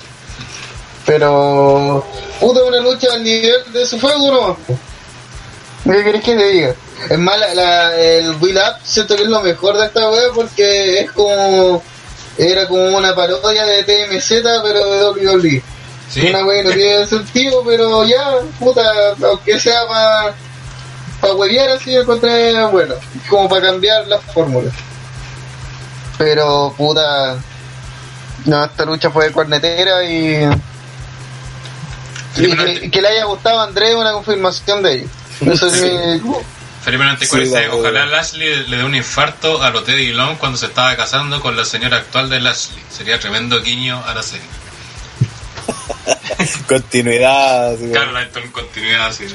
Pero, puta, una lucha al nivel de su fuego, ¿no? ¿Qué querés que te diga? Es más, la, la- el Will Up siento que es lo mejor de esta web porque es como. Era como una parodia de TMZ, pero de WWE.
Sí,
Una wea que no tiene sentido, pero ya, puta, aunque sea para pa huevear así, encontré bueno, como para cambiar las fórmulas. Pero, puta, no, esta lucha fue cornetera y. y que, que le haya gustado a Andrés una confirmación de ello. Eso es mi-
Felipe
Sí,
ojalá Lashley le dé un infarto a lo Teddy Long cuando se estaba casando con la señora actual de Lashley. Sería tremendo guiño a la serie.
Continuidad,
Claro, en continuidad así, del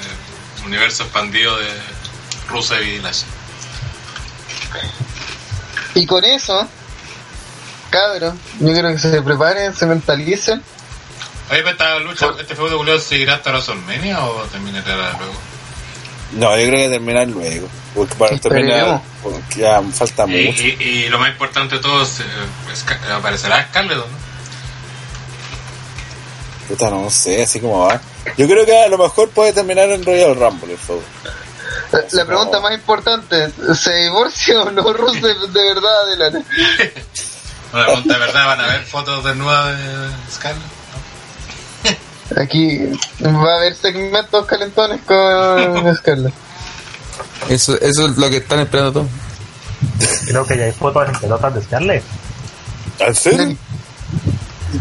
universo expandido de Rusev y Lashley.
Y con eso, cabros, yo creo que se preparen, se mentalicen.
Oye, pero esta lucha, este feudo culiao seguirá hasta WrestleMania o terminará luego?
No, yo creo que terminar luego. Porque para terminar, porque ya falta
Y,
mucho.
y- y lo más importante de todo es, eh, Scar- aparecerá Scarlett, ¿no?
Puta, no sé, así como va. Yo creo que a lo mejor puede terminar en Royal Rumble el.
La, la pregunta más importante, ¿se divorcia o no Rusev de verdad de la
Bueno, la pregunta de verdad, ¿van a ver fotos desnudas de Scarlett?
Aquí va a haber segmentos calentones con Scarlett.
Eso, eso es lo que están esperando todos.
Creo que ya hay fotos en pelotas de Scarlett.
¿En serio?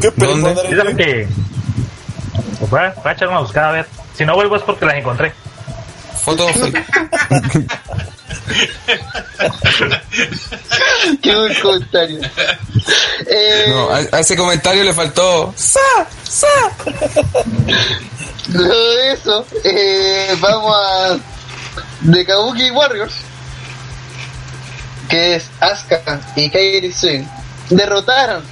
¿Qué esperas
¿Dónde?
Pues voy, a, voy a echar una buscada a ver. Si no vuelvo es porque las encontré.
Foto.
Qué buen comentario. Eh,
No, a, a ese comentario le faltó. ¡Sa! ¡Sa!
Luego de eso, eh, vamos a The Kabuki Warriors, que es Asuka y Kairi Sane, derrotaron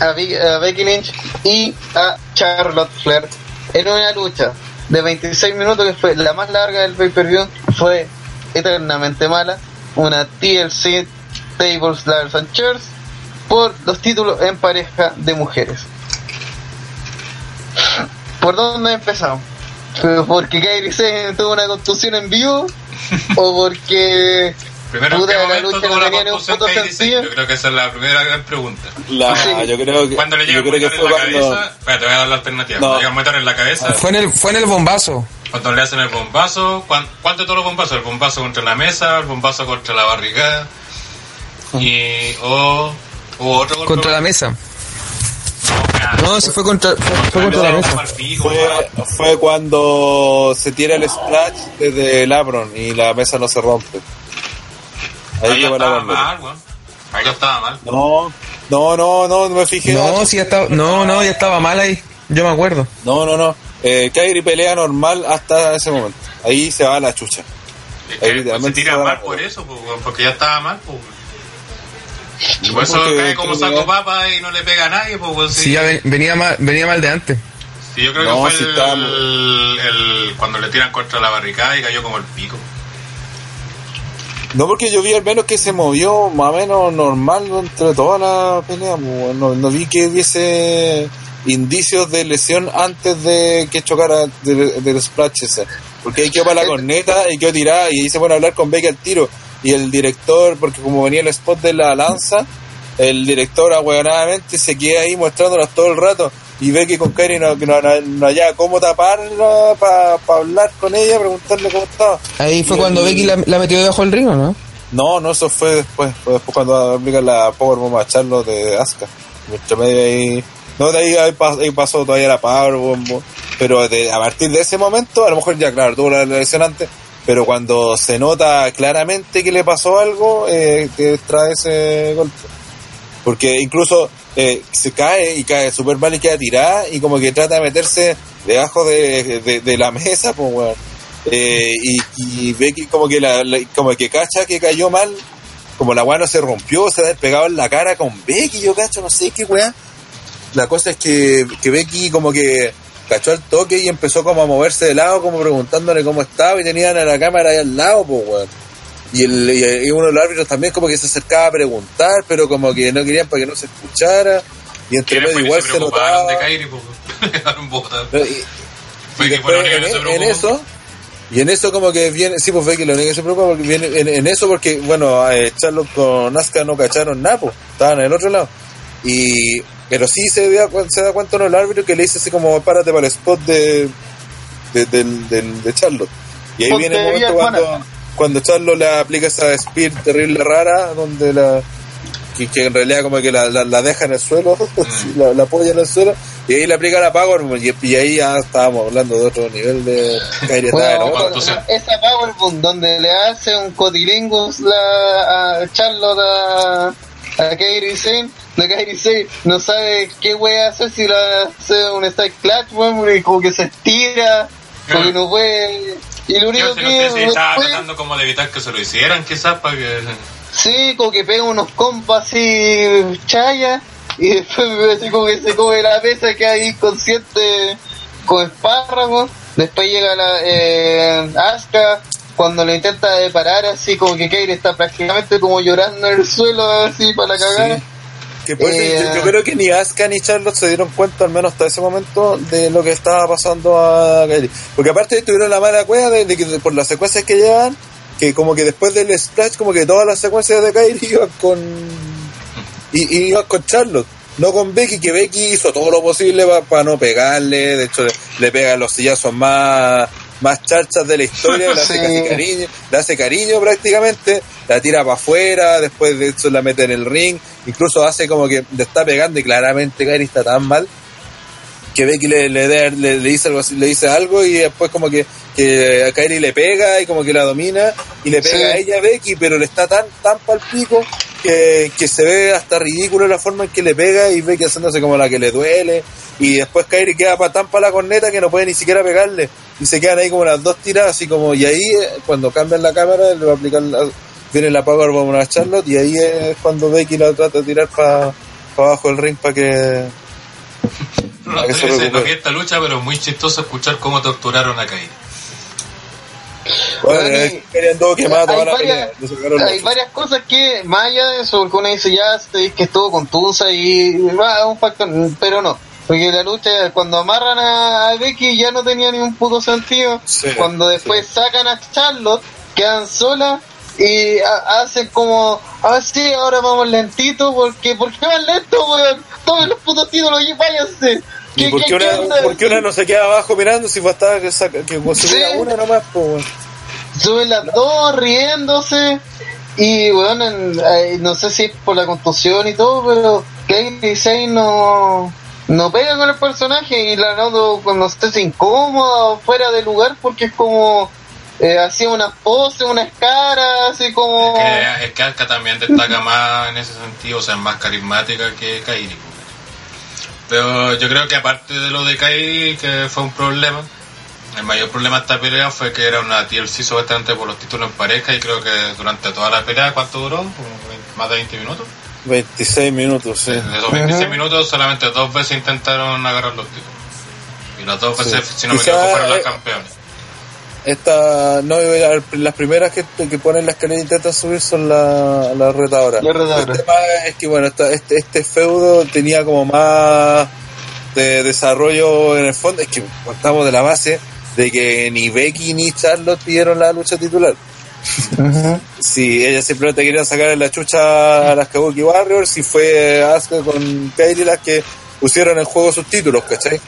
a, Becky Lynch y a Charlotte Flair en una lucha de 26 minutos que fue la más larga del pay-per-view, fue eternamente mala, una TLC Tables, Ladders and Chairs por los títulos en pareja de mujeres. ¿Por dónde empezamos? ¿Porque Kairi Sane tuvo una contusión en vivo? ¿O porque
Primero, ¿en qué
la
momento
lucha
tuvo
no
la
un
confusión que dice? Yo creo que esa es la primera gran pregunta.
La,
Sí.
Yo creo que,
Cuando le llega
yo
el
creo que
motor
fue
en la
cuando.
cabeza, espera, te voy a dar la alternativa.
No.
Cuando llega el motor en la cabeza,
Fue en el, fue en el bombazo.
cuando le hacen el bombazo, ¿cuán- ¿cuánto de todos los bombazos? El bombazo contra la mesa, el bombazo contra la barrigada, y, o, o otro golpe.
Contra la mesa.
Ah,
No, se fue contra, fue, fue contra la mesa.
Fue, fue cuando se tira el splash desde el Abron y la mesa no se rompe. Ahí la
estaba mal, weón. Ahí ya estaba mal.
No, No, no, no, no me fijé.
No, sí, ya estaba, no, no, ya estaba mal ahí. Yo me acuerdo.
No, no, no. Eh, Kairi pelea normal hasta ese momento. Ahí se va la chucha. Ahí
pues, se tira
se
mal por eso, pues, porque ya estaba mal. Pues,
No,
por eso cae como saco papa y no le pega a nadie. Pues,
Sí, ya ven- venía mal, venía mal de antes.
Sí, yo creo
No,
que fue el,
estábamos-
el- cuando le tiran contra la barricada y cayó como el pico.
No, porque yo vi al menos que se movió más o menos normal entre toda la pelea. pues, No, no vi que hubiese indicios de lesión antes de que chocara del, del splash ese. Porque ahí quedó para la corneta y quedó tirada y ahí se pone a hablar con Becky al tiro. Y el director, porque como venía el spot de la lanza, el director ahueonadamente se queda ahí mostrándolas todo el rato. Y Becky con Kairi no, no, no, no hallaba cómo taparla para hablar con ella, preguntarle cómo estaba.
Ahí fue
Y
cuando Becky la, la metió debajo del río, ¿no?
no, no, eso fue después. Fue después cuando aplican la Powerbomb a Charlo de Asuka. Entre medio ahí. No, de ahí, ahí, pas- ahí pasó todavía la Powerbomb. Pero de, a partir de ese momento, a lo mejor ya, claro, tuvo la lesión antes. Pero cuando se nota claramente que le pasó algo, eh, que trae ese golpe. Porque incluso eh, se cae y cae súper mal y queda tirada y como que trata de meterse debajo de, de, la mesa, pues, weón. Eh, y, y como que la- como que cacha que cayó mal, como la weá no se rompió, se ha despegado en la cara con Becky, yo cacho, no sé qué weá. La cosa es que, que Becky como que cachó al toque y empezó como a moverse de lado, como preguntándole cómo estaba y tenían a la cámara ahí al lado, pues weón. Y, el, y, y uno de los árbitros también como que se acercaba a preguntar, pero como que no querían para que no se escuchara. Y entre medio igual
se
se notaba.
de pues.
¿no? Y,
Fue
y
que fue que se
en, en
preocupó.
eso y en eso como que viene sí pues ve que lo único que se preocupa porque viene en, en eso porque bueno eh, Charlotte con Asuka no cacharon nada pues estaban en el otro lado y pero sí se da, se da cuenta uno el árbitro que le dice así como párate para el spot de de, de Charlotte y ahí
Ponte
viene el momento cuando
Juana.
Cuando Charlotte le aplica esa spear terrible rara donde la que, que en realidad como que la, la, la deja en el suelo, así, la, la apoya en el suelo, y ahí le aplica la Power, y, y ahí ya estábamos hablando de otro nivel de en
Bueno,
entonces-
esa Powerbomb donde le hace un cotilingus la, a Charlotte a, a Kairi Sane, de Kairi Sane no sabe qué wea hacer si la hace un Style Clutch, weón, y como que se estira, como que no puede. Y lo único
Yo
que
estaba tratando como de evitar que se lo hicieran, quizás, para que...
Sí, como que pega unos compas así, chaya, y después así como que se come la mesa y queda ahí inconsciente con espárragos. Después llega la eh, cuando le intenta de parar así como que Kairi está prácticamente como llorando en el suelo así para la cagada.
Sí. Que
Eh,
yo, yo creo que ni Asuka ni Charlotte se dieron cuenta, al menos hasta ese momento, de lo que estaba pasando a Kairi. Porque aparte tuvieron la mala cueva de, de que por las secuencias que llevan, que como que después del splash, como que todas las secuencias de Kairi iban con. y, y iban con Charlotte. No con Becky, que Becky hizo todo lo posible para no pegarle, de hecho le, le pega los sillazos más, más charchas de la historia, le hace
Sí.
casi cariño, le hace cariño prácticamente, la tira para afuera, después de eso la mete en el ring, incluso hace como que le está pegando y claramente Kairi está tan mal que Becky le, le, le, le dice algo le dice algo y después como que, que a Kairi le pega y como que la domina y le pega
Sí.
a ella a Becky pero le está tan tan pal pico que, que se ve hasta ridículo la forma en que le pega y Becky haciéndose como la que le duele. Y después Kairi queda pa, tan para la corneta que no puede ni siquiera pegarle. Y se quedan ahí como las dos tiradas así como y ahí eh, cuando cambian la cámara le va a aplicar la- viene la powerbomb a Charlotte y ahí es cuando Becky la trata de tirar para abajo del ring para que
No,
que se
esta lucha, pero es muy chistoso escuchar cómo torturaron a Kairi.
Bueno,
hay varias- Hay cosas que, más allá de eso, porque uno dice ya este, que estuvo contusa y va, un factor, pero no. Porque la lucha, cuando amarran a, Becky ya no tenía ni un puto sentido.
Sí,
cuando después sacan a Charlotte, quedan solas y ha- hacen como, ah, sí, ahora vamos lentito, porque, ¿por qué van lento, weón? Tomen los putos títulos y váyanse.
¿Y
¿Qué-
por
qué-
una,
onda?
por qué una no se queda abajo mirando si bastaba que, saca, que consiguiera
Sí.
una nomás? Pues?
Suben las dos riéndose y bueno, en- eh, no sé si es por la contusión y todo, pero Katie Sane no, no pega con el personaje y la noto cuando esté incómoda o fuera de lugar porque es como eh, hacía unas poses, unas caras, así como...
Es que, es que también destaca más en ese sentido, o sea, es más carismática que Kairi. Pero yo creo que aparte de lo de Kairi, que fue un problema, el mayor problema de esta pelea fue que era una TLC supuestamente por los títulos en pareja y creo que durante toda la pelea, ¿cuánto duró? Más de 20 minutos.
26 minutos, sí.
De esos 26 minutos solamente dos veces intentaron agarrar los títulos. Y las dos veces,
Sí.
si no me equivoco, fueron las
eh,
campeones.
Esta, no, las primeras que, que ponen la escalera e intentan subir son las la retadoras.
Retadoras.
El tema es que, bueno, esta- este, este feudo tenía como más de desarrollo en el fondo. Es que partamos de la base de que ni Becky ni Charlotte pidieron la lucha titular. Si ellas simplemente querían sacar la chucha a las Kabuki Warriors y fue Asuka con Kairi las que pusieron en juego sus títulos, ¿cachai?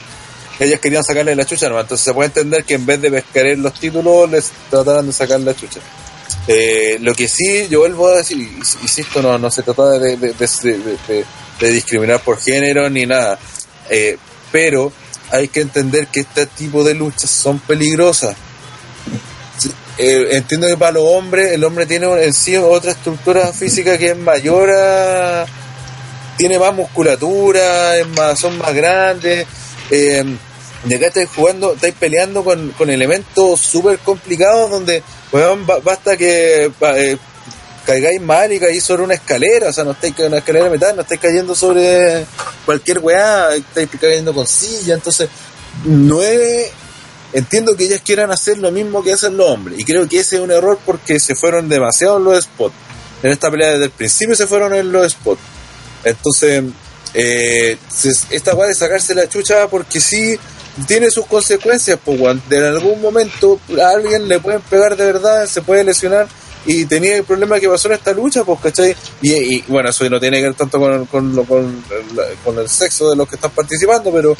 Ellas querían sacarle la chucha, ¿no? Entonces se puede entender que en vez de pescar los títulos, les trataran de sacar la chucha. Eh, lo que sí, yo vuelvo a decir, insisto, no, no se trata de, de- discriminar por género ni nada, Eh, pero hay que entender que este tipo de luchas son peligrosas. Eh, entiendo que para los hombres, el hombre tiene en sí otra estructura física que es mayor tiene más musculatura, es más, son más grandes. Eh, y acá estáis jugando, estáis peleando con, con elementos súper complicados donde, weón, ba- basta que eh, caigáis mal y caís sobre una escalera, o sea, no estáis en una escalera de metal, no estáis cayendo sobre cualquier weá, estáis cayendo con silla, entonces no entiendo que ellas quieran hacer lo mismo que hacen los hombres y creo que ese es un error porque se fueron demasiado en los spots en esta pelea desde el principio se fueron en los spots entonces eh, esta weá de sacarse la chucha porque sí tiene sus consecuencias pues weón. en algún momento a alguien le pueden pegar de verdad se puede lesionar y tenía el problema que pasó en esta lucha pues ¿cachai? y, y, bueno eso no tiene que ver tanto con, con, con, el sexo de los que están participando pero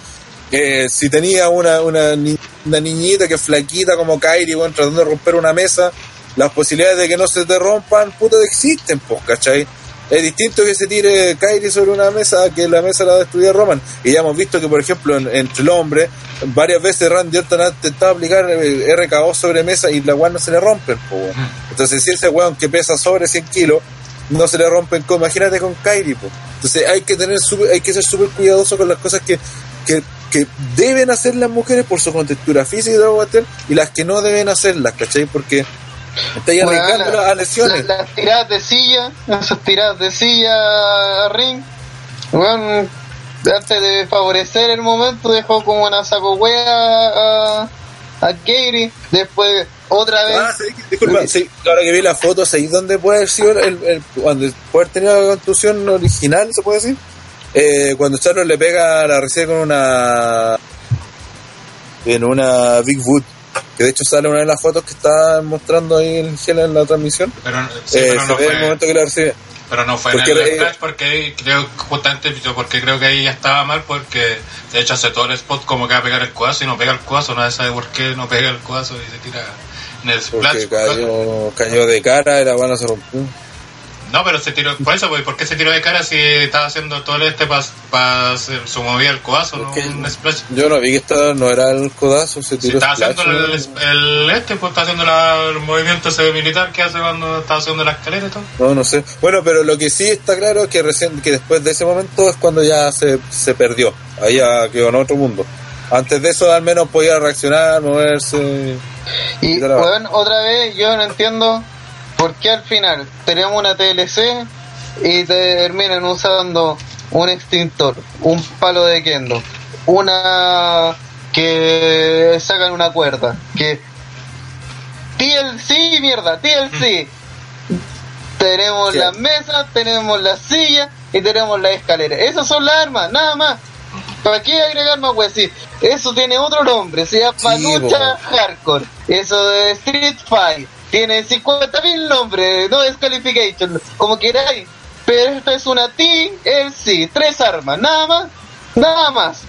eh, si tenía una, una, una niñita que es flaquita como Kairi, bueno, tratando de romper una mesa, las posibilidades de que no se te rompan, puta, existen, pues, ¿cachai? Es distinto que se tire Kairi sobre una mesa que la mesa la destruya Roman. Y ya hemos visto que, por ejemplo, en- entre el hombre, varias veces Randy Orton ha intentado aplicar eh, RKO sobre mesa y la weá no se le rompen, pues, weón. Entonces, si ese weón que pesa sobre 100 kilos, no se le rompen, imagínate con Kairi, pues. Entonces, hay que tener súper- hay que ser súper cuidadoso con las cosas que, que, que deben hacer las mujeres por su contextura física y las que no deben hacerlas, ¿cachai? Porque estáis
Bueno,
arriesgando
la-
a lesiones.
la- Las tiradas de silla, esas tiradas de silla a ring, bueno, antes de favorecer el momento dejó como una saco wea a, a Kairi, después otra vez.
Ah, sí, disculpa, sí, ahora que vi la foto, ¿sabéis dónde puede haber sido el, el, cuando puede haber tenido la contusión original, se puede decir? Eh, cuando Charlo le pega la recibe con una en una Big Boot, que de hecho sale una de las fotos que está mostrando ahí el gel en la transmisión.
Pero, sí,
Eh,
pero,
se
no
ve el
fue,
momento que la recibe.
pero no fue
Porque
en el
era-
porque ahí creo, justamente porque creo que ahí ya estaba mal porque de hecho hace todo el spot como que va a pegar el codazo y no pega el codazo, nadie sabe por qué no pega el codazo y se tira en el
Porque
splash.
cayó, cayó de cara y la bala se rompió.
No, pero se tiró, por eso, pues, ¿por qué se tiró de cara si estaba haciendo todo el este para hacer su movida el codazo, no
Es que
un splash?
Yo no vi que esta no era el codazo, se
Si
tiró
estaba
splash,
haciendo el, este, pues está haciendo la- el movimiento ese militar que hace cuando está haciendo la escalera y todo.
No, no sé. Bueno, pero lo que sí está claro es que recién, que después de ese momento es cuando ya se, se perdió. Ahí ya quedó en otro mundo. Antes de eso al menos podía reaccionar, moverse.
Y,
la-
bueno, otra vez yo no entiendo por qué al final tenemos una TLC y terminan usando un extintor, un palo de kendo, una que sacan una cuerda, que TLC, mierda, TLC. Tenemos
Sí.
las mesas, tenemos las sillas y tenemos la escalera. Esas son las armas, nada más. ¿Para qué agregar más pues sí, Eso tiene otro nombre, se llama
Sí,
lucha hardcore. Eso de Street Fight. Tiene 50.000 nombres, no descalification, como queráis. Pero esta es una TLC, tres armas, nada más, nada más.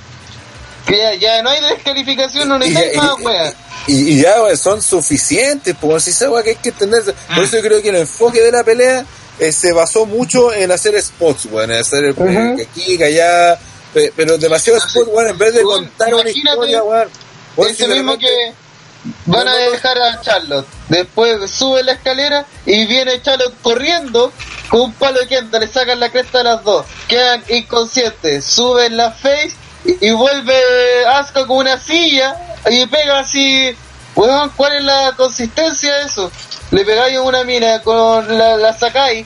Que Ya, ya no hay descalificación, no
y-
más, wea.
y- ya son suficientes, pues si esa que hay que entenderse. Por eso yo creo que el enfoque de la pelea eh, se basó mucho en hacer spots, weón, en hacer eh,
Ujú.
que aquí, allá, pe- pero demasiado spots, weón, en vez de
Weón,
contar una historia, weón. Weón,
Ese mismo que van a dejar a Charlotte. Después sube la escalera y viene Charlotte corriendo con un palo de quinta, le sacan la cresta a las dos, quedan inconscientes, suben la face y, vuelve Asuka con una silla y pega así, weón, ¿cuál es la consistencia de eso? Le pegáis una mina con la, la sacáis,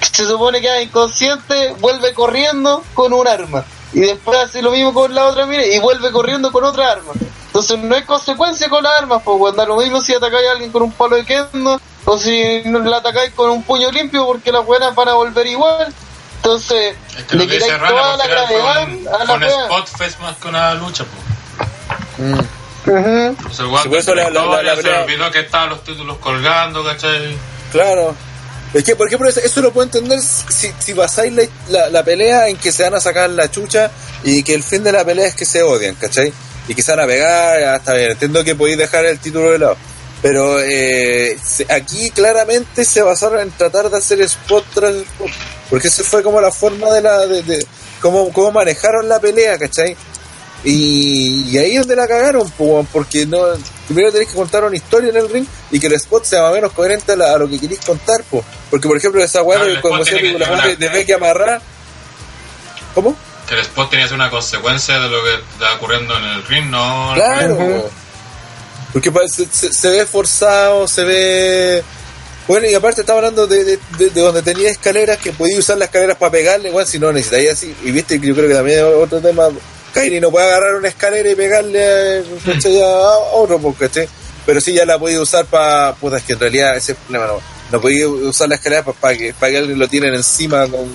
se supone que queda inconsciente, vuelve corriendo con un arma. Y después hace lo mismo con la otra mina y vuelve corriendo con otra arma. Entonces no hay consecuencia con las armas, pues cuando lo mismo si atacáis a alguien con un palo de kendo o si la atacáis con un puño limpio porque las buenas van a volver igual. Entonces,
Es que lo
le quitáis
Rana,
toda la gravedad a
un,
la
un
wea.
spot fest más que una lucha, pues.
Mm.
O sea, weón
Sí, por eso la- la- la-
victoria,
la
se
pelea-
olvidó que estaban los títulos colgando, ¿cachai?
Claro. Es que, por ejemplo, eso, eso lo puedo entender si, si basáis la, la, la pelea en que se van a sacar la chucha y que el fin de la pelea es que se odian, ¿cachai? Y que se van a pegar, hasta bien, entiendo que podéis dejar el título de lado. Pero eh, se- aquí claramente se basaron en tratar de hacer spot tras spot. Porque esa fue como la forma de la... de, de cómo, cómo manejaron la pelea, ¿cachai? Y, y ahí es donde la cagaron, porque no primero tenéis que contar una historia en el ring y que el spot sea más o menos coherente a, la- a lo que queréis contar, po. porque por ejemplo esa weá
Claro,
de siempre
que
la de,
tener
de Becky amarrar ¿cómo?
Que el spot tenía que ser una consecuencia de lo que está ocurriendo en el ring, no.
claro porque pa- se, ve forzado se ve bueno y aparte estaba hablando de, de, de- de donde tenía escaleras que podía usar las escaleras para pegarle igual si no necesitáis así y viste que yo creo que también es otro tema Kairi no puede agarrar una escalera y pegarle ¿cachai? a a otro porque ¿cachai? pero sí ya la podía usar para puta es que en realidad ese es el problema no, no podía usar la escalera para que para que alguien lo tienen encima con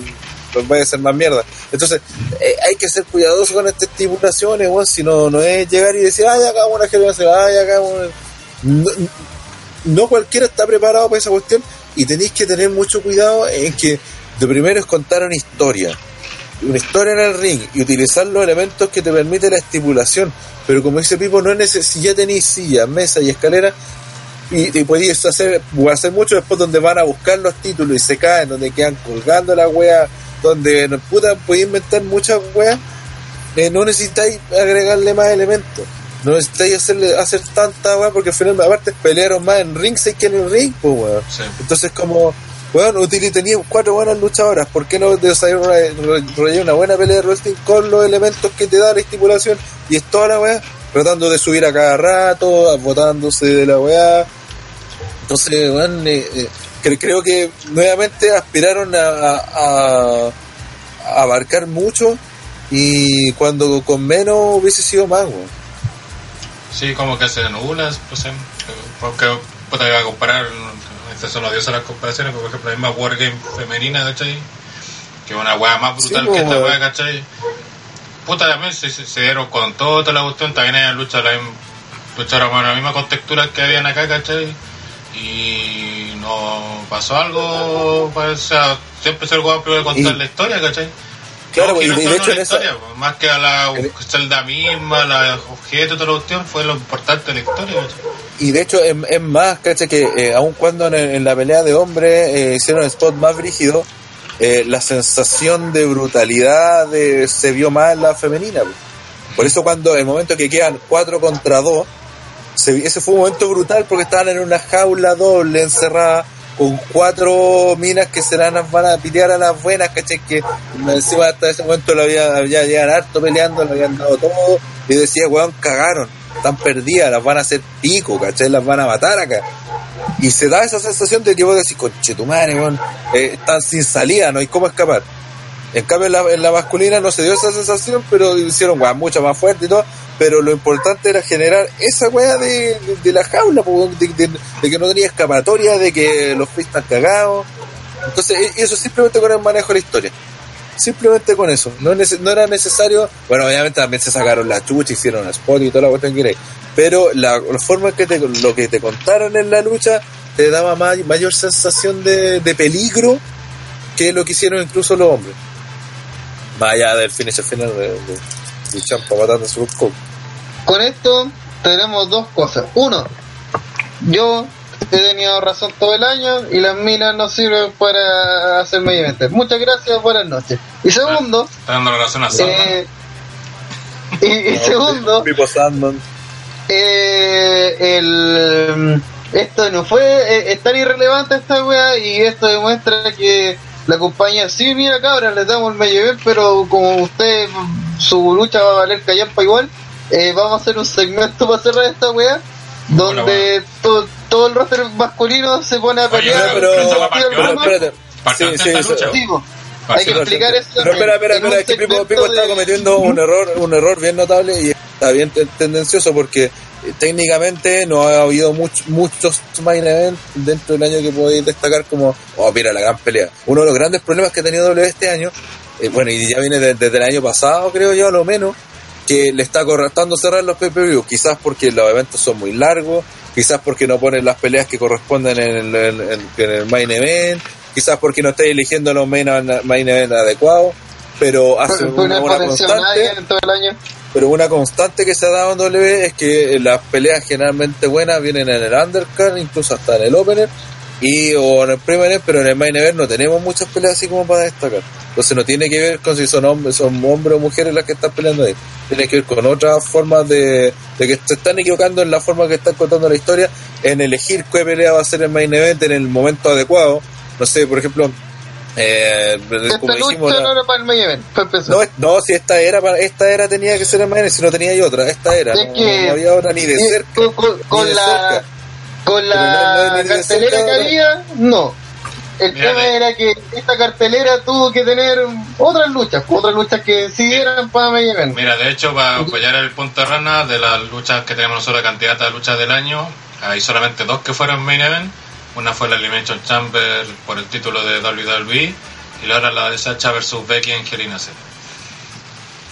pues vaya a ser más mierda entonces eh, hay que ser cuidadoso con estas estipulaciones weón, si no no es llegar y decir ay hagamos una escalera ay hagamos una-". no, no cualquiera está preparado para esa cuestión y tenéis que tener mucho cuidado en que de primero es contar una historia una historia en el ring y utilizar los elementos que te permite la estipulación. Pero como dice Pipo, no es neces- si ya tenéis silla, mesa y escalera, y, y podéis hacer, hacer mucho después donde van a buscar los títulos y se caen, donde quedan colgando la wea, donde no puta, podéis inventar muchas weas, eh, no necesitáis agregarle más elementos. No necesitáis hacerle, hacer tanta wea porque al final, aparte, pelearon más en ring que en el ring, pues weón.
Sí.
Entonces, como, weón, tenía cuatro buenas luchadoras, ¿por qué no desarrollar una, una buena pelea de wrestling con los elementos que te da la estipulación? Y es toda la weá, tratando de subir a cada rato, botándose de la weá. Entonces, weón, eh, eh, cre- creo que nuevamente aspiraron a, a- a- a abarcar mucho y cuando con menos hubiese sido más, weón.
Sí, como que se nubla, pues, sí. porque puta, iba a comparar, estas son odiosas las comparaciones, pero, por ejemplo, la misma Wargame femenina, ¿cachai? Que una weá más brutal
Sí,
que esta weá, ¿cachai? Puta, también se, se, dieron con todo, toda la cuestión, también hay lucha, la lucharon con la misma contextura que habían acá, ¿cachai? Y no pasó algo, pues, o sea, siempre se el weón primero de contar
Y-
la historia, ¿cachai?
Claro,
No,
y de,
no
de
fue
hecho en
una
esa...
historia, pues, más que a la
en-
celda misma, la objeto, toda la cuestión, fue lo importante de la historia, ¿cachai?
Y de hecho es, es más, cacha que eh, aun cuando en, en la pelea de hombres eh, hicieron el spot más brígido, eh, la sensación de brutalidad de- se vio más en la femenina. po. Por eso cuando el momento que quedan 4 contra 2, ese fue un momento brutal porque estaban en una jaula doble encerrada con cuatro minas que se las van a pitear a las buenas, caché que encima hasta ese momento lo había, había llegan harto peleando, le habían dado todo, y decía, weón, cagaron, están perdidas, las van a hacer pico, caché, las van a matar acá. Y se da esa sensación de que vos decís, conche tu madre, weón, eh, están sin salida, no hay cómo escapar. En cambio, en la, en la masculina no se dio esa sensación, pero hicieron weá mucho más fuerte y todo. Pero lo importante era generar esa weá de, de, la jaula, de, que no tenía escapatoria, de que los fees están cagados. Entonces, e- eso simplemente con el manejo de la historia. Simplemente con eso. No, era necesario. Bueno, obviamente también se sacaron la chucha, hicieron spot y toda la cuestión que queréis. Pero la, la forma en que te, lo que te contaron en la lucha te daba ma- mayor sensación de, de peligro que lo que hicieron incluso los hombres. Más allá del finisher final de, de, de Champa matando a su coco.
Con esto tenemos dos cosas. Uno, yo he tenido razón todo el año y las minas no sirven para hacer medio evento. Muchas gracias, buenas noches. Y segundo,
Está dando la razón a Sandman.
eh, y, y segundo, eh, el, esto no fue eh, es tan irrelevante esta weá y esto demuestra que la compañía, sí, mira cabras, le damos el medio pero como usted, su lucha va a valer callampa igual, eh, vamos a hacer un segmento para cerrar esta weá, donde to- todo el roster masculino se pone a
Oye,
pelear.
pero,
pero- pero-
pero espérate.
Parte
Sí,
de
sí,
esta
sí.
lucha.
Sí, po.
Para
hay que
hacer-
explicar eso.
Pero espera, espera, espera, es que Pipo, está cometiendo un error, un error bien notable y está bien te- tendencioso porque técnicamente no ha habido much- muchos main event dentro del año que podéis destacar como, oh mira la gran pelea. Uno de los grandes problemas que ha tenido W este año, eh, bueno y ya viene de- desde el año pasado creo yo a lo menos, que le está correstando cerrar los PPV, quizás porque los eventos son muy largos, quizás porque no ponen las peleas que corresponden en el, en- main event, quizás porque no estáis eligiendo los main, main event adecuados, pero hace
Fue
una,
una
constante,
en todo el año.
pero una constante que se ha dado en W es que las peleas generalmente buenas vienen en el undercard, incluso hasta en el opener, y o en el primer pero en el main event no tenemos muchas peleas así como para destacar. Entonces no tiene que ver con si son hombres, son hombres o mujeres las que están peleando ahí. Tiene que ver con otras formas de, de que se están equivocando en la forma que están contando la historia, en elegir qué pelea va a ser el main event en el momento adecuado. No sé, por ejemplo, eh,
Esta lucha
la-
no era para el main event, para
no, no, si esta era para- esta era tenía que ser el main event, si no tenía yo otra, esta era,
Es
no,
que-
no había otra ni de
Eh,
cerca.
con, con- con
ni de
la
cerca.
con la
no de
cartelera
cerca
que había no el
Mira,
tema
de-
era que esta cartelera tuvo que tener otras luchas otras luchas que sí eran para main event
Mira, de hecho, para apoyar el punto de rana de las luchas que tenemos nosotros, candidatas a luchas del año, hay solamente dos que fueron main event. Una fue la Elimination Chamber por el título de WWE y la otra la de Sacha versus Becky en Hell in a Cell.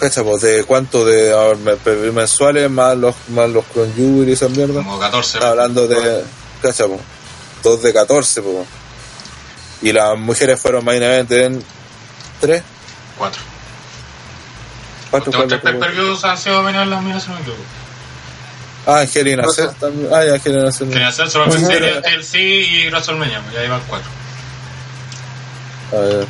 Cacha, pues, de cuánto de mensuales más los más los y esa mierda.
Como 14.
Está hablando de, cacha, pues, dos de 14, pues. Y las mujeres fueron main event en 3,
4.
4,
Los tres han sido main event las mías, si no me equivoco.
Ah, Angelina Cell también. Ah, ya, Angelina Cell.
Hell in a Cell, Survivor
Ujú.
Series, TLC y WrestleMania, pues ya iban 4.
A ver.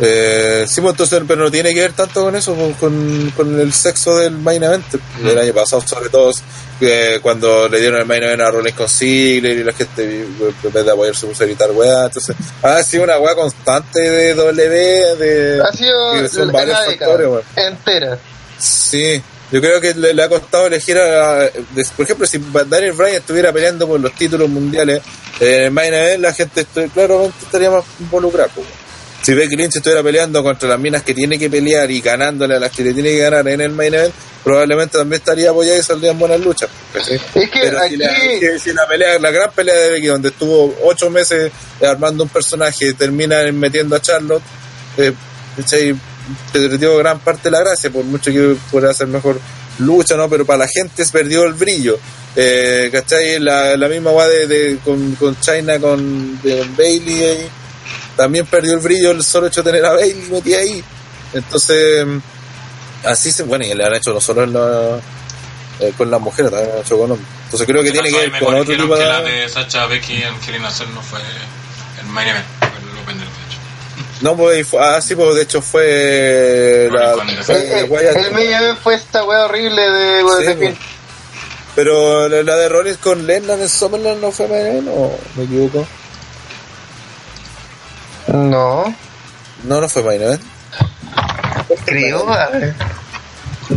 Eh, sí, pues entonces, pero no tiene que ver tanto con eso, pues, con, con el sexo del main event. El año pasado, sobre todo, eh, cuando le dieron el main event a Rollins con Ziggler y la gente, eh, en vez de apoyarse, se puso a gritar weá. Entonces, ha sido una weá constante de W, de.
ha sido
son
la,
varios factores,
entera
Sí, yo creo que le, le ha costado elegir a, de- por ejemplo, si Daniel Bryan estuviera peleando por los títulos mundiales en el main event, la gente claramente estaría más involucrada. Si Becky Lynch estuviera peleando contra las minas que tiene que pelear y ganándole a las que le tiene que ganar en el main event, probablemente también estaría apoyada y saldrían buenas luchas. ¿cachai?
es que
Pero
aquí
si, la, si- si la pelea, la gran pelea de Becky, donde estuvo ocho meses armando un personaje y termina metiendo a Charlotte, eh. Perdió gran parte de la gracia, por mucho que pueda hacer mejor lucha, ¿no? Pero para la gente se perdió el brillo. Eh, ¿Cachai? La, la misma guay de, de- con, con China, con, de- con Bailey, ahí, también perdió el brillo el solo hecho de tener a Bailey metida ahí. Entonces, así se, bueno, y le han hecho no solo en la, eh, con las mujeres, también han hecho con hombres. Entonces creo que tiene que ver con otro tipo
que la
de...
de Sacha Becky en Hell in a Cell no fue el main event, fue el opener, de hecho.
No, pues, fue- ah, sí, pues de hecho fue la... Fue
el, el, fue esta wea horrible de,
Sí,
de
pues. Pero la, la de Rollins con Lennon en Summerland no fue main event, o me equivoco.
no
No, no fue main event.
creo a ver.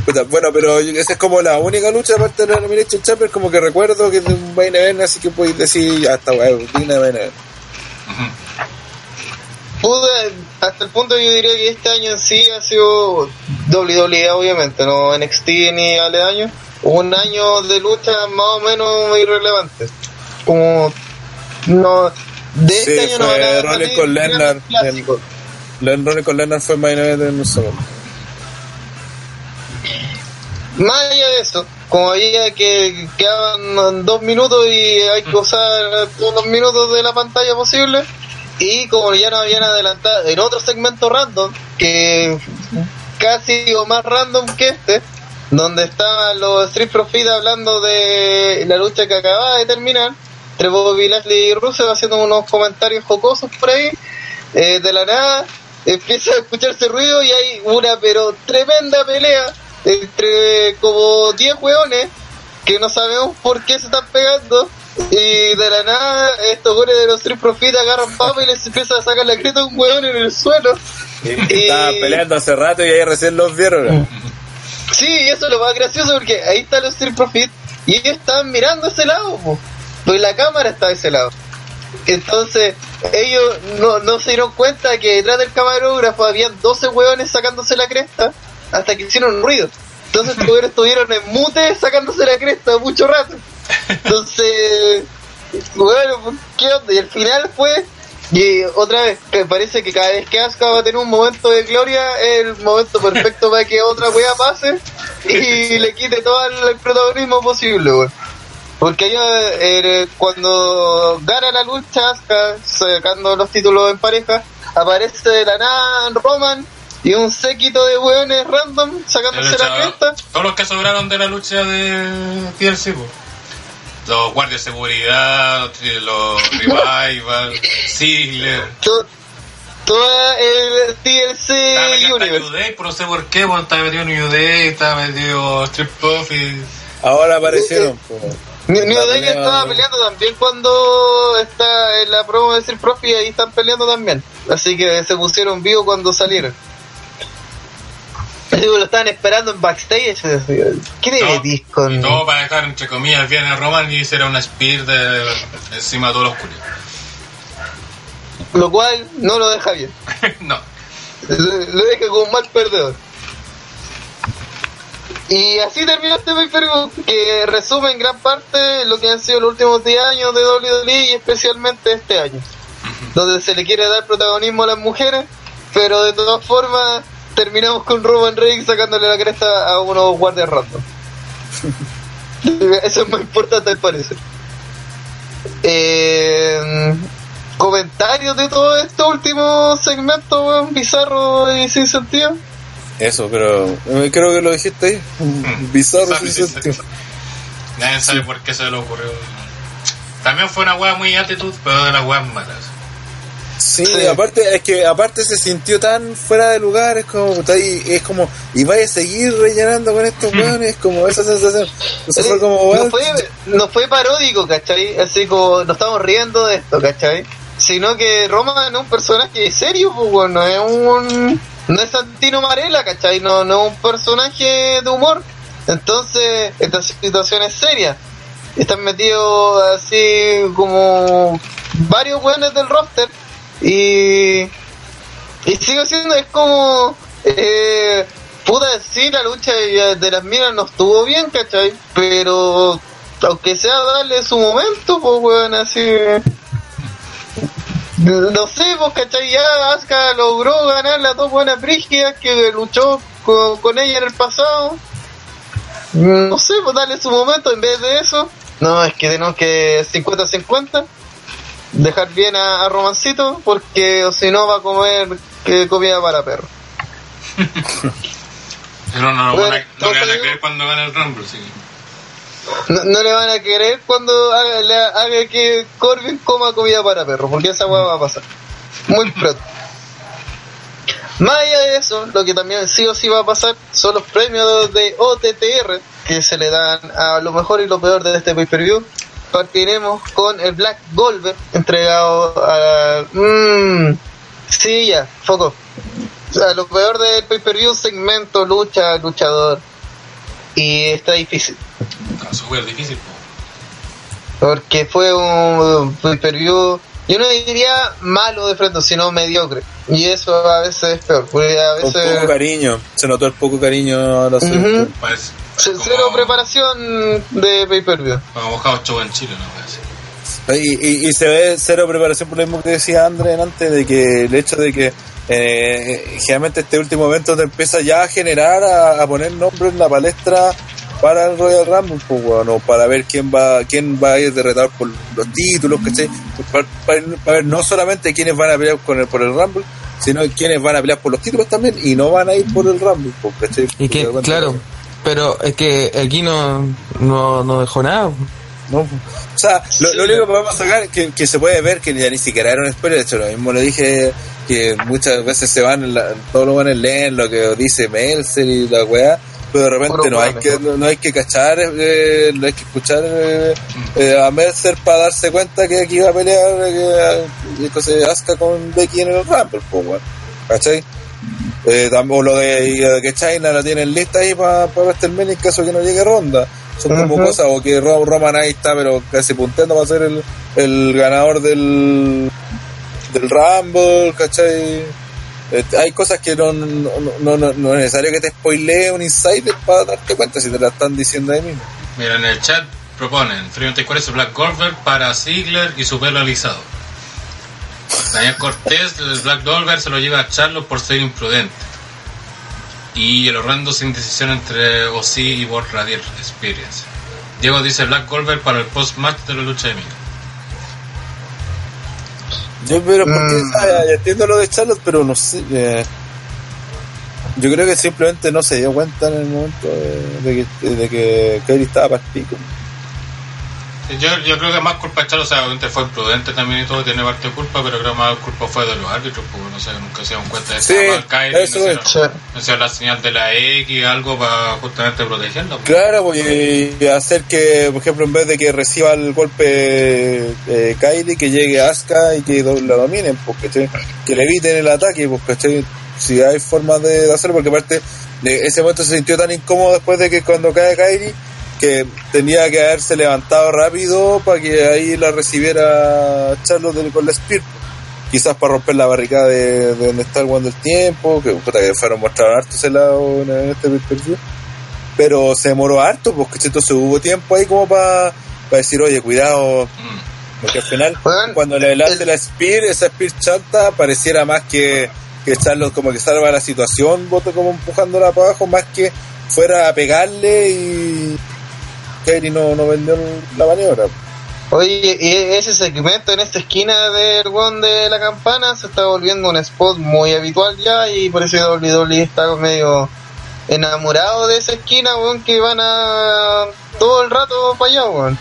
Puta, Bueno, pero esa es como la única lucha aparte de la Elimination Chamber, como que recuerdo que es de un main event, así que podéis decir, ya está, weón, digna de main event.
Pude, hasta el punto que yo diría que este año en sí ha sido WWE obviamente, no NXT ni aledaño, un año de lucha más o menos irrelevante. Como no de este
Sí,
año no
fue
salir
con
grandes
Lennart
clásicos.
Len Rollins con Lennon fue main event en Summerland.
Más allá de eso, como había que quedaban dos minutos y hay que usar todos los minutos de la pantalla posible, y como ya nos habían adelantado en otro segmento random, que casi o más random que este, donde estaban los Street Profits hablando de la lucha que acababa de terminar, entre Bobby Lashley y Rusev haciendo unos comentarios jocosos por ahí, eh, de la nada empieza a escucharse ruido y hay una pero tremenda pelea entre como 10 hueones que no sabemos por qué se están pegando. Y de la nada, estos goles de los Street Profit agarran papa y les empieza a sacar la creta a un hueón en el suelo.
Y Estaban peleando hace rato y ahí recién los vieron.
Sí, y eso es lo más gracioso porque ahí está los Street Profit y ellos estaban mirando ese lado, po. pues la cámara está de ese lado. Entonces, ellos no, no se dieron cuenta que detrás del camarógrafo habían 12 hueones sacándose la cresta hasta que hicieron ruido. Entonces, estos estuvieron en mute sacándose la cresta mucho rato. Entonces, bueno, pues, ¿qué onda? Y al final fue, y otra vez, que parece que cada vez que Asuka va a tener un momento de gloria, es el momento perfecto para que otra wea pase y le quite todo el protagonismo posible, weón. Porque ella, eh, cuando gana la lucha, Asuka, sacando los títulos en pareja, aparece de la nada Roman y un séquito de weones random sacándose la cresta.
Todos los que sobraron de la lucha de TLC. Los guardias de seguridad, los, los revival, Ziggler.
To- Toda el TLC
Estaba metido. New Day, pero no sé por qué, bueno, estaba metido New Day, estaba metido Strip Profit.
Ahora aparecieron. po.
New, Day estaba peleando también cuando está en la promo de Street Profit y ahí están peleando también. Así que se pusieron vivos cuando salieron. Digo, lo estaban esperando en backstage. ¿Qué te metís
Y
con.?
todo para dejar, entre comillas, bien a Roman y hiciera una spear de, encima de todos los culios.
Lo cual no lo deja bien.
no.
Lo lo deja como un mal perdedor. Y así terminó este pay que resume en gran parte lo que han sido los últimos 10 años de WWE y especialmente este año, donde se le quiere dar protagonismo a las mujeres, pero de todas formas terminamos con Roman Reigns sacándole la cresta a unos guardias random. Eso es más importante al parecer. Eh, comentarios de todo este último segmento weón, bizarro y sin sentido.
Eso, pero eh, creo que lo dijiste ahí. Bizarro,
Bizarro
sin
y sin
sentido.
Nadie sabe por qué se le ocurrió. También fue una wea muy actitud, pero de las weas malas.
Sí,
Sí.
aparte es que aparte se sintió tan fuera de lugar, es como y- es como y vaya a seguir rellenando con estos weones, es como esa sensación. Fue como
no, fue, no fue paródico, ¿cachai? Así como nos estamos riendo de esto, ¿cachai? Sino que Roma no es un personaje serio, pues, weón, no es un. No es Santino Marella, ¿cachai? No, no es un personaje de humor. Entonces, esta situación es seria. Están metidos así como varios weones del roster y. Y sigo siendo, es como. Eh, puta, sí, la lucha de, las minas no estuvo bien, ¿cachai? Pero. Aunque sea darle su momento, pues, weón, así. No sé, pues, ¿cachai? Ya Asuka logró ganar las dos buenas brígidas que luchó con, con ella en el pasado. No sé, pues darle su momento en vez de eso. No, es que tenemos que 50-50 dejar bien a, a Romancito porque o si no va a comer eh, comida para perro.
Pero no, no,
Bueno,
no le van a creer cuando gane el Rumble, sí.
No, no le van a querer cuando haga, le haga que Corbin coma comida para perro, porque esa hueá va a pasar. Muy pronto. Más allá de eso, lo que también sí o sí va a pasar son los premios de OTTR que se le dan a lo mejor y lo peor de este pay-per-view. Partiremos con el Black Golver entregado a... Mmm, sí, ya, foco. O sea, lo peor del pay-per-view, segmento, lucha, luchador. Y está difícil.
Está súper difícil. po.
Porque fue un pay-per-view, yo no diría malo de frente, sino mediocre. Y eso a veces es peor. Porque a
con poco
veces
cariño, se notó el poco cariño a la selección.
Parece. Como-
cero preparación de pay-per-view.
Como mojado show en Chile, no voy a decir.
Y, y, y se ve cero preparación por lo mismo que decía André antes, de que el hecho de que eh, generalmente este último evento te empieza ya a generar, a, a poner nombres en la palestra para el Royal Rumble, pues, weón, o para ver quién va quién va a ir derretado por los títulos, ¿cachai? Para, para- para ver no solamente quiénes van a pelear con el, por el Rumble, sino quiénes van a pelear por los títulos también y no van a ir por el Rumble, pues, ¿cachai?
Y que,
de
claro, pero es que aquí no, no, no dejó nada.
No, o sea, lo, lo único que podemos sacar que, que se puede ver que ya ni siquiera era un spoiler, de hecho lo mismo le dije que muchas veces se van, en la- todos los van leen lo que dice Melzer y la weá, pero de repente no hay que no, hay que cachar eh, no hay que escuchar eh, eh, a Mercer para darse cuenta que aquí va a pelear que, que Asuka con Becky en el Rumble pues ¿cachai? Eh, o lo de, que China la tienen lista ahí para pa WrestleMania en caso de que no llegue ronda son como cosas o que Roman ahí está pero casi punteando para ser el, el ganador del del Rumble ¿cachai? Eh, hay cosas que no, no, no, no, es necesario que te spoilee un insider para darte cuenta si te la están diciendo ahí mismo.
Mira, en el chat proponen cuál es Black Golfer para Ziggler y su pelo alisado. Daniel Cortés, el Black Golfer se lo lleva a Charlo por ser imprudente. Y el horrendo sin decisión entre OC y World Radial Experience. Diego dice Black Golfer para el post-match de la lucha de Mika.
Yo, pero porque, mm. ah, entiendo lo de Charlotte, pero no sé. Eh, yo creo que simplemente no se dio cuenta en el momento de, que, de que Kairi estaba para el pico.
Yo, yo creo que más culpa de o sea, obviamente fue imprudente también y todo, tiene parte de culpa, pero creo que más culpa fue de los árbitros, porque no sé, nunca se dieron cuenta de
sí,
eso.
Kairi, eso no,
hicieron, no hicieron la señal de la X, algo para justamente protegerla.
Pues. Claro, pues, y hacer que, por ejemplo, en vez de que reciba el golpe eh, Kairi, que llegue Asuka y que la dominen, porque que le eviten el ataque, porque si hay formas de hacerlo, porque aparte, de ese momento se sintió tan incómodo después de que cuando cae Kairi que tenía que haberse levantado rápido para que ahí la recibiera Charlotte con la Spear. Quizás para romper la barricada de, donde está el del tiempo, que, que fueron mostraron harto ese lado en este periodo. Pero se demoró harto, porque entonces hubo tiempo ahí como para decir, oye, cuidado. Porque al final, cuando le lance la Spear, esa Spear chanta pareciera más que, que Charlotte como que salva la situación, voto como empujándola para abajo, más que fuera a pegarle y Kairi no, no vendió la maniobra.
Oye, y ese segmento en esta esquina del weón de la campana se está volviendo un spot muy habitual ya y por eso WWE está medio enamorado de esa esquina, weón, que van a todo el rato para allá, weón.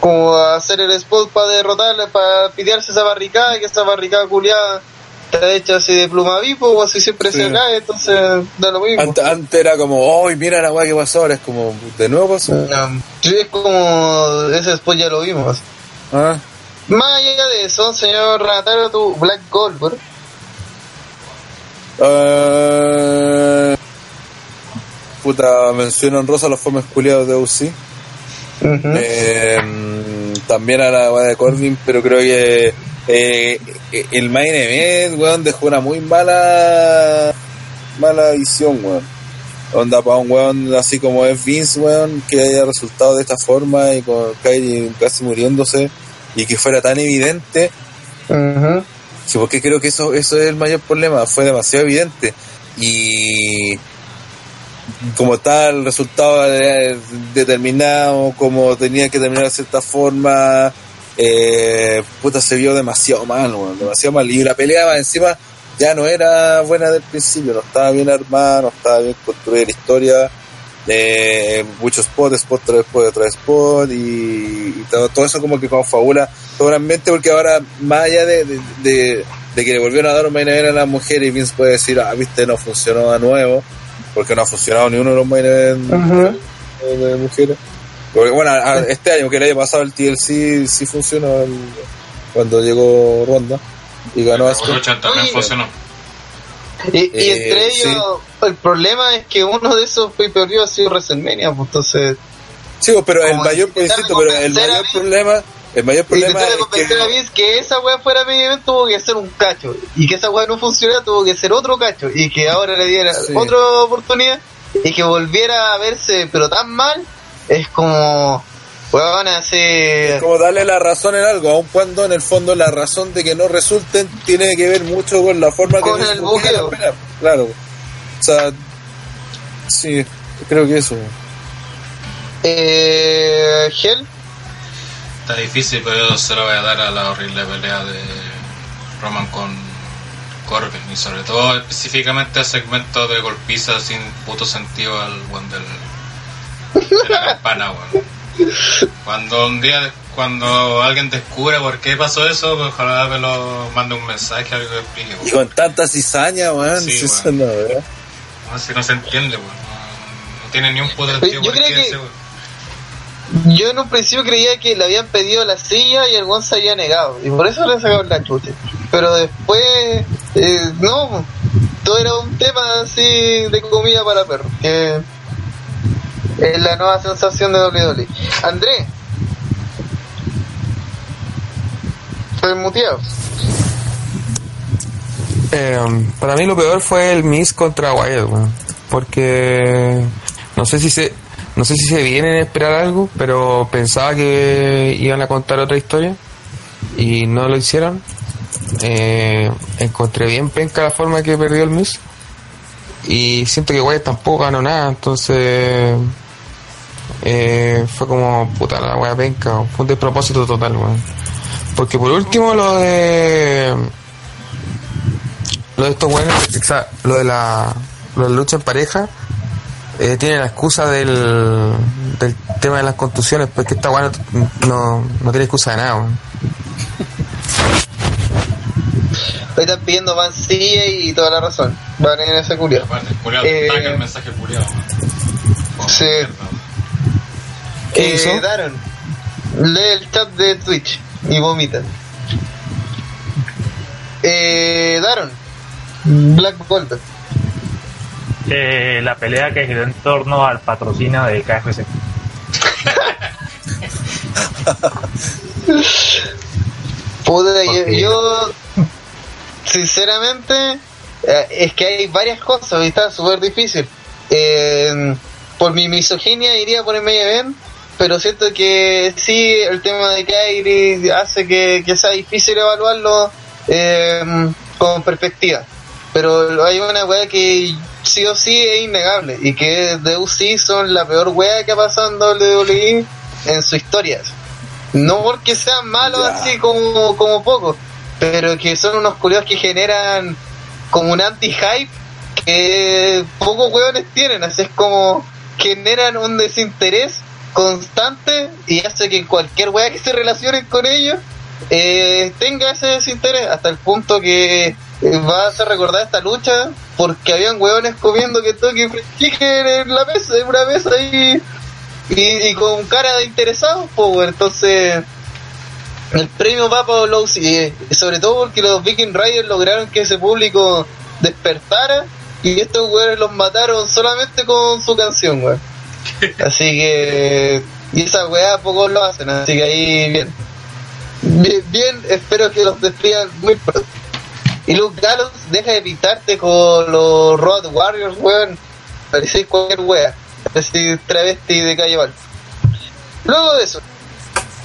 Como hacer el spot para derrotarle, para pidearse esa barricada que esa barricada culiada está hecha así de pluma vipo o así siempre se cae, entonces da lo mismo.
Antes, era como, ¡ay, mira la weá que pasó! Ahora es como, ¿de nuevo pasó?
sí, es como, ese después ya lo vimos. Ah. Más allá de eso, señor Rataro, tu Black Gold,
Uh, puta, mencionan Rosa los fomes culiados de UC. eh, también a la weá de Corbin, pero creo que eh, el main event, weón, dejó una muy mala mala visión, weón. Onda para un weón así como es Vince, weón, que haya resultado de esta forma y con Kyrie casi muriéndose y que fuera tan evidente. Sí, porque creo que eso, eso es el mayor problema, fue demasiado evidente. Y como tal, el resultado determinado, como tenía que terminar de cierta forma, eh, puta, se vio demasiado mal, demasiado mal. Y la pelea encima ya no era buena del principio, no estaba bien armada, no estaba bien construida la historia. Eh, muchos spots, spot tras spot tras spot y, todo, eso como que confabula mente porque ahora más allá de, de, que le volvieron a dar un main event a las mujeres y Vince puede decir, ah, viste, no funcionó de nuevo porque no ha funcionado ni uno de los main events de mujeres porque, bueno, este año que el año pasado el TLC sí funcionó cuando llegó Ronda y ganó a
también funcionó.
Y, y eh, entre ellos, el problema es que uno de esos pay per ha sido WrestleMania, pues entonces.
Sí, pues, pero el mayor, pero el mayor problema. El mayor problema es
que... que esa weá fuera medio tuvo que ser un cacho. Y que esa weá no funcionara tuvo que ser otro cacho. Y que ahora le diera otra oportunidad. Y que volviera a verse, pero tan mal, es como weón hacer
como darle la razón en algo aun cuando en el fondo la razón de que no resulten tiene que ver mucho con la forma
con
que
el buqueo.
claro. O sea sí creo que eso.
Eh Gel.
Está difícil pero yo se lo voy a dar a la horrible pelea de Roman con Corbin y sobre todo específicamente el segmento de golpiza sin puto sentido al one del campana, Cuando un día, cuando alguien descubre por qué pasó eso, pues ojalá me lo mande un mensaje, algo que explique,
Y con tanta cizaña, weón,
sí,
eso
no. No, si no se entiende, weón. tiene ni un potencial
Yo
por
creo que-
ese, weón.
Yo en un principio creía que le habían pedido la silla y el Gon se había negado. Y por eso le sacaron la chucha. Pero después, eh, no. Todo era un tema así de comida para perros. Que es la nueva sensación de WWE. Andrés. Estoy muteado.
Eh, para mí lo peor fue el Miss contra Wyatt, weón. Porque no sé si se no sé si se vienen a esperar algo, pero pensaba que iban a contar otra historia y no lo hicieron. Eh, encontré bien penca la forma que perdió el Miss y siento que Wyatt tampoco ganó nada, entonces eh, fue como puta la wea penca, fue un despropósito total, weón. Porque por último lo de lo de estos sea, lo de la, lo de la lucha en pareja, eh, tiene la excusa del, del tema de las contusiones, porque esta bueno no, no tiene excusa de nada. weón.
Hoy están pidiendo más silla y toda la razón. Van en ese.
Aparte, el culiao,
Eh,
el mensaje. Como
Sí.
mierda.
¿Qué
Eh,
hizo?
Daron, lee el chat de Twitch y vomita. Eh, Daron, Black Gold.
Eh, la pelea que giró en torno al patrocinio de KFC.
Puta, yo, yo, sinceramente, eh, es que hay varias cosas y está súper difícil. Eh, por mi misoginia iría por el medio event, pero siento que sí, el tema de Kairi hace que, que sea difícil evaluarlo eh, con perspectiva. Pero hay una wea que sí o sí es innegable y que de UC son la peor wea que ha pasado en WWE en su historia. No porque sean malos así como, como pocos, pero que son unos curiosos que generan como un anti-hype que pocos hueones tienen. Así es como generan un desinterés constante y hace que cualquier wea que se relacione con ellos eh, tenga ese desinterés hasta el punto que eh, va a hacer recordar esta lucha porque habían hueones comiendo que toque chicken en la mesa, en una mesa ahí y, con cara de interesados, pues entonces el premio va para los y sobre todo porque los Viking Riders lograron que ese público despertara y estos weones los mataron solamente con su canción, weón. Así que y esa weá pocos lo hacen, así que ahí bien. Bien, bien, espero que los despidan muy pronto. Y Luke Gallows, deja de pintarte con los Road Warriors, weón. Parecéis cualquier wea. Parecéis travesti de calle Val. Luego de eso,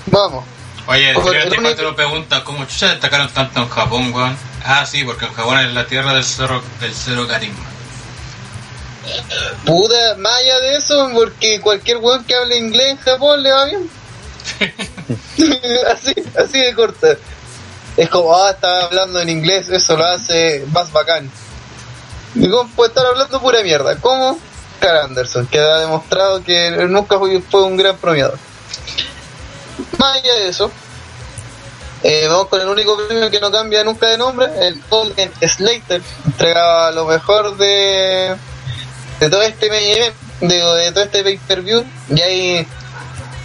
vamos.
Oye,
el único-
te lo pregunta, ¿cómo chucha destacaron tanto en Japón, weón? Ah, sí, porque en Japón es la tierra del cero, del cero carisma.
Puta, más allá de eso, porque cualquier weón que hable inglés en Japón le va bien. así, así de corta. Es como, ah, estaba hablando en inglés, eso lo hace más bacán. Cómo puede estar hablando pura mierda. ¿Cómo? Carl Anderson, que ha demostrado que nunca fue fue un gran premiador. Más allá de eso, eh, vamos con el único premio que no cambia nunca de nombre, el Golden Slater, entregaba lo mejor de, de todo este event, digo, de todo este pay per view, y ahí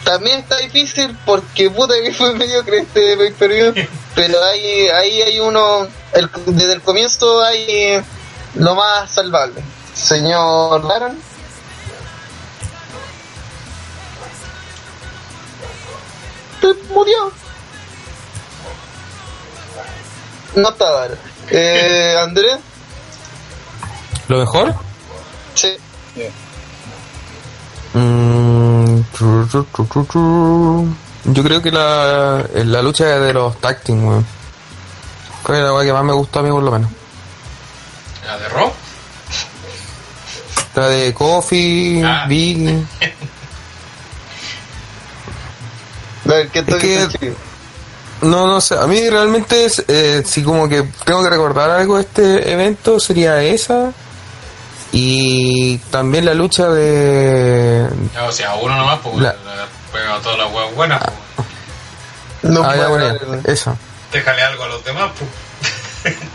también está difícil porque puta que fue mediocre este pay per view, pero ahí, ahí hay uno, el- desde el comienzo hay lo más salvable. Señor Daron. Te murió. No está Daron. Eh, Andrés.
¿Lo mejor?
Sí.
Mm, tru, tru, tru, tru, tru. Yo creo que la, la lucha de los tag team, weón. Fue la que más me gustó a mí por lo menos.
¿La de Raw?
La de Coffee,
Ah.
Big.
A ver, ¿qué tal
que-
está chido?
No, no sé. A mí realmente, es, eh, si como que tengo que recordar algo de este evento, sería esa. Y también la lucha de.
O sea, uno nomás, pues,
La-
pegado todas las huevas buenas, pues.
No
ah, ya,
puedo
bueno,
hablar,
esa.
Déjale algo a los demás, pues.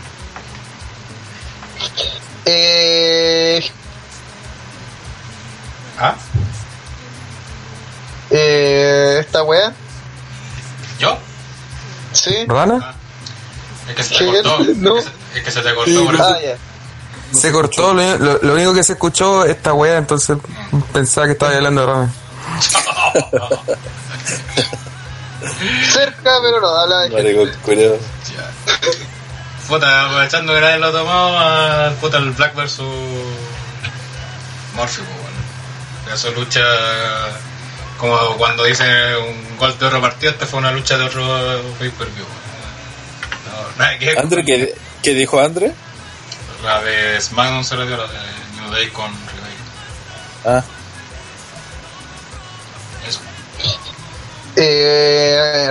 Eh,
¿Ah?
Eh, esta weá,
¿Yo?
sí.
¿Rana?
Es que se
Sí,
te cortó.
no.
Es, que se, es que se te cortó por eso.
Ah,
Se cortó, lo, lo- lo único que se escuchó esta wea, entonces pensaba que estaba hablando de Rana.
Cerca, pero no, habla de gente.
Puta, aprovechando que nadie lo tomó, al puta el Black vs. Morphy, pues, bueno. Eso lucha como cuando dice un gol de otro partido, esta fue una lucha de otro pay-per-view. No, nada que ver.
André, ¿qué, qué dijo André?
La de SmackDown se le dio, la de New Day con Ribeiro.
Ah,
Eso.
Eh,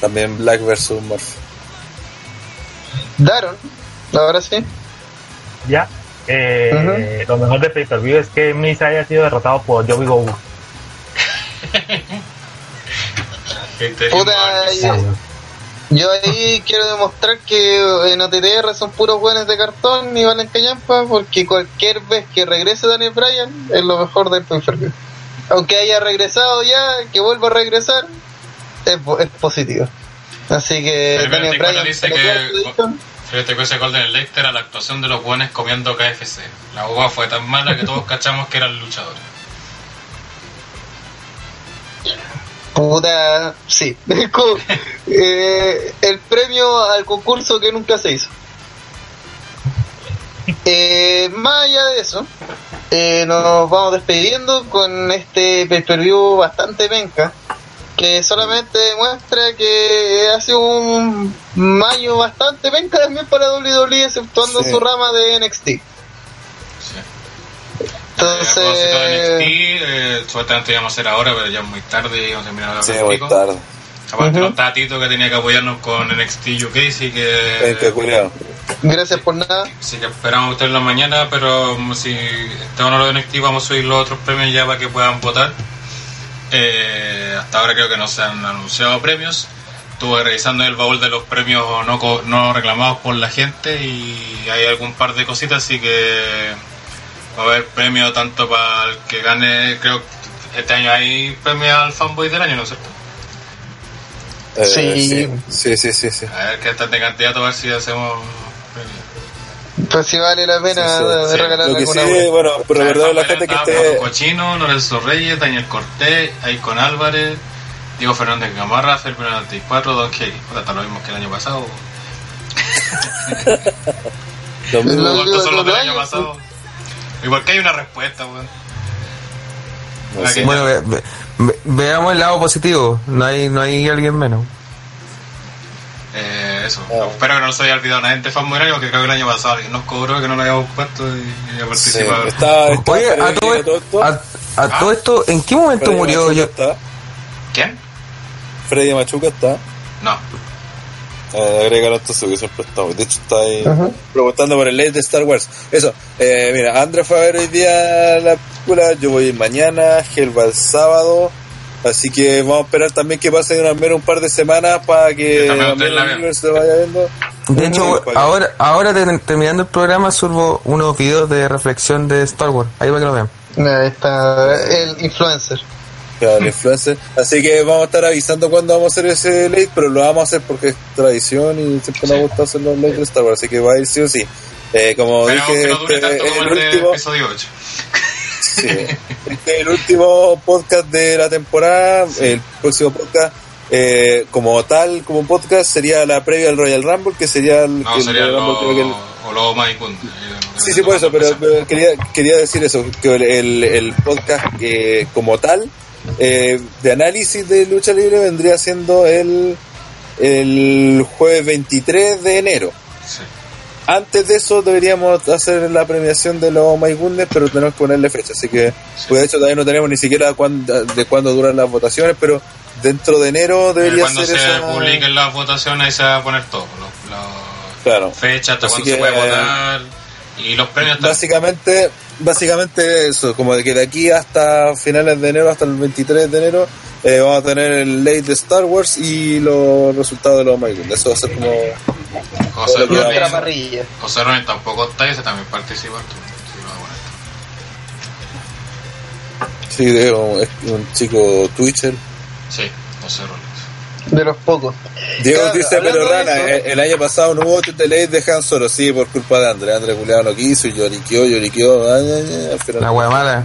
también Black vs. Murphy.
Daron, ahora sí.
Ya. Eh, Lo mejor de pay per view es que Miz haya sido derrotado por Joey Go.
Gente,
Puta, yo, yo ahí quiero demostrar que en OTTR son puros buenos de cartón y valen callampa porque cualquier vez que regrese Daniel Bryan es lo mejor del pay. Aunque haya regresado ya, que vuelva a regresar, es, es positivo. Así que
Pero
Daniel
24
Bryan
dice que- ese Golden Elect era la actuación de los buenos comiendo KFC. La uva fue tan mala que todos cachamos que eran luchadores.
Puta, sí. Eh, el premio al concurso que nunca se hizo. Eh, más allá de eso, eh, nos vamos despidiendo con este pay-per-view bastante penca, que solamente demuestra que ha sido un mayo bastante penca también para WWE, exceptuando
Sí.
su rama de NXT.
Sí.
Entonces,
Eh, a de NXT, eh, supuestamente íbamos a hacer ahora, pero ya es muy tarde y vamos a terminar
Sí, muy tarde.
Aparte
Ujú.
no está Tito que tenía que apoyarnos con NXT UK, así que...
Venga, culiao.
gracias por nada.
Así que esperamos tenerlo mañana, pero mm, si está uno de NXT vamos a subir los otros premios ya para que puedan votar. Eh, hasta ahora creo que no se han anunciado premios. Estuve revisando el baúl de los premios no, co- no reclamados por la gente y hay algún par de cositas, así que va a haber premio tanto para el que gane, creo que este año hay premio al fanboy del año, ¿no es cierto?
Eh,
Sí.
sí, sí, sí, sí.
A ver qué están de candidato, a ver si hacemos premio.
Pues si vale la pena
Sí,
regalar
Lo que
alguna
sí, bueno, pero recordar a la
Rafael
gente que esté.
Cochino, Lorenzo Reyes, Daniel Cortés, Aicon Álvarez, Diego Fernández Gamarra, Felipe 94, Don Kelly. Puta, está lo mismo que el año pasado.
Lo mismo.
Lo-
¿Cuántos son los del
los
año pasado? ¿Y por qué hay una respuesta, weón?
No sé.
Bueno, ve- ve- ve- veamos el lado positivo. No hay, no hay alguien menos.
Eh, eso.
Ah.
Espero que no se haya olvidado nadie de Fan Morario, porque creo que el año pasado alguien nos cobró que no lo habíamos puesto y, y a
Sí, está, está
Oye, a todo,
esto.
a, a todo esto, ¿en qué momento
Freddy
murió
Machuca
yo?
está.
¿Quién?
Freddy Machuca está.
No.
Eh, agrégalo entonces que siempre está. De hecho, está ahí
Ajá.
preguntando por el late de Star Wars. Eso, eh, mira, André fue a ver hoy día la película. Yo voy a ir mañana. Gel va el sábado. Así que vamos a esperar también que pasen al menos un par de semanas para que el se vaya viendo.
De hecho, ahora, ahora ter- terminando el programa, subo unos videos de reflexión de Star Wars. Ahí para que lo vean.
Ahí está el influencer.
Claro, el influencer. Así que vamos a estar avisando cuándo vamos a hacer ese late, pero lo vamos a hacer porque es tradición y siempre nos gusta hacer los late de Star Wars, así que va a ir sí o sí. Eh, como dije,
que no dure
este
tanto
es
como
el último,
episodio 8.
sí, este es el último podcast de la temporada. El próximo podcast, eh, como tal, como podcast, sería la previa al Royal Rumble, que sería el,
No,
el
sería
Royal
lo,
creo que el-
o lo Maicund.
Sí, sí, por eso, pero, pero quería, quería decir eso, que el, el, el podcast eh, como tal, eh, de análisis de lucha libre, vendría siendo el, el jueves 23 de enero.
Sí.
Antes de eso deberíamos hacer la premiación de los My Goodness, pero tenemos que ponerle fecha, así que pues de hecho todavía no tenemos ni siquiera cuándo- de cuándo duran las votaciones, pero dentro de enero debería
Cuando
ser
se
esa...
publiquen las votaciones ahí se va a poner todo.
Claro.
fechas, hasta cuándo se puede votar. Y los premios también.
Básicamente, básicamente eso, como de que de aquí hasta finales de enero, hasta el 23 de enero, eh, vamos a tener el late de Star Wars y los resultados de los Goodness. Eso va a ser como...
José
parrilla.
José Ronin tampoco está y ese también participa. tú, sí,
es un chico Twitcher.
Sí, no sé, Rolex.
De los pocos.
Diego
Claro,
dice, pero Rana,
eso-
el, el año pasado no hubo de ley de Han Solo, sí, por culpa de André. André Julián no quiso y lloriqueó, lloriqueó. ay, ay, ay, al final-
La wea mala.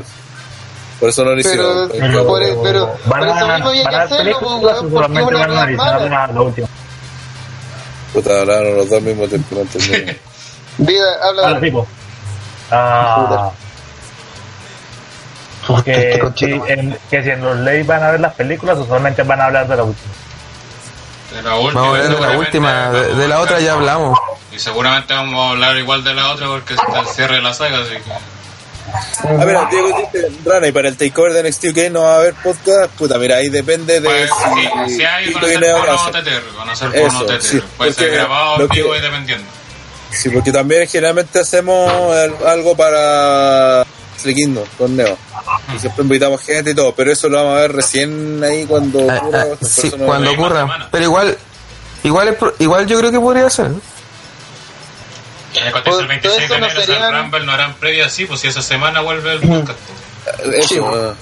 Por eso no lo
Pero,
hicieron.
pero, por, pero,
van
por eso
a,
mismo había
van
que
a
hacerlo, pues,
o
porque
solamente
una mala.
la, última.
Puta, hablaron los dos al mismo tiempo, no entendí.
Vida, habla
Ah, tipo. Ah,
este
que,
coche
si en, que si en los leyes van a ver las películas, usualmente van a hablar de la última.
De la última,
Vamos a hablar de la última, de, la otra ya hablamos.
Y seguramente vamos a hablar igual de la otra porque está el cierre de la saga, así que.
A ver, Diego dice, Rana, y para el takeover de NXT UK no va a haber podcast. Puta, mira, ahí depende de
Pues,
si,
si, si hay, bono
hacen.
TTR, van a ser
Eso,
bono TTR.
sí,
Puede ser grabado en vivo y dependiendo.
Sí, porque también generalmente hacemos el- algo para Wrestle Kingdom con Neo. Y siempre invitamos gente y todo, pero eso lo vamos a ver recién ahí cuando
Ah,
ocurra,
ah, sí, cuando ocurra. Pero igual, igual, igual yo creo que podría ser.
El
todo
26 de
eso no
enero es
serían-
el Rumble, no harán previa así, pues si esa semana vuelve el podcast.
ah.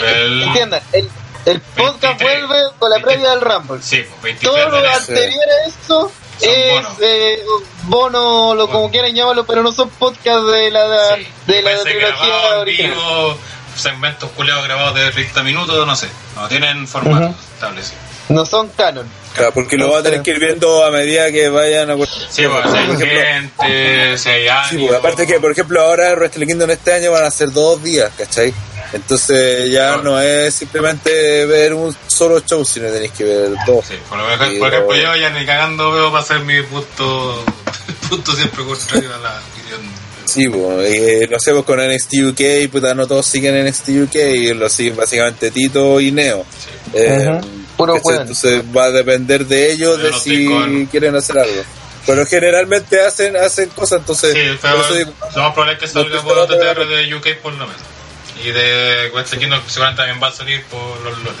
Vuelve el-
Entiendan, el, el podcast
23.
vuelve con la previa del Rumble.
Sí, pues 23
Todo
de
lo anterior a eso
Bonos.
eh, bono, lo como quieran llamarlo, pero no son podcast de la,
Sí.
de la trilogía original.
vivo, segmentos culeados grabados de 30 minutos, no sé. No tienen formato
Ujú.
establecido.
No son canon.
Claro, porque lo va a tener que ir viendo a medida que vayan a...
Sí, pues si hay
Por
gente, si hay
Sí,
ánimo.
pues, aparte que, por ejemplo, ahora Wrestle Kingdom este año van a ser dos días, ¿cachai? Entonces ya no es simplemente ver un solo show, sino que tenéis que ver dos.
Sí, por, lo mejor-
Y
por
lo-
ejemplo, yo ya ni cagando veo para hacer mi punto, punto siempre contrario a la opinión.
Sí, pues, eh, no sé, pues con NXT UK, puta, no todos siguen NXT UK, y lo siguen básicamente Tito y Neo.
Sí.
Eh.
Puro
¿cachai?
weón.
Entonces va a depender de ellos
Yo
de
no
si
con-
quieren hacer algo. Pero generalmente hacen hacen cosas, entonces...
Sí, pero lo más probable es que salga por de UK por lo menos. Y de West Kingdom seguramente también va a salir por los loles.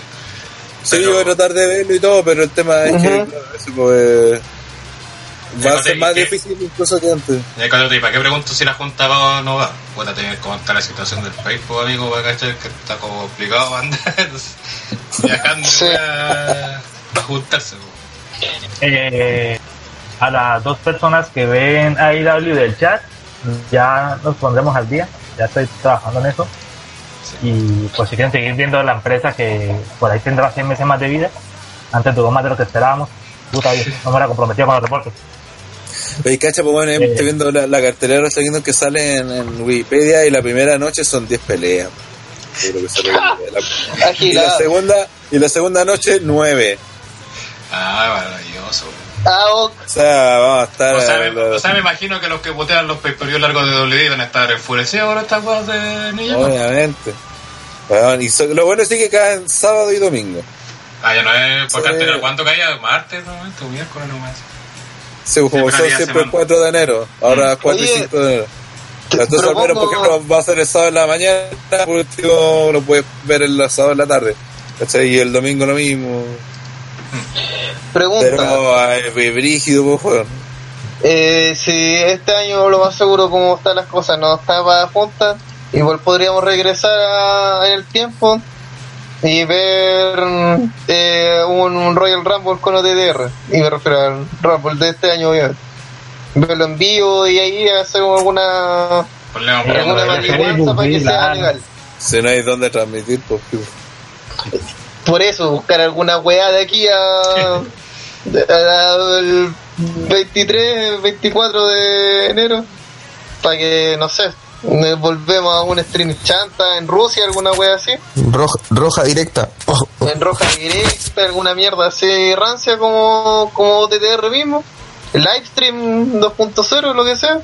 Sí,
Pero-
yo voy a tratar de verlo y todo, pero el tema es que
Ujú.
claro, eso, pues, va a ser más
¿y qué?
difícil incluso que antes.
Y cuando te ¿para qué pregunto si la Junta va o no va? Bueno, tener que comentar la situación del país, pues amigo, para cachar que está como complicado andar viajando
Sí.
a, a juntarse. pues.
Eh, a las dos personas que ven AEW del chat, ya nos pondremos al día. Ya estoy trabajando en eso. Y pues si quieren seguir viendo la empresa que por ahí tendrá seis meses más de vida, antes duró más de lo que esperábamos. Puta, no me era comprometido con los reportes.
Oye, cacha, pues bueno,
Eh.
estoy viendo la, la cartelera Kingdom que sale en, en Wikipedia y la primera noche son 10 peleas. Yo creo que sale la- y la segunda y la segunda noche 9.
Ah, maravilloso.
Ah.
O sea, vamos a estar
O sea, me, o sea, me imagino que los que botean los view largos de WWE van a estar enfurecidos con estas cosas de Japan.
obviamente. Weón, y so- lo bueno sí que caen sábado y domingo.
Ah, ya no es por
Sí.
cartera. ¿Cuánto caía? ¿Martes? ¿No? ¿Tu miércoles nomás?
Sí, como
Siempre
son siempre el
semana.
4 de enero. Ahora 4 y
Oye,
5 de enero. Entonces, al menos, por ejemplo, va a ser el sábado en la mañana, por último lo puedes ver el sábado en la tarde. ¿Cachai? Y el domingo lo mismo.
Pregunta.
Pero es brígido, pues, weón.
Eh, si este año lo más seguro como están las cosas no estaba juntas, igual podríamos regresar a- en el tiempo y ver eh, un, un Royal Rumble con OTDR. Y me refiero al Rumble de este año, obviamente. Verlo en vivo y ahí hacer alguna,
Pero
alguna para que sea legal.
Si no hay dónde transmitir, pues.
Por eso, buscar alguna weá de aquí a, el 23, 24 de enero, para que, no sé, volvemos a un stream chanta en Rusia, alguna weá así,
Roja, roja directa. Oh, oh.
en roja directa, alguna mierda así rancia como, como TTR mismo, livestream 2.0, lo que sea,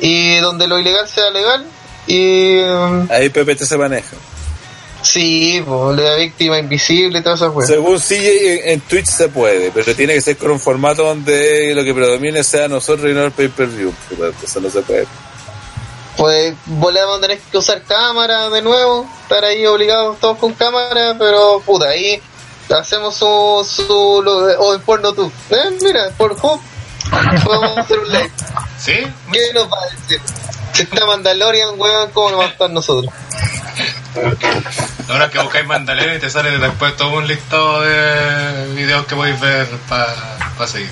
y donde lo ilegal sea legal, y
Ahí PPT se maneja.
Sí, pues, la víctima invisible y todas esas weas.
Según CJ en, en Twitch se puede, pero tiene que ser con un formato donde lo que predomine sea nosotros y no el pay-per-view. Eso no se puede.
Pues volvemos a tener que usar cámara de nuevo, estar ahí obligados todos con cámara, pero puta, ahí hacemos su, su lo o en porno tú. Eh, mira, por Hub, podemos hacer un live.
¿Sí?
¿Qué nos va a decir? Si está Mandalorian, weón, ¿cómo nos va a estar nosotros?
Ahora que buscáis Mandalorian y te sale después todo un listado de videos que podéis ver para seguir.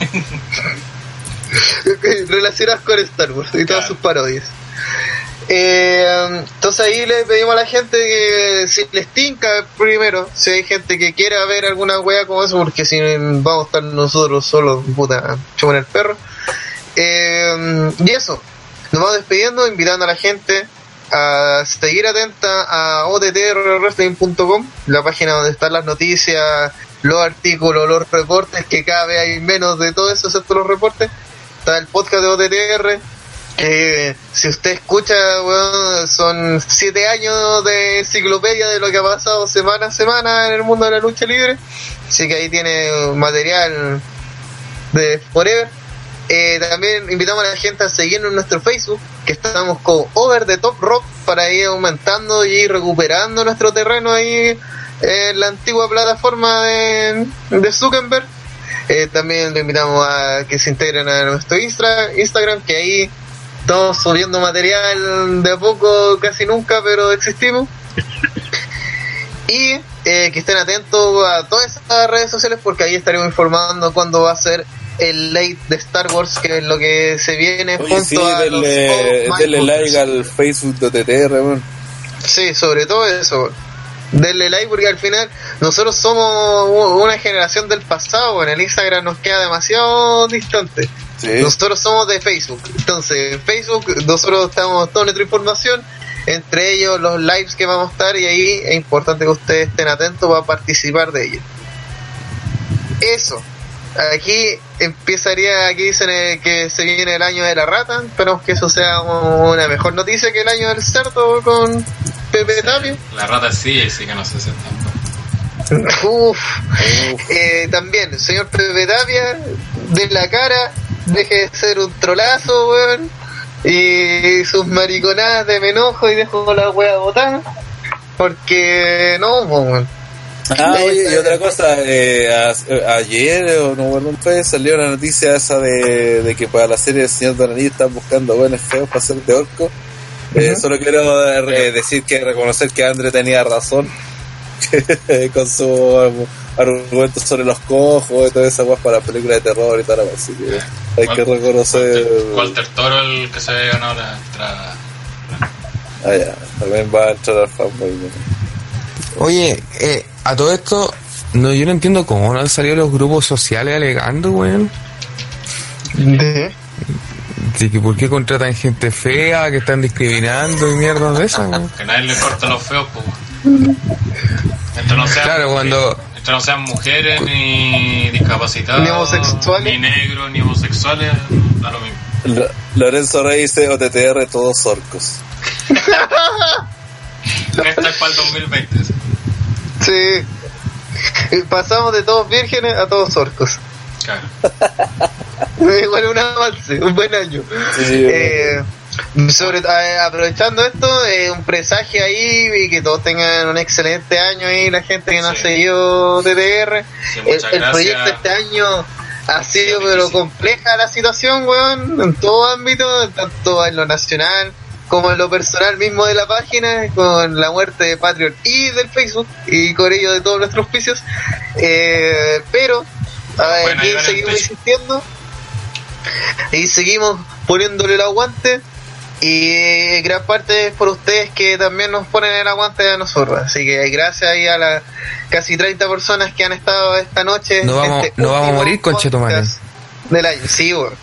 Relacionadas con Star Wars y todas sus parodias. Eh, entonces ahí le pedimos a la gente que si les tinca primero, si hay gente que quiera ver alguna wea como eso, porque si vamos a estar nosotros solos, puta, chupan el perro. Eh, y eso, nos vamos despidiendo, invitando a la gente a seguir atenta a ottrwrestling.com, la página donde están las noticias, los artículos, los reportes, que cada vez hay menos de todo eso, excepto los reportes. Está el podcast de OTTR, que si usted escucha, son siete años de enciclopedia de lo que ha pasado semana a semana en el mundo de la lucha libre. Así que ahí tiene material de Forever. Eh, también invitamos a la gente a seguirnos en nuestro Facebook, que estamos con Over the Top Rock para ir aumentando y recuperando nuestro terreno ahí en la antigua plataforma de, de Zuckerberg. Eh, también le invitamos a que se integren a nuestro Instagram, que ahí estamos subiendo material de a poco, casi nunca, pero existimos. Y eh, que estén atentos a todas esas redes sociales porque ahí estaremos informando cuándo va a ser el late de Star Wars, que es lo que se viene junto
sí,
a
denle,
los
denle like al Facebook de TTR, weón.
Sí, sobre todo eso. Denle like porque al final nosotros somos una generación del pasado, en el Instagram nos queda demasiado distante.
Sí.
Nosotros somos de Facebook, entonces en Facebook nosotros estamos toda nuestra información, entre ellos los lives que vamos a estar y ahí es importante que ustedes estén atentos para participar de ellos. Eso. Aquí empezaría, aquí dicen eh, que se viene el año de la rata, esperamos que eso sea una mejor noticia que el año del cerdo con Pepe Tapio.
La rata sí, sí que no sé si
Uf. Eh, también, señor Pepe Tapia, de la cara, deje de ser un trolazo, weón. Y sus mariconadas de me enojo y dejo la wea botada. Porque no, weón.
Ah, oye, y otra cosa, eh, a- ayer o no bueno, salió la noticia esa de, de que para la serie del Señor de Anillo están buscando buenos feos para ser de orco. Eh, Solo quiero eh, decir que reconocer que Andre tenía razón con su argumento sobre los cojos y toda esa guas para películas de terror y tal, así que hay que reconocer.
Walter Toro, el que se ganado la entrada.
Ah, ya, también va a entrar al fanboy.
Oye, eh, a todo esto, no, yo no entiendo cómo no han salido los grupos sociales alegando, weón.
De-
De que por qué contratan gente fea, que están discriminando y mierda de esas, weón.
Que nadie le corta los feos, pues. Entre no
Claro, cuando-
entre no sean mujeres, ni discapacitados,
Ni homosexuales.
ni negros, ni homosexuales, da lo mismo.
Lo- Lorenzo Rey dice OTTR todos orcos.
Esta es para el 2020. Sí.
Pasamos de todos vírgenes a todos orcos.
Claro.
Igual un avance, un buen año.
Sí,
Eh, sobre, eh, aprovechando esto, eh, un presagio ahí y que todos tengan un excelente año ahí, la gente que nos
Sí.
ha seguido.
Sí,
el, el proyecto este año ha sido pero compleja la situación, weón, en todo ámbito, tanto en lo nacional como en lo personal mismo de la página, con la muerte de Patreon y del Facebook, y con ello de todos nuestros auspicios. Eh, pero a ver,
Bueno,
aquí seguimos insistiendo y seguimos poniéndole el aguante. Y gran parte es por ustedes que también nos ponen el aguante a nosotros. Así que gracias ahí a las casi 30 personas que han estado esta noche.
No vamos-
este
no vamos a morir, conchetumare.
podcast Del año, sí, weón.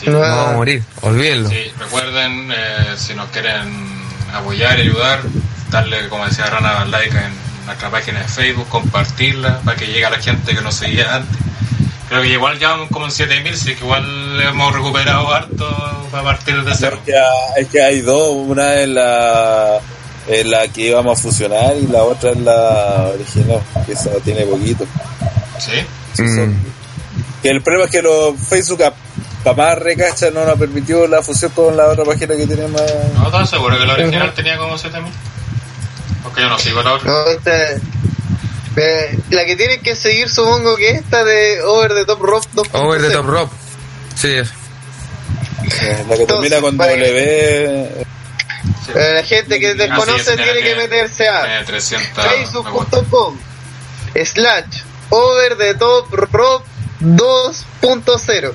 Sí.
No,
vamos a morir, olvídenlo.
Sí, recuerden, eh, si nos quieren apoyar y ayudar, darle, como decía Rana, like en nuestra página de Facebook, compartirla para que llegue a la gente que nos seguía antes. Creo que igual ya vamos como en 7000, sí que igual hemos recuperado harto para partir de
Es
cero.
que, es que hay dos, una es la, es la que íbamos a fusionar y la otra es la original, que esa tiene poquito.
¿Sí?
Sí,
Mm.
son- Que el problema es que los Facebook más recacha no nos permitió la fusión con la otra página que tiene más...
No, ¿estás seguro que la original tenía como 7000? Porque yo no sigo la otra.
No, esta- eh, la que tienen que seguir supongo que esta de Over the Top Rock 2.0.
Over the top rock. Sí, es.
eh, la que termina con W...
Sí,
Eh, La gente que desconoce tiene que meterse a
tiene 300 me gusta.
facebook.com slash over the top rock 2.0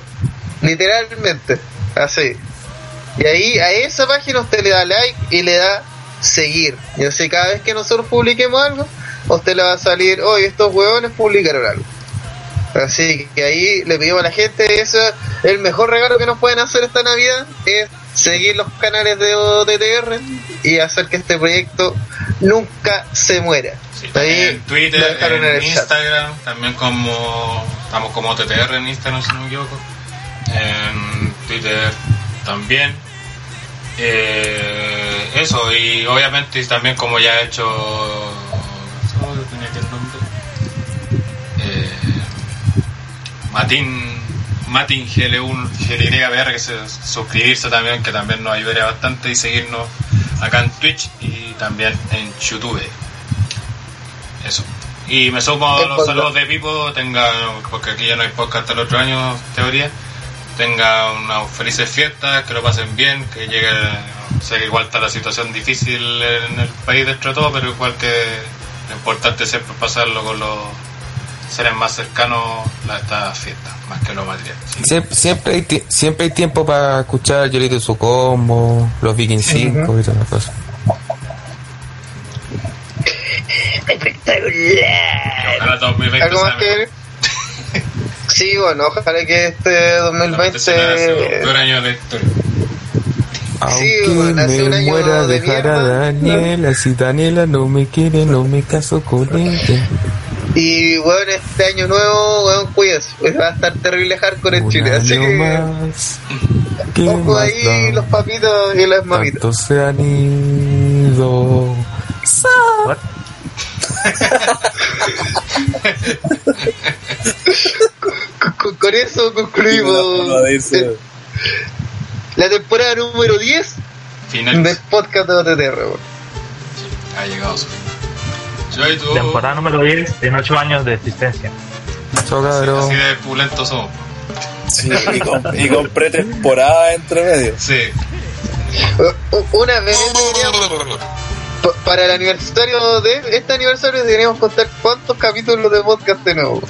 literalmente así y ahí a esa página usted le da like y le da seguir y así cada vez que nosotros publiquemos algo a usted le va a salir hoy estos huevones publicaron algo así que ahí le pedimos a la gente eso el mejor regalo que nos pueden hacer esta navidad es seguir los canales de OTTR y hacer que este proyecto nunca se muera
Sí, también en Twitter, en. Instagram, también como estamos como TTR en Instagram si no me equivoco. En Twitter también. Eh, eso, y obviamente también como ya he hecho ¿cómo tenía aquí el nombre? Eh, Matin Matin GL1 GLYBR que se suscribirse también que también nos ayudaría bastante y seguirnos acá en Twitch y también en YouTube. Eso. Y me sumo a los saludos de Pipo, tenga, porque aquí ya no hay podcast hasta el otro año, teoría. Tenga unas felices fiestas, que lo pasen bien, que llegue, sé que igual está la situación difícil en el país dentro de todo, pero igual que lo importante es siempre pasarlo con los seres más cercanos a estas fiestas, más que lo material. ¿sí?
Siempre, siempre, hay, siempre hay tiempo para escuchar Yolito su combo, los Viking 5 y todas las cosas.
Y ojalá 2020
¿Algo
sea
más que
mejor.
ver? Sí, bueno, ojalá que este 2020...
Será el peor año de historia.
Aunque
bueno, hace un
me muera,
de
dejar a. Daniela. Si Daniela no me quiere, no me caso con ella.
Y bueno, este año nuevo, bueno, cuídese, pues va a estar terrible hardcore en
Un
Chile, así que
más. ¿Qué
ojo ahí
da?
los papitos y las mamitas.
Tantos se han ido.
What?
Con, con- con eso concluimos la temporada número 10
Final.
del podcast de OTTR. weón.
Ha llegado su fin.
Temporada número 10 en 8 años de existencia.
Chao, cabrón.
Así de pulentos somos.
sí, y, con, y con pretemporada entre medio.
Sí.
Una vez para el aniversario de este aniversario deberíamos contar cuántos capítulos de podcast tenemos.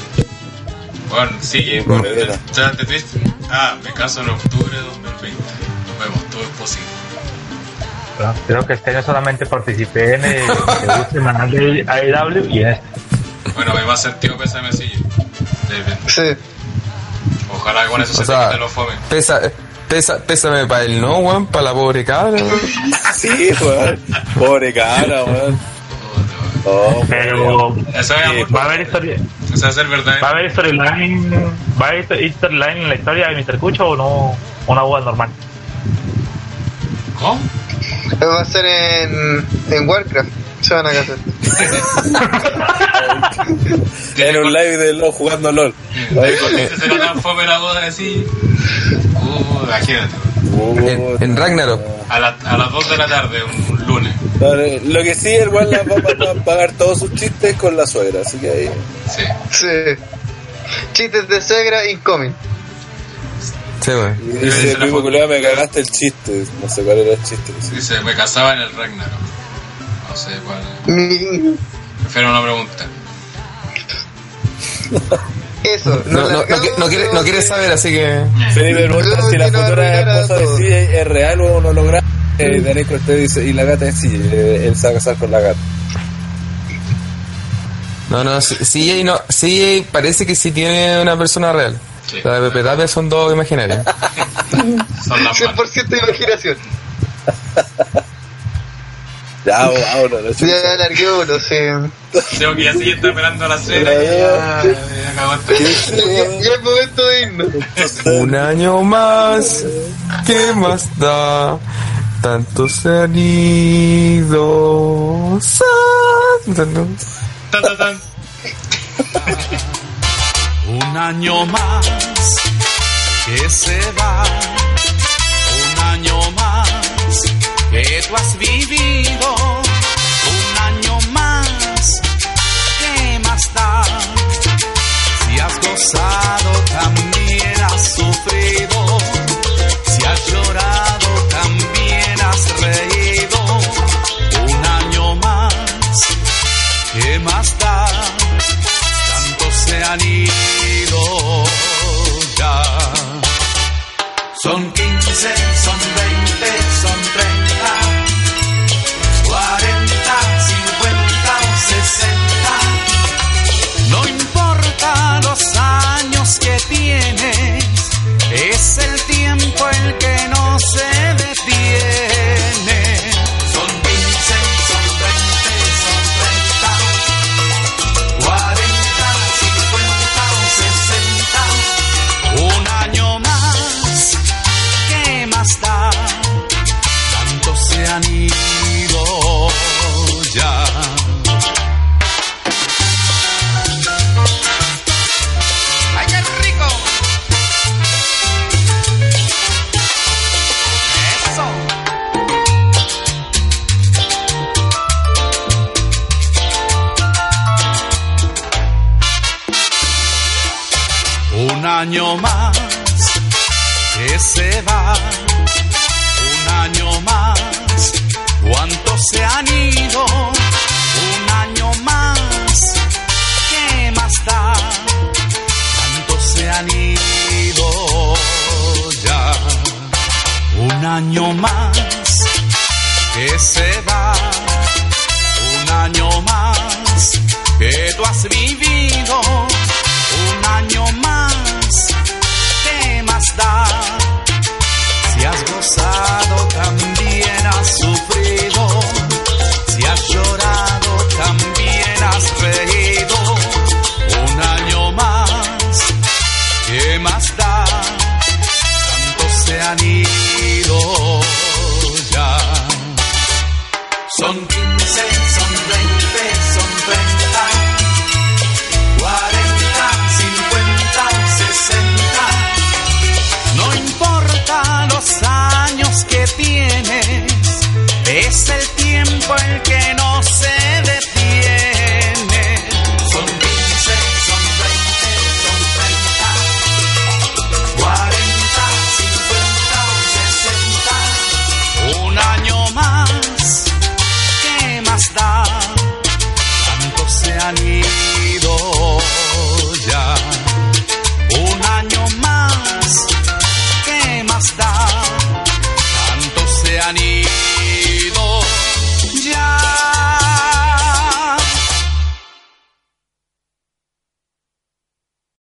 Bueno, sí,
Bueno,
el
era.
chat de Twitch. Ah, me caso en octubre de 2020. Nos vemos, todo es posible.
Pero Creo que este año solamente participé en el debut semanal de AEW y en este.
Bueno, me va a ser tío pésame sí.
Sí.
Ojalá con eso
O
se
sea,
te los fome.
Pesa, pesa, pésame para el no, weón, para la pobre cabra.
Sí, weón. Pobre cara, weón. Oh,
Pero
Eso es
va a haber historia,
Eso va a ser verdad.
va a haber storyline, va a haber storyline en la historia de Mr. Cucho o no, una boda normal.
¿Cómo?
Va a ser en, en Warcraft. Se van a casar.
en un live de LOL jugando LOL.
Ahí con ese se la dan fome la boda así. Uh, imagínate.
En, en Ragnarok.
A, la- a las 2 de la tarde, un, un lunes.
Vale, Lo que sí, el la va a pagar todos sus chistes con la suegra, así que ahí.
Sí.
Sí. Chistes de Segra incoming.
Sí, weón.
Y
Esa
dice, culiao, me cagaste el chiste. No sé cuál era el chiste. sí.
Dice, me casaba en el Ragnarok. No sé cuál.
Mi-
Prefiero no preguntar.
Eso.
No, no, no,
largamos,
qui- no quiere, no quiere saber, así que.
Felipe pregunta si la
no
futura esposa de. CJ es real o un holograma. Eh, Daniel Cortés dice, y la gata es CJ, él se va a casar con la gata.
No, no, CJ no. CJ parece que sí tiene una persona real.
Sí.
La de Pepe Tapia son dos imaginarios.
Son las manos.
100% imaginación.
Ya, vámonos, la chucha.
Ya alargué uno, sí.
Tengo que ya seguir esperando a la cena. y Ya, ya acabó.
Ya, ya es momento de irnos.
Un año más, ¿qué más da? Tantos se han ido.
Un año más que se va, que tú has vivido, un año más, ¿qué más da? Si has gozado, también has sufrido, año más que se va, un año más, cuántos se han ido, un año más, ¿qué más da? Cuántos se han ido ya, un año más.